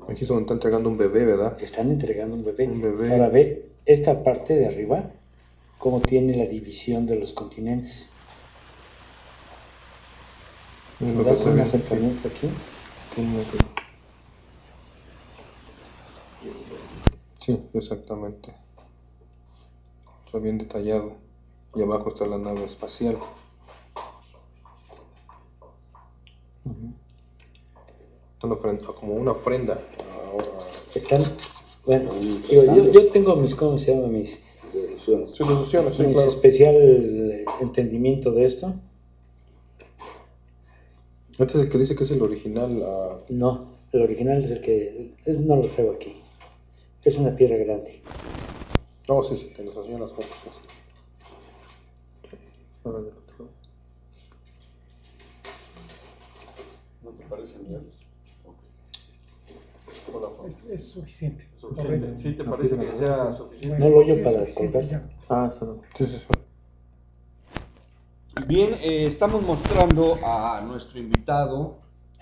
Aquí donde está entregando un bebé, ¿verdad? Están entregando un bebé. Un bebé. Ahora ve esta parte de arriba, cómo tiene la división de los continentes. Es Si lo das un acercamiento aquí, Sí, exactamente. Está bien detallado. Y abajo está la nave espacial. Está una ofrenda- como una ofrenda. Ahora, están, bueno, digo, yo, yo tengo mis, ¿cómo se llama? Mis, sí, los ilusiones, sí, claro. especial entendimiento de esto. Este es el que dice que es el original. ah, No, el original es el que, es- no lo traigo aquí. Es una piedra grande. No, sí, sí, que nos hacían las fotos. sí. Ahora del otro lado. ¿No te parece, Nieves? La forma. Es, es suficiente. Suficiente. Correcto. ¿Sí te parece que sea suficiente? No lo oyo para colgarse. Ah, eso no. Sí, sí, sí. Bien, eh, estamos mostrando a nuestro invitado,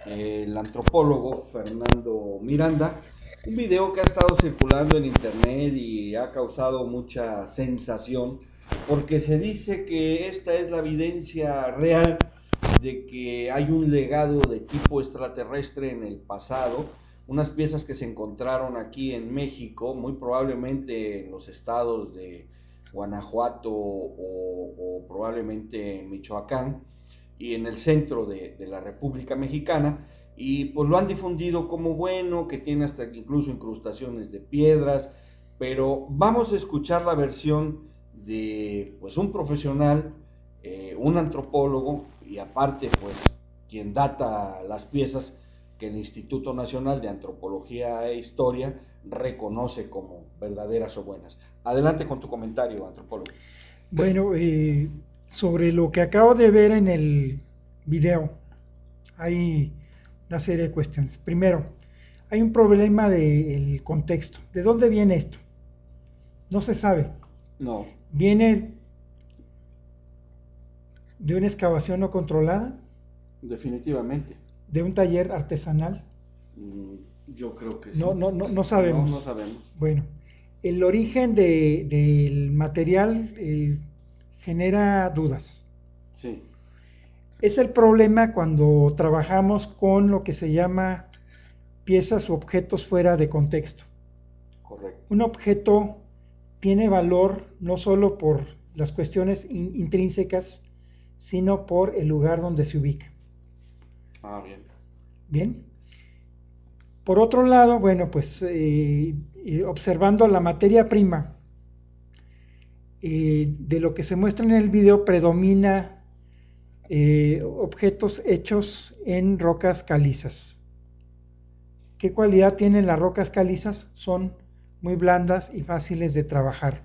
eh, el antropólogo Fernando Miranda, un video que ha estado circulando en internet y ha causado mucha sensación porque se dice que esta es la evidencia real de que hay un legado de tipo extraterrestre en el pasado, unas piezas que se encontraron aquí en México, muy probablemente en los estados de Guanajuato o, probablemente en Michoacán y en el centro de, de la República Mexicana y pues lo han difundido como bueno, que tiene hasta incluso incrustaciones de piedras, pero vamos a escuchar la versión de pues un profesional, eh, un antropólogo y aparte pues quien data las piezas que el Instituto Nacional de Antropología e Historia reconoce como verdaderas o buenas. Adelante con tu comentario, antropólogo. Bueno, eh, sobre lo que acabo de ver en el video, hay una serie de cuestiones. Primero, hay un problema del contexto. ¿De dónde viene esto? No se sabe. No, ¿Viene de una excavación no controlada? definitivamente. ¿De un taller artesanal? Mm, Yo creo que sí. No, no, no, no sabemos. No, no sabemos. Bueno, el origen de- del material eh, genera dudas. Sí, Es el problema cuando trabajamos con lo que se llama piezas u objetos fuera de contexto. correcto. Un objeto tiene valor no solo por las cuestiones in- intrínsecas, sino por el lugar donde se ubica. Ah, bien. Bien. Por otro lado, bueno, pues eh, eh, observando la materia prima, eh, de lo que se muestra en el video predomina objetos hechos en rocas calizas. ¿Qué cualidad tienen las rocas calizas? Son muy blandas y fáciles de trabajar.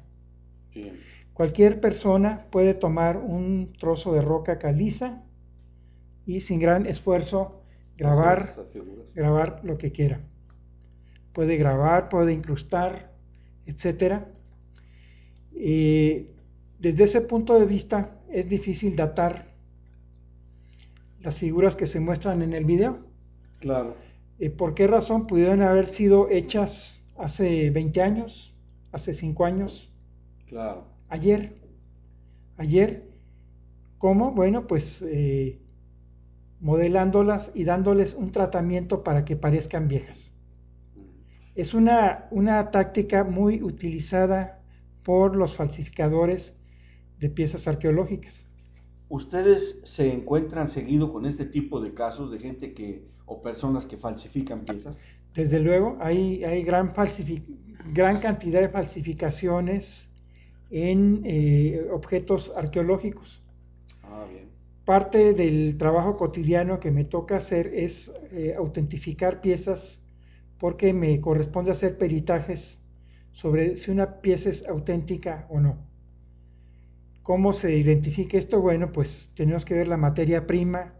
Bien. Cualquier persona puede tomar un trozo de roca caliza y sin gran esfuerzo grabar, grabar lo que quiera. Puede grabar, puede incrustar, etcétera. Eh, desde ese punto de vista es difícil datar las figuras que se muestran en el video. Claro. Eh, ¿Por qué razón pudieron haber sido hechas hace 20 años, hace 5 años? Claro. Ayer. Ayer. ¿Cómo? Bueno, pues eh, modelándolas y dándoles un tratamiento para que parezcan viejas. Es una, una táctica muy utilizada por los falsificadores de piezas arqueológicas. ¿Ustedes se encuentran seguido con este tipo de casos de gente que o personas que falsifican piezas? Desde luego, hay, hay gran, gran cantidad de falsificaciones en eh, objetos arqueológicos. Ah, bien. Parte del trabajo cotidiano que me toca hacer es eh, autentificar piezas porque me corresponde hacer peritajes sobre si una pieza es auténtica o no. ¿Cómo se identifica esto? Bueno, pues tenemos que ver la materia prima,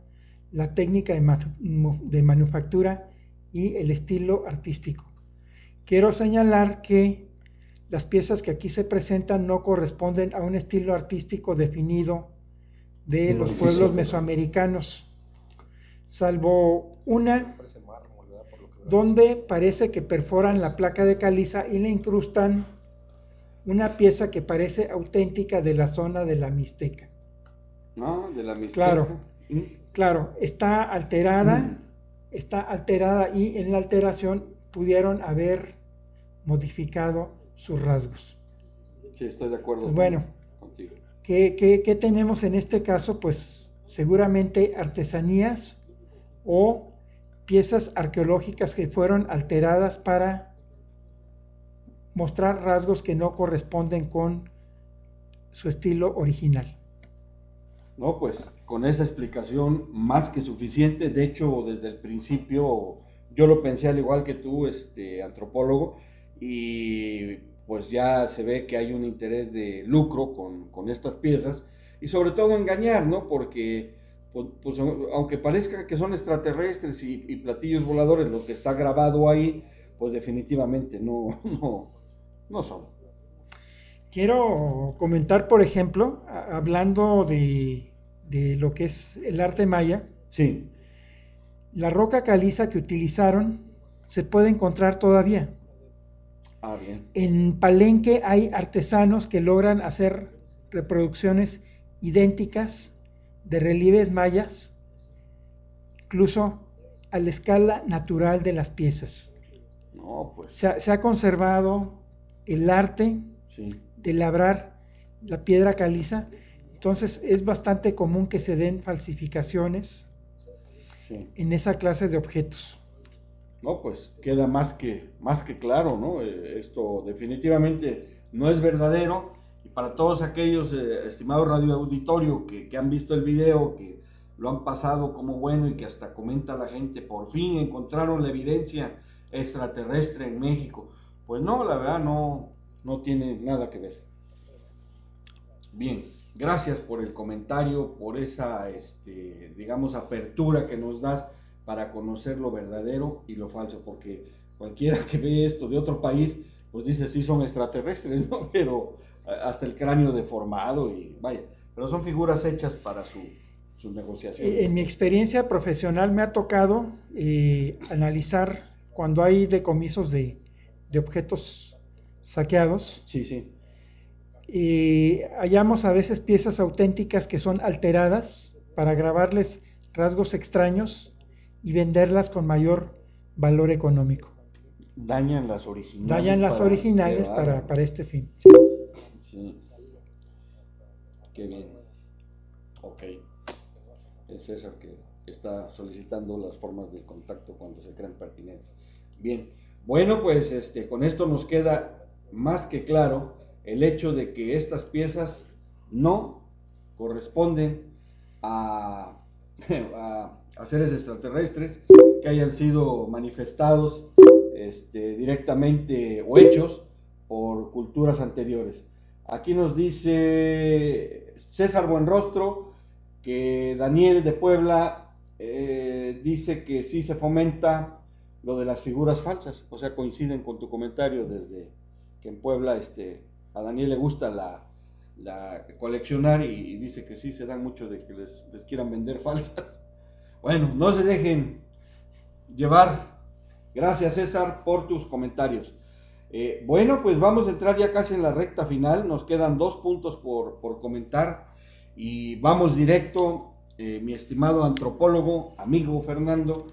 la técnica de, manufactura y el estilo artístico. Quiero señalar que las piezas que aquí se presentan no corresponden a un estilo artístico definido de los pueblos mesoamericanos, salvo una donde parece que perforan la placa de caliza y le incrustan una pieza que parece auténtica de la zona de la Mixteca. No, de la Mixteca. Claro, claro, está alterada, mm. está alterada y en la alteración pudieron haber modificado sus rasgos. Sí, estoy de acuerdo bueno, contigo. ¿qué, qué tenemos en este caso? Pues seguramente artesanías o piezas arqueológicas que fueron alteradas para mostrar rasgos que no corresponden con su estilo original. No, pues con esa explicación más que suficiente. De hecho, desde el principio yo lo pensé al igual que tú, este antropólogo, y pues ya se ve que hay un interés de lucro con, estas piezas y sobre todo engañar, ¿no? Porque pues, pues aunque parezca que son extraterrestres y, y, platillos voladores, lo que está grabado ahí, pues definitivamente no, no, no son. Quiero comentar, por ejemplo, hablando de, lo que es el arte maya. Sí. La roca caliza que utilizaron se puede encontrar todavía. Ah, bien. En Palenque hay artesanos que logran hacer reproducciones idénticas de relieves mayas, incluso a la escala natural de las piezas. No, pues. se ha conservado el arte de labrar la piedra caliza. Entonces es bastante común que se den falsificaciones en esa clase de objetos. No, pues queda más que, más que claro, ¿no? Eh, esto definitivamente no es verdadero. Y para todos aquellos eh, estimados radio auditorio que, que han visto el video, que lo han pasado como bueno y que hasta comenta la gente, por fin encontraron la evidencia extraterrestre en México. Pues no, la verdad no, no tiene nada que ver. Bien, gracias por el comentario, por esa, este, digamos, apertura que nos das para conocer lo verdadero y lo falso, porque cualquiera que ve esto de otro país, pues dice sí son extraterrestres, ¿no? Pero eh, hasta el cráneo deformado y vaya, pero son figuras hechas para su, su negociación. En mi experiencia profesional me ha tocado eh, analizar cuando hay decomisos de de objetos saqueados. Sí, sí. Y hallamos a veces piezas auténticas que son alteradas para grabarles rasgos extraños y venderlas con mayor valor económico. Dañan las originales. Dañan las para originales para, para, este fin. Sí. sí. Qué bien. Ok. Es César que está solicitando las formas de contacto cuando se crean pertinentes. Bien. Bueno, pues este, con esto nos queda más que claro el hecho de que estas piezas no corresponden a, a, seres extraterrestres que hayan sido manifestados este, directamente o hechos por culturas anteriores. Aquí nos dice César Buenrostro que Daniel de Puebla eh, dice que sí se fomenta lo de las figuras falsas, o sea, coinciden con tu comentario desde que en Puebla este, a Daniel le gusta la, la coleccionar y, dice que sí se dan mucho de que les, quieran vender falsas. Bueno, no se dejen llevar. Gracias César por tus comentarios. Eh, bueno, pues vamos a entrar ya casi en la recta final. Nos quedan dos puntos por, comentar y vamos directo, eh, mi estimado antropólogo, amigo Fernando.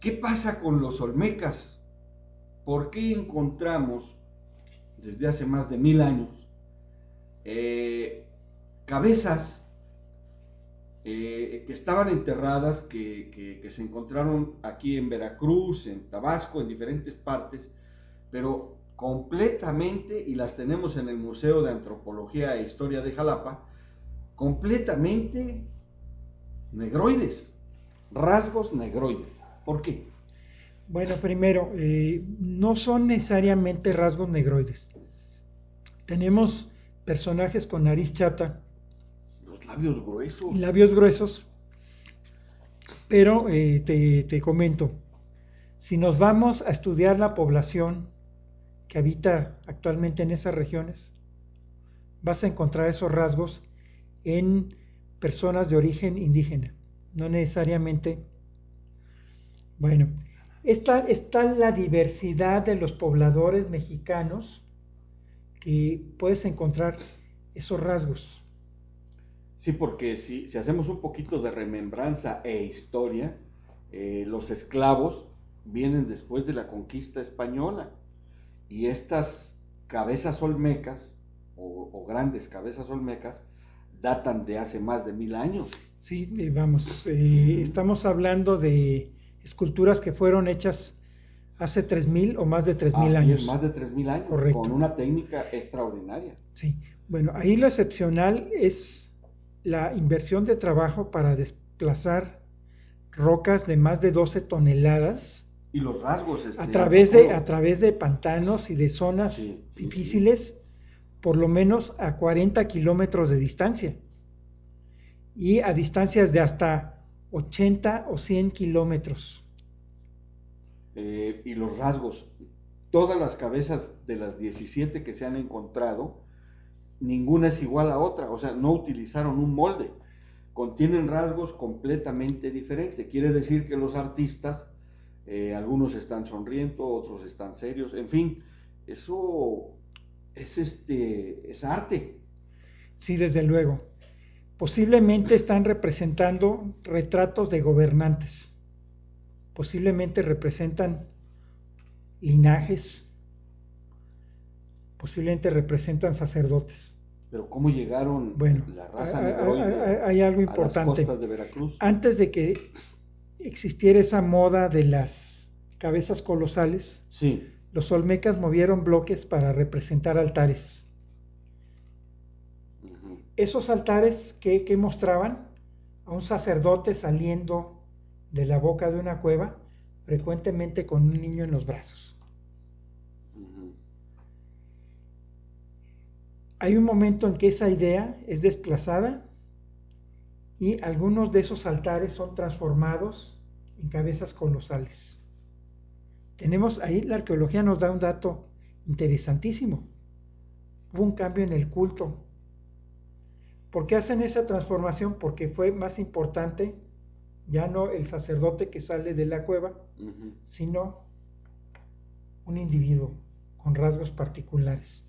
¿Qué pasa con los olmecas? ¿Por qué encontramos desde hace más de mil años eh, cabezas que estaban enterradas, que, que, se encontraron aquí en Veracruz, en Tabasco, en diferentes partes, pero completamente, y las tenemos en el Museo de Antropología e Historia de Jalapa, completamente negroides, rasgos negroides. ¿Por qué? Bueno, primero, eh, no son necesariamente rasgos negroides. Tenemos personajes con nariz chata. Los labios gruesos. Labios gruesos. Pero eh, te, te comento, si nos vamos a estudiar la población que habita actualmente en esas regiones, vas a encontrar esos rasgos en personas de origen indígena, no necesariamente. Bueno, está, está la diversidad de los pobladores mexicanos que puedes encontrar esos rasgos. Sí, porque si, si hacemos un poquito de remembranza e historia, eh, los esclavos vienen después de la conquista española y estas cabezas olmecas, o, grandes cabezas olmecas, datan de hace más de mil años. Sí, eh, vamos, eh, estamos hablando de esculturas que fueron hechas hace tres mil o más de tres mil años. Es, más de tres mil años, Correcto. con una técnica extraordinaria. Sí, bueno, ahí lo excepcional es la inversión de trabajo para desplazar rocas de más de 12 toneladas y los rasgos. Este, a, través de, a través de pantanos y de zonas difíciles, por lo menos a 40 kilómetros de distancia. Y a distancias de hasta 80 o 100 kilómetros. Eh, y los rasgos, todas las cabezas de las 17 que se han encontrado, ninguna es igual a otra, o sea, no utilizaron un molde, contienen rasgos completamente diferentes. Quiere decir que los artistas eh, algunos están sonriendo, otros están serios, en fin, eso es este es arte. Sí, desde luego. Posiblemente están representando retratos de gobernantes. Posiblemente representan linajes. Posiblemente representan sacerdotes. Pero ¿cómo llegaron bueno, la raza hay, hay, algo importante. de Veracruz? Antes de que existiera esa moda de las cabezas colosales, sí. los olmecas movieron bloques para representar altares. Esos altares que, mostraban a un sacerdote saliendo de la boca de una cueva, frecuentemente con un niño en los brazos. Hay un momento en que esa idea es desplazada y algunos de esos altares son transformados en cabezas colosales. Tenemos ahí, la arqueología nos da un dato interesantísimo. Hubo un cambio en el culto. ¿Por qué hacen esa transformación? Porque fue más importante ya no el sacerdote que sale de la cueva, sino un individuo con rasgos particulares.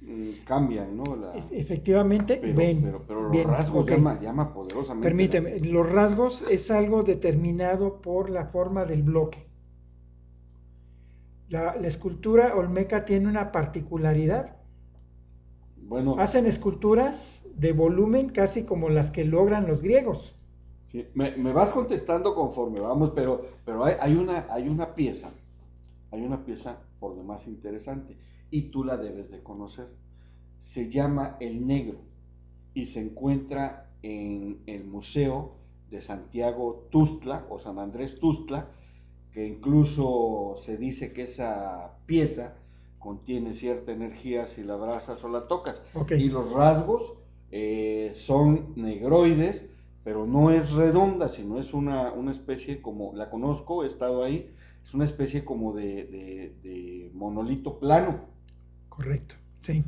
Mm, cambian, ¿no? efectivamente, pero, pero, los rasgos llama, poderosamente. Permíteme, los rasgos es algo determinado por la forma del bloque. La, escultura olmeca tiene una particularidad. Bueno, hacen esculturas de volumen casi como las que logran los griegos. Sí, me, vas contestando conforme vamos, pero, pero hay, hay, una, hay una pieza, hay una pieza por demás interesante y tú la debes de conocer. Se llama El Negro y se encuentra en el Museo de Santiago Tustla o San Andrés Tustla, que incluso se dice que esa pieza contiene cierta energía si la abrazas o la tocas. Ok. Y los rasgos eh, son negroides, pero no es redonda, sino es una, una especie como, la conozco, he estado ahí, es una especie como de, de- de monolito plano, Correcto, sí.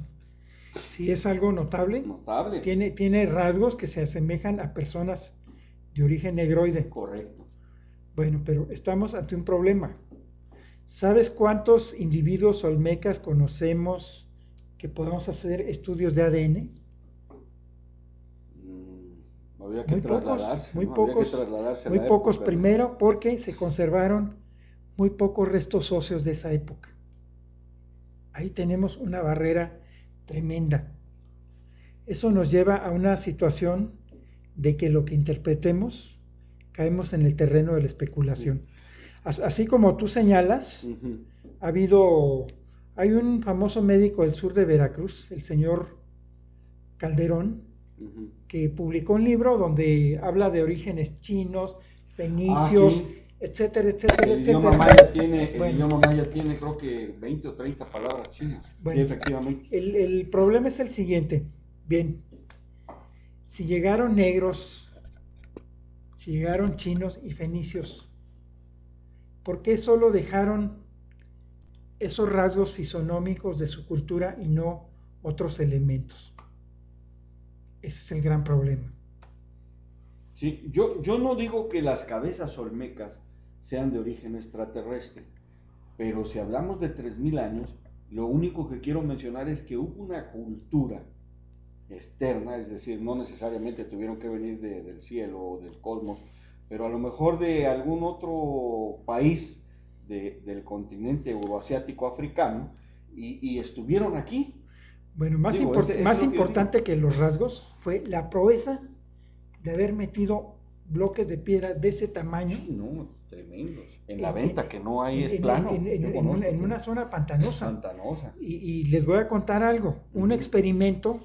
Sí, es algo notable. notable. Tiene, tiene rasgos que se asemejan a personas de origen negroide. Correcto. Bueno, pero estamos ante un problema. ¿Sabes cuántos individuos olmecas conocemos que podamos hacer estudios de ADN? Habría que Muy pocos, muy pocos, muy pocos época. primero porque se conservaron muy pocos restos óseos de esa época. Ahí tenemos una barrera tremenda. Eso nos lleva a una situación de que lo que interpretemos caemos en el terreno de la especulación. As- Así como tú señalas, ha habido, hay un famoso médico del sur de Veracruz, el señor Calderón, Que publicó un libro donde habla de orígenes chinos, fenicios, Ah, sí. etcétera, etcétera, El etcétera. maya tiene, el idioma maya tiene creo que 20 o 30 palabras chinas. Bueno. Efectivamente. El, el problema es el siguiente. Bien, si llegaron negros, si llegaron chinos y fenicios, ¿por qué solo dejaron esos rasgos fisonómicos de su cultura y no otros elementos? Ese es el gran problema. Sí, yo, yo no digo que las cabezas olmecas sean de origen extraterrestre, pero si hablamos de 3.000 años, lo único que quiero mencionar es que hubo una cultura externa, es decir, no necesariamente tuvieron que venir de- del cielo o del cosmos, pero a lo mejor de algún otro país de- del continente euroasiático africano y, y estuvieron aquí. Bueno, más, Digo, impor- ese- eso más importante que los rasgos fue la proeza de haber metido bloques de piedra de ese tamaño Sí, no, tremendos. En la En- venta, que no hay en, es plano. en- conozco, una, zona pantanosa. Pantanosa. Y, y les voy a contar algo, un experimento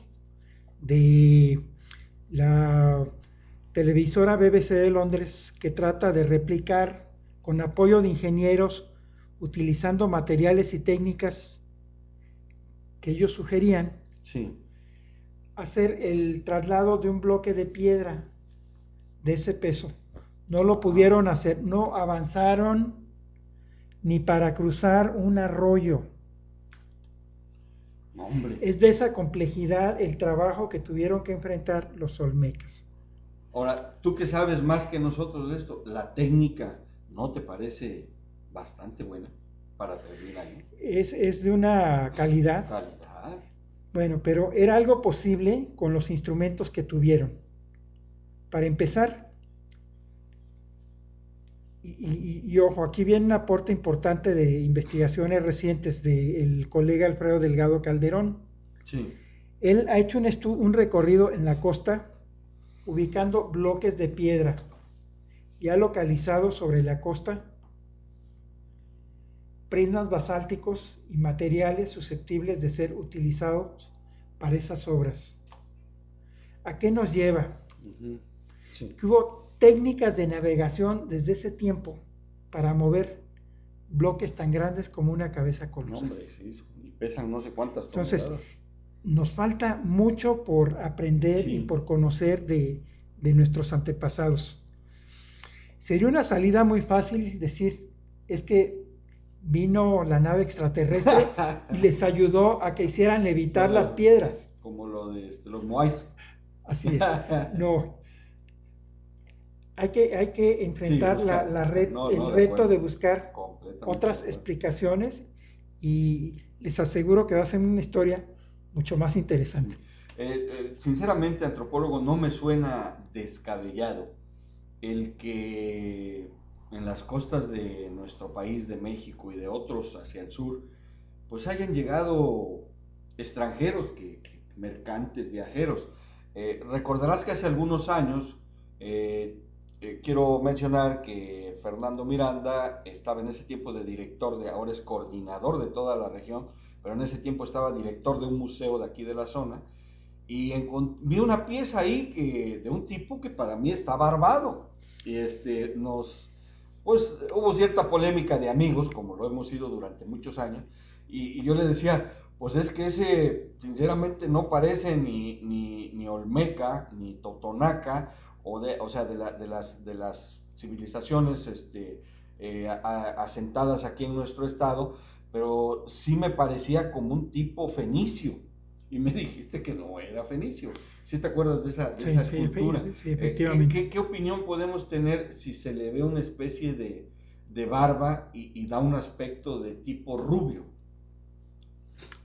de la televisora BBC de Londres que trata de replicar con apoyo de ingenieros utilizando materiales y técnicas que ellos sugerían Sí. Hacer el traslado de un bloque de piedra de ese peso. No lo pudieron hacer, no avanzaron ni para cruzar un arroyo. Hombre. Es de esa complejidad el trabajo que tuvieron que enfrentar los olmecas. Ahora, tú que sabes más que nosotros de esto, la técnica, ¿no te parece bastante buena para 3.000 años? Es, es de una calidad, Calidad. Bueno, pero era algo posible con los instrumentos que tuvieron. Para empezar, y, y- ojo, aquí viene un aporte importante de investigaciones recientes del colega Alfredo Delgado Calderón. Sí. Él ha hecho un, un recorrido en la costa ubicando bloques de piedra y ha localizado sobre la costa prismas basálticos y materiales susceptibles de ser utilizados para esas obras. ¿A qué nos lleva? Sí. Que hubo técnicas de navegación desde ese tiempo para mover bloques tan grandes como una cabeza No, colosal. hombre, sí, y pesan no sé cuántas Entonces, toneladas. nos falta mucho por aprender Sí. y por conocer de, de nuestros antepasados. Sería una salida muy fácil decir, es que vino la nave extraterrestre y les ayudó a que hicieran levitar las piedras. Como lo de este, los Moais. Así es. No. Hay que, hay que enfrentar Sí, la, la red, No, el de reto de buscar otras explicaciones y les aseguro que va a ser una historia mucho más interesante. Eh, eh, sinceramente, antropólogo, no me suena descabellado el que en las costas de nuestro país, de México y de otros hacia el sur, pues hayan llegado extranjeros, que, mercantes, viajeros. Eh, recordarás que hace algunos años, eh, eh, quiero mencionar que Fernando Miranda estaba en ese tiempo de director, de ahora es coordinador de toda la región, pero en ese tiempo estaba director de un museo de aquí de la zona, y vi una pieza ahí que, de un tipo que para mí está barbado. Y este, nos, pues hubo cierta polémica de amigos, como lo hemos sido durante muchos años, Y, yo le decía, pues es que ese sinceramente no parece ni, ni, ni Olmeca, ni Totonaca, o, de, o sea, de, la, de, las, de las civilizaciones este, eh, asentadas aquí en nuestro estado, pero sí me parecía como un tipo fenicio. Y me dijiste que no era fenicio. ¿Sí te acuerdas de esa, de Sí, esa sí, escultura? sí, Eh, efectivamente. ¿qué, qué, qué opinión podemos tener si se le ve una especie de, de barba y, y da un aspecto de tipo rubio?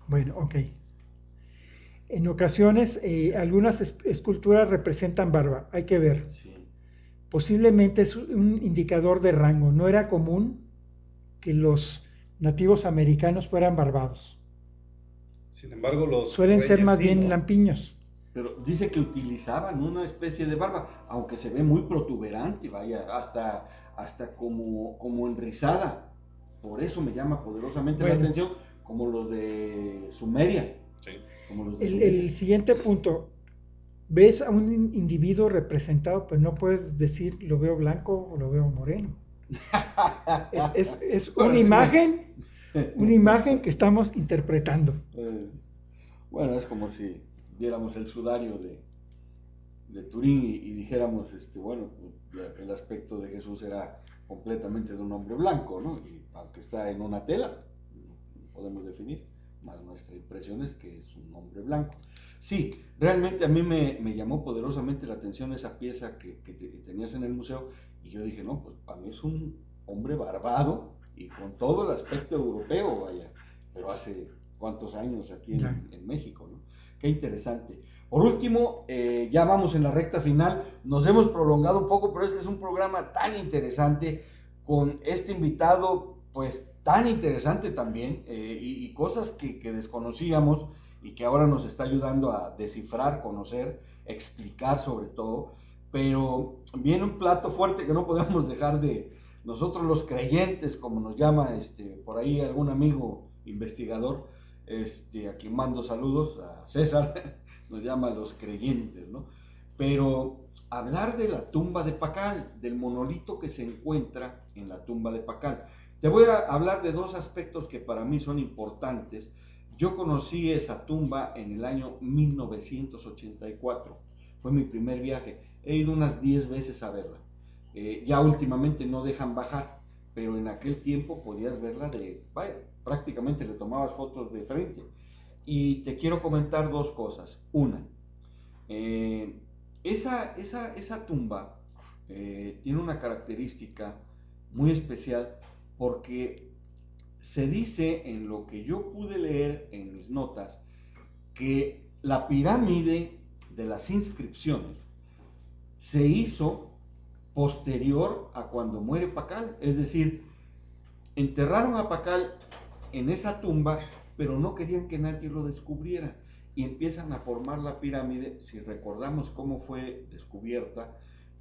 Bueno, ok. En ocasiones, eh, algunas es- esculturas representan barba, hay que ver. Sí. Posiblemente es un indicador de rango. No era común que los nativos americanos fueran barbados. Sin embargo, los Suelen ser más sí, bien ¿no? lampiños. Pero dice que utilizaban una especie de barba, aunque se ve muy protuberante, vaya, hasta, hasta como, como enrizada. Por eso me llama poderosamente la atención, como los de Sumeria. Sí. Como los de El, Sumeria. el siguiente punto. Ves a un in- individuo representado, pues no puedes decir lo veo blanco o lo veo moreno. Es, es- es Bueno, una sí, imagen, una imagen que estamos interpretando. Eh, bueno, es como si viéramos el sudario de, de Turín y, y dijéramos, este, bueno, pues, el aspecto de Jesús era completamente de un hombre blanco, ¿no? Y aunque está en una tela, no podemos definir, más nuestra impresión es que es un hombre blanco. Sí, realmente a mí me, me llamó poderosamente la atención esa pieza que, que te- que tenías en el museo y yo dije, no, pues para mí es un hombre barbado y con todo el aspecto europeo, vaya, pero hace cuántos años aquí en, en México, ¿no? Qué interesante. Por último, eh, ya vamos en la recta final, nos hemos prolongado un poco, pero es que es un programa tan interesante con este invitado, pues tan interesante también, eh, y, cosas que, que desconocíamos y que ahora nos está ayudando a descifrar, conocer, explicar sobre todo, pero viene un plato fuerte que no podemos dejar de nosotros los creyentes, como nos llama este, por ahí algún amigo investigador, este, a quien mando saludos, a César, nos llama los creyentes, ¿no? Pero hablar de la tumba de Pacal, del monolito que se encuentra en la tumba de Pacal. Te voy a hablar de dos aspectos que para mí son importantes. Yo conocí esa tumba en el año 1984. Fue mi primer viaje. He ido unas 10 veces a verla. Eh, ya últimamente no dejan bajar, pero en aquel tiempo podías verla de, vaya, prácticamente le tomabas fotos de frente. Y te quiero comentar dos cosas. Una, eh, esa, esa, esa tumba eh, tiene una característica muy especial porque se dice en lo que yo pude leer en mis notas que la pirámide de las inscripciones se hizo posterior a cuando muere Pacal, es decir, enterraron a Pacal en esa tumba, pero no querían que nadie lo descubriera y empiezan a formar la pirámide. Si recordamos cómo fue descubierta,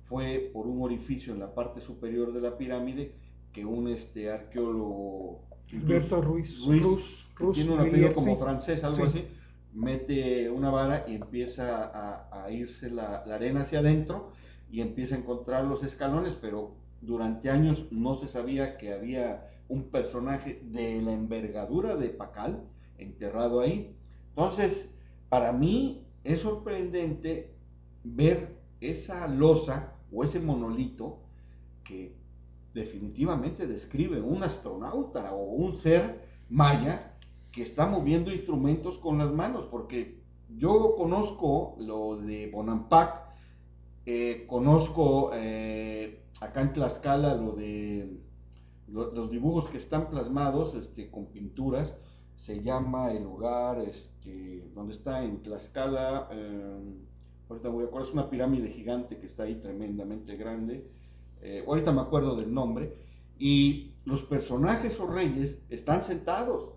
fue por un orificio en la parte superior de la pirámide que un este arqueólogo Alberto Ruiz, Ruiz, Rus tiene un apellido como sí. francés, algo Sí. así, mete una vara y empieza a, a irse la, la arena hacia adentro y empieza a encontrar los escalones, pero durante años no se sabía que había un personaje de la envergadura de Pacal enterrado ahí. Entonces, para mí es sorprendente ver esa losa o ese monolito que definitivamente describe un astronauta o un ser maya que está moviendo instrumentos con las manos, porque yo conozco lo de Bonampak, eh, conozco eh, acá en Tlaxcala lo de los dibujos que están plasmados este, con pinturas, se llama el lugar este, donde está en Tlaxcala, eh, ahorita me voy a acordar, es una pirámide gigante que está ahí tremendamente grande, eh, ahorita me acuerdo del nombre, y los personajes o reyes están sentados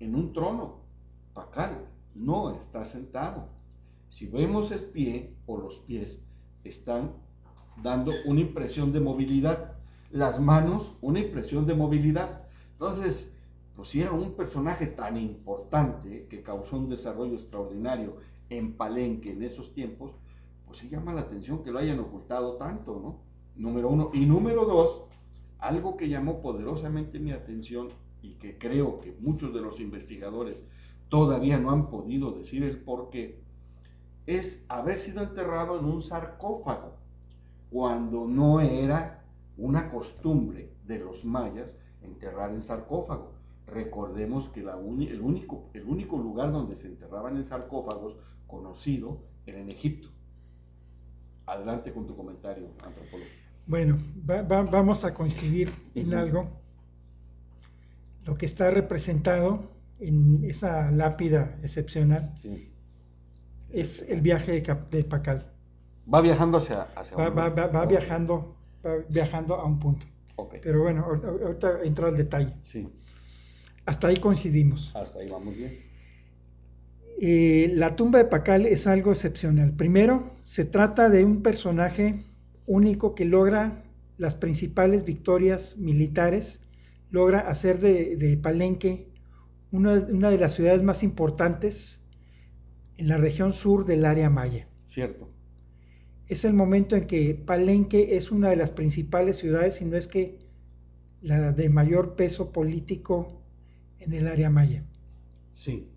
en un trono. Pacal no está sentado. Si vemos el pie o los pies, están dando una impresión de movilidad. Las manos, una impresión de movilidad. Entonces, si era un personaje tan importante que causó un desarrollo extraordinario en Palenque en esos tiempos, pues sí llama la atención que lo hayan ocultado tanto, ¿no? Número uno. Y número dos, algo que llamó poderosamente mi atención y que creo que muchos de los investigadores todavía no han podido decir el por qué, es haber sido enterrado en un sarcófago, cuando no era una costumbre de los mayas enterrar en sarcófago. Recordemos que la el, único, el único lugar donde se enterraban en sarcófagos conocido era en Egipto. Adelante con tu comentario, antropólogo. Bueno, vamos a coincidir en algo. Lo que está representado en esa lápida excepcional es el viaje de, Pacal. Va viajando hacia, hacia va, viajando, viajando a un punto. Pero bueno, ahorita entro al detalle. Sí. Hasta ahí coincidimos. Hasta ahí vamos bien. Eh, la tumba de Pacal es algo excepcional. Primero, se trata de un personaje único que logra las principales victorias militares, logra hacer de, Palenque una, una, de las ciudades más importantes en la región sur del área maya. Cierto. Es el momento en que Palenque es una de las principales ciudades, y no es que la de mayor peso político en el área maya. Sí.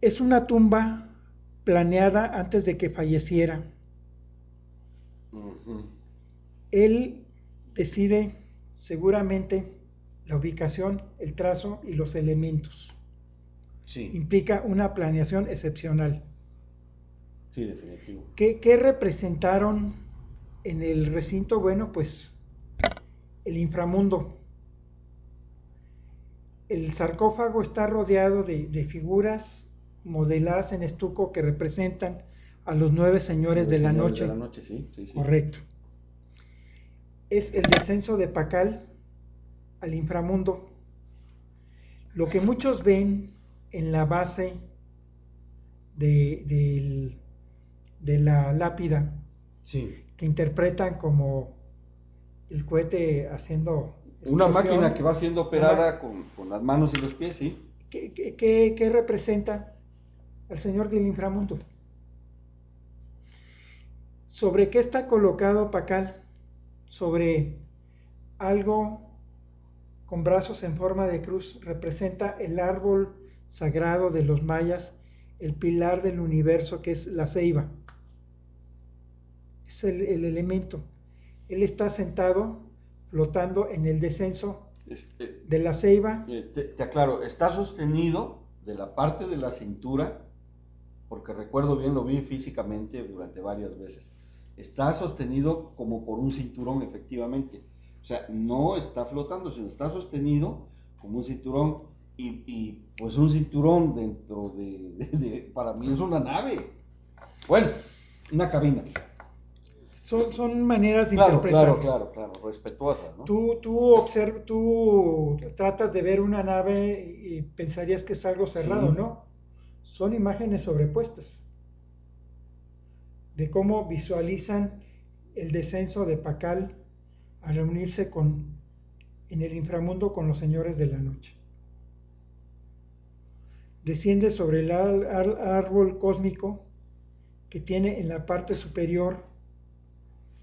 Es una tumba planeada antes de que falleciera. Él decide seguramente la ubicación, el trazo y los elementos. Sí. Implica una planeación excepcional. Sí, definitivo. ¿Qué, ¿Qué, representaron en el recinto? Bueno, pues el inframundo. El sarcófago está rodeado de, de figuras modeladas en estuco que representan a los nueve señores, de, la noche. Correcto. Es el descenso de Pacal al inframundo. Lo que muchos ven en la base de, de la lápida, que interpretan como el cohete haciendo... Una máquina que va siendo operada con, las manos y los pies, ¿sí? ¿Qué, qué, qué representa? al Señor del inframundo. ¿Sobre qué está colocado Pacal? Sobre algo con brazos en forma de cruz. Representa el árbol sagrado de los mayas, el pilar del universo que es la ceiba. Es el, elemento. Él está sentado, flotando en el descenso este, de la ceiba. Eh, te aclaro, está sostenido de la parte de la cintura porque recuerdo bien, lo vi físicamente durante varias veces. Está sostenido como por un cinturón, efectivamente. O sea, no está flotando, sino está sostenido como un cinturón. Y, pues un cinturón dentro de, para mí es una nave. Bueno, una cabina. Son, son maneras de claro, interpretar. Claro, claro, claro, respetuosas. ¿no? Tú, tú, tú tratas de ver una nave y pensarías que es algo cerrado, ¿no? son imágenes sobrepuestas de cómo visualizan el descenso de Pacal a reunirse con, en el inframundo con los señores de la noche. Desciende sobre el árbol cósmico que tiene en la parte superior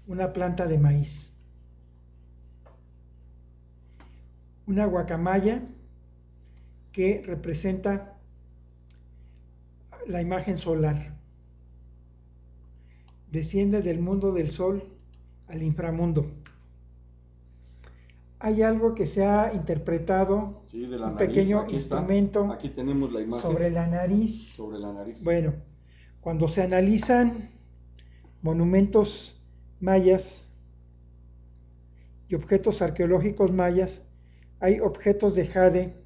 una planta de maíz. Una guacamaya que representa la imagen solar. Desciende del mundo del sol al inframundo. Hay algo que se ha interpretado, un pequeño instrumento Aquí tenemos la imagen. sobre la nariz. Sobre la nariz. Bueno, cuando se analizan monumentos mayas y objetos arqueológicos mayas, hay objetos de jade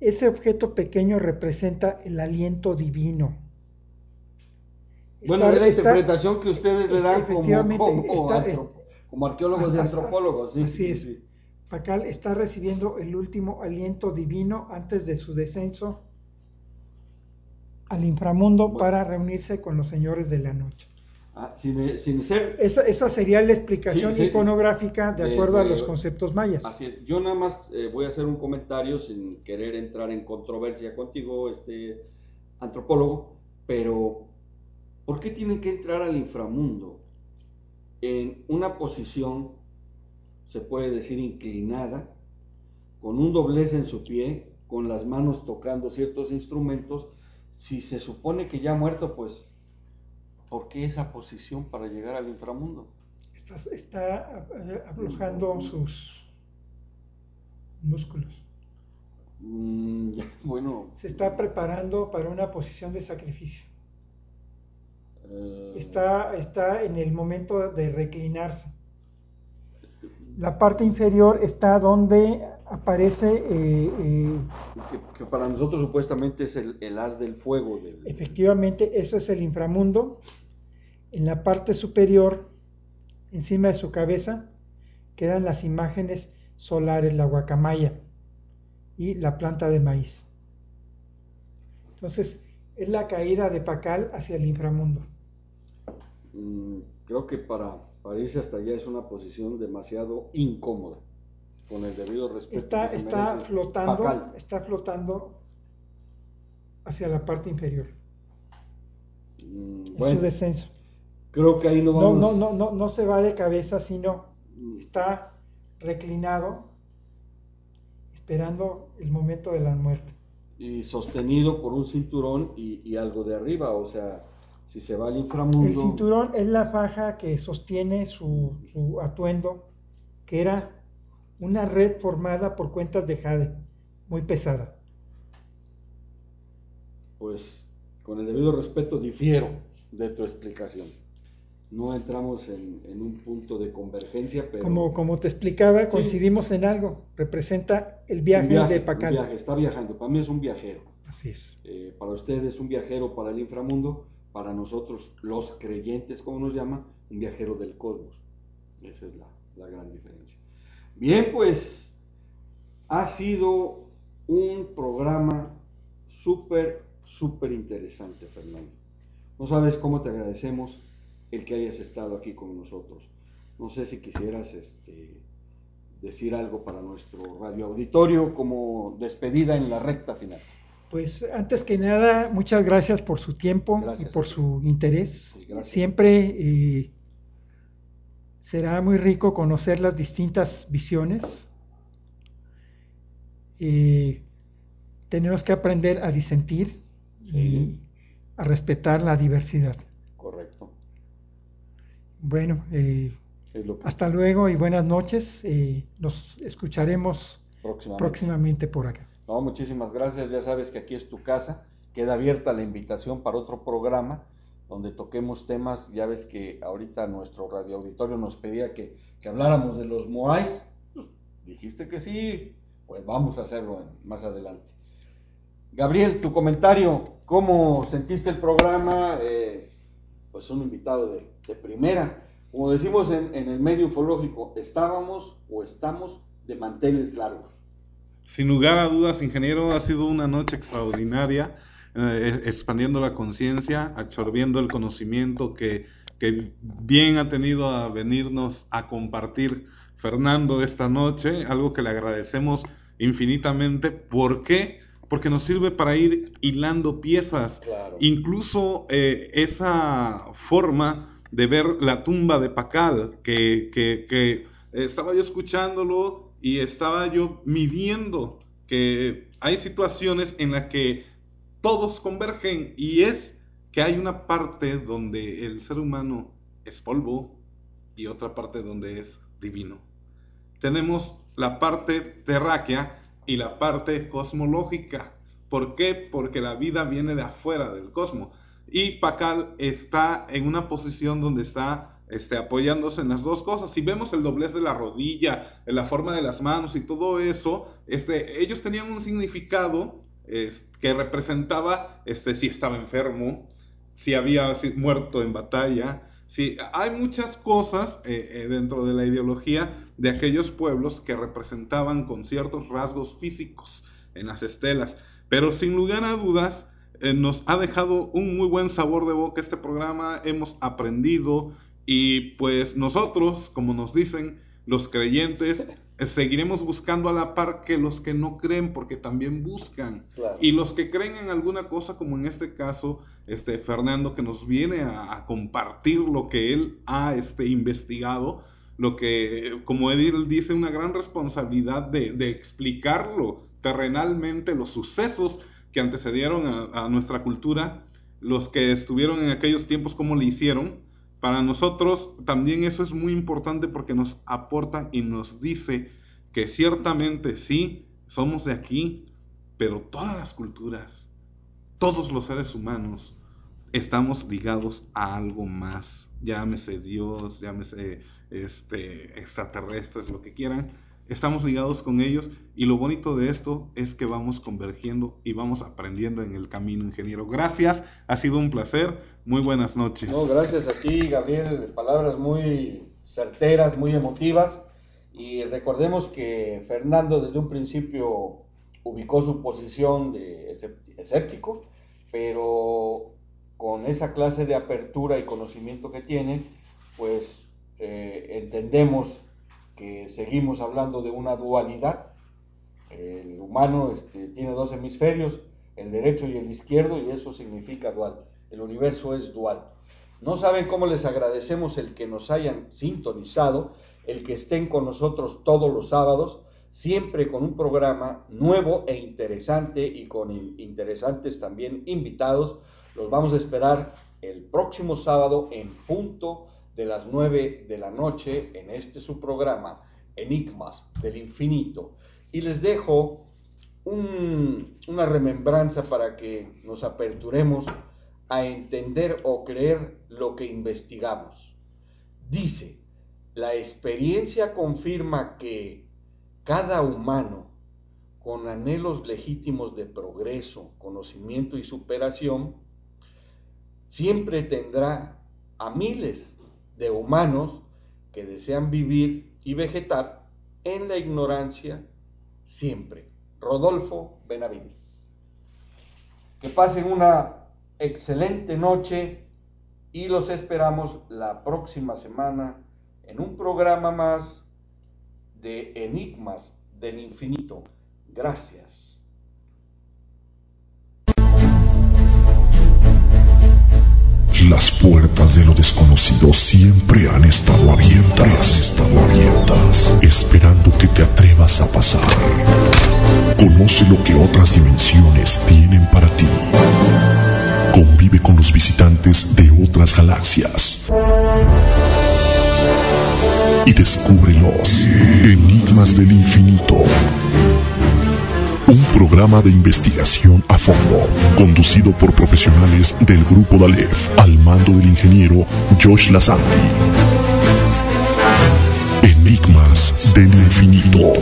ese objeto pequeño representa el aliento divino. bueno, es la interpretación que ustedes le dan como, arqueólogos y antropólogos. Sí, así es. Pacal está recibiendo el último aliento divino antes de su descenso al inframundo para reunirse con los señores de la noche. Ah, sin, ser... Esa, sería la explicación iconográfica de acuerdo a los conceptos mayas. Así es. Yo nada más eh, voy a hacer un comentario sin querer entrar en controversia contigo, este antropólogo, pero ¿por qué tienen que entrar al inframundo en una posición se puede decir inclinada, con un doblez en su pie, con las manos tocando ciertos instrumentos, si se supone que ya ha muerto, pues, ¿por qué esa posición para llegar al inframundo? Está, está eh, aflojando sus músculos. Mm, ya, bueno, Se está preparando para una posición de sacrificio. eh, Está, está en el momento de reclinarse. La parte inferior está donde aparece eh, eh, que, que para nosotros supuestamente es el, el haz del fuego. Del, Efectivamente, eso es el inframundo. En la parte superior, encima de su cabeza, quedan las imágenes solares, la guacamaya y la planta de maíz. Entonces, es la caída de Pacal hacia el inframundo. Mm, creo que para, para irse hasta allá es una posición demasiado incómoda, con el debido respeto. Está, está flotando, Pacal. está flotando hacia la parte inferior. Mm, en su descenso. creo que ahí no No, vamos. no, no, no, no se va de cabeza, sino Mm, está reclinado esperando el momento de la muerte. Y sostenido por un cinturón y, y algo de arriba, o sea, si se va al inframundo. El cinturón es la faja que sostiene su, su atuendo, que era una red formada por cuentas de jade, muy pesada. Pues con el debido respeto difiero de tu explicación. No entramos en, en un punto de convergencia, pero Como, como te explicaba, Sí. coincidimos en algo. Representa el un viaje, de un Pacal. viaje, está viajando. Para mí es un viajero. Así es. Eh, para ustedes es un viajero para el inframundo, para nosotros los creyentes, como nos llaman, un viajero del cosmos. Esa es la, la gran diferencia. Bien, pues ha sido un programa súper, súper interesante, Fernando. No sabes cómo te agradecemos el que hayas estado aquí con nosotros. No sé si quisieras este, decir algo para nuestro radio auditorio como despedida en la recta final. Pues antes que nada, muchas gracias por su tiempo Gracias, y por su interés. Sí. Siempre eh, será muy rico conocer las distintas visiones. Eh, tenemos que aprender a disentir Sí. y a respetar la diversidad. Correcto. Bueno, eh, hasta luego y buenas noches. Eh, nos escucharemos próximamente. próximamente por acá. No, muchísimas gracias. Ya sabes que aquí es tu casa. Queda abierta la invitación para otro programa donde toquemos temas. Ya ves que ahorita nuestro radio auditorio nos pedía que, que habláramos de los Moais. Dijiste que sí. Pues vamos a hacerlo más adelante. Gabriel, tu comentario. ¿Cómo sentiste el programa? Eh, pues un invitado de, de primera. Como decimos en, en el medio ufológico, estábamos o estamos de manteles largos. Sin lugar a dudas, ingeniero, ha sido una noche extraordinaria, eh, expandiendo la conciencia, absorbiendo el conocimiento que, que bien ha tenido a venirnos a compartir Fernando esta noche, algo que le agradecemos infinitamente. ¿Por qué? Porque nos sirve para ir hilando piezas. Claro. Incluso eh, esa forma de ver la tumba de Pacal, que, que- que, estaba yo escuchándolo y estaba yo midiendo que hay situaciones en las que todos convergen y es que hay una parte donde el ser humano es polvo y otra parte donde es divino. Tenemos la parte terráquea y la parte cosmológica. ¿Por qué? Porque la vida viene de afuera del cosmos. Y Pacal está en una posición donde está este, apoyándose en las dos cosas. Si vemos el doblez de la rodilla, en la forma de las manos y todo eso, este, ellos tenían un significado que representaba este, si estaba enfermo, si había muerto en batalla. Si, hay muchas cosas eh, eh, dentro de la ideología de aquellos pueblos que representaban con ciertos rasgos físicos en las estelas. Pero sin lugar a dudas, eh, nos ha dejado un muy buen sabor de boca este programa, hemos aprendido y pues nosotros, como nos dicen los creyentes, seguiremos buscando a la par que los que no creen porque también buscan. Claro. Y los que creen en alguna cosa, como en este caso, este Fernando, que nos viene a, a compartir lo que él ha este, investigado, lo que, como él dice, una gran responsabilidad de, de explicarlo terrenalmente, los sucesos que antecedieron a, a, nuestra cultura, los que estuvieron en aquellos tiempos, cómo le hicieron. Para nosotros también eso es muy importante porque nos aporta y nos dice que ciertamente sí, somos de aquí, pero todas las culturas, todos los seres humanos, estamos ligados a algo más. Llámese Dios, llámese este, extraterrestres, lo que quieran. Estamos ligados con ellos y lo bonito de esto es que vamos convergiendo y vamos aprendiendo en el camino, ingeniero. Gracias, ha sido un placer. Muy buenas noches. No, gracias a ti, Gabriel. Palabras muy certeras, muy emotivas. Y recordemos que Fernando desde un principio ubicó su posición de escéptico, pero con esa clase de apertura y conocimiento que tiene, pues eh, entendemos que seguimos hablando de una dualidad. El humano este, tiene dos hemisferios, el derecho y el izquierdo, y eso significa dual. El universo es dual. No saben cómo les agradecemos el que nos hayan sintonizado, el que estén con nosotros todos los sábados, siempre con un programa nuevo e interesante y con interesantes también invitados. Los vamos a esperar el próximo sábado en punto de las 9 de la noche en este su programa, Enigmas del Infinito. Y les dejo una remembranza para que nos aperturemos a entender o creer lo que investigamos. Dice, la experiencia confirma que cada humano con anhelos legítimos de progreso, conocimiento y superación, siempre tendrá a miles de humanos que desean vivir y vegetar en la ignorancia siempre. Rodolfo Benavides. Que pasen una excelente noche y los esperamos la próxima semana en un programa más de Enigmas del Infinito. Gracias. Las puertas de lo desconocido siempre han estado abiertas, esperando que te atrevas a pasar. Conoce lo que otras dimensiones tienen para ti. Convive con los visitantes de otras galaxias. Y descubre los enigmas del infinito un programa de investigación a fondo, conducido por profesionales del Grupo Dalef, al mando del ingeniero Josh Lassanti. Enigmas del Infinito.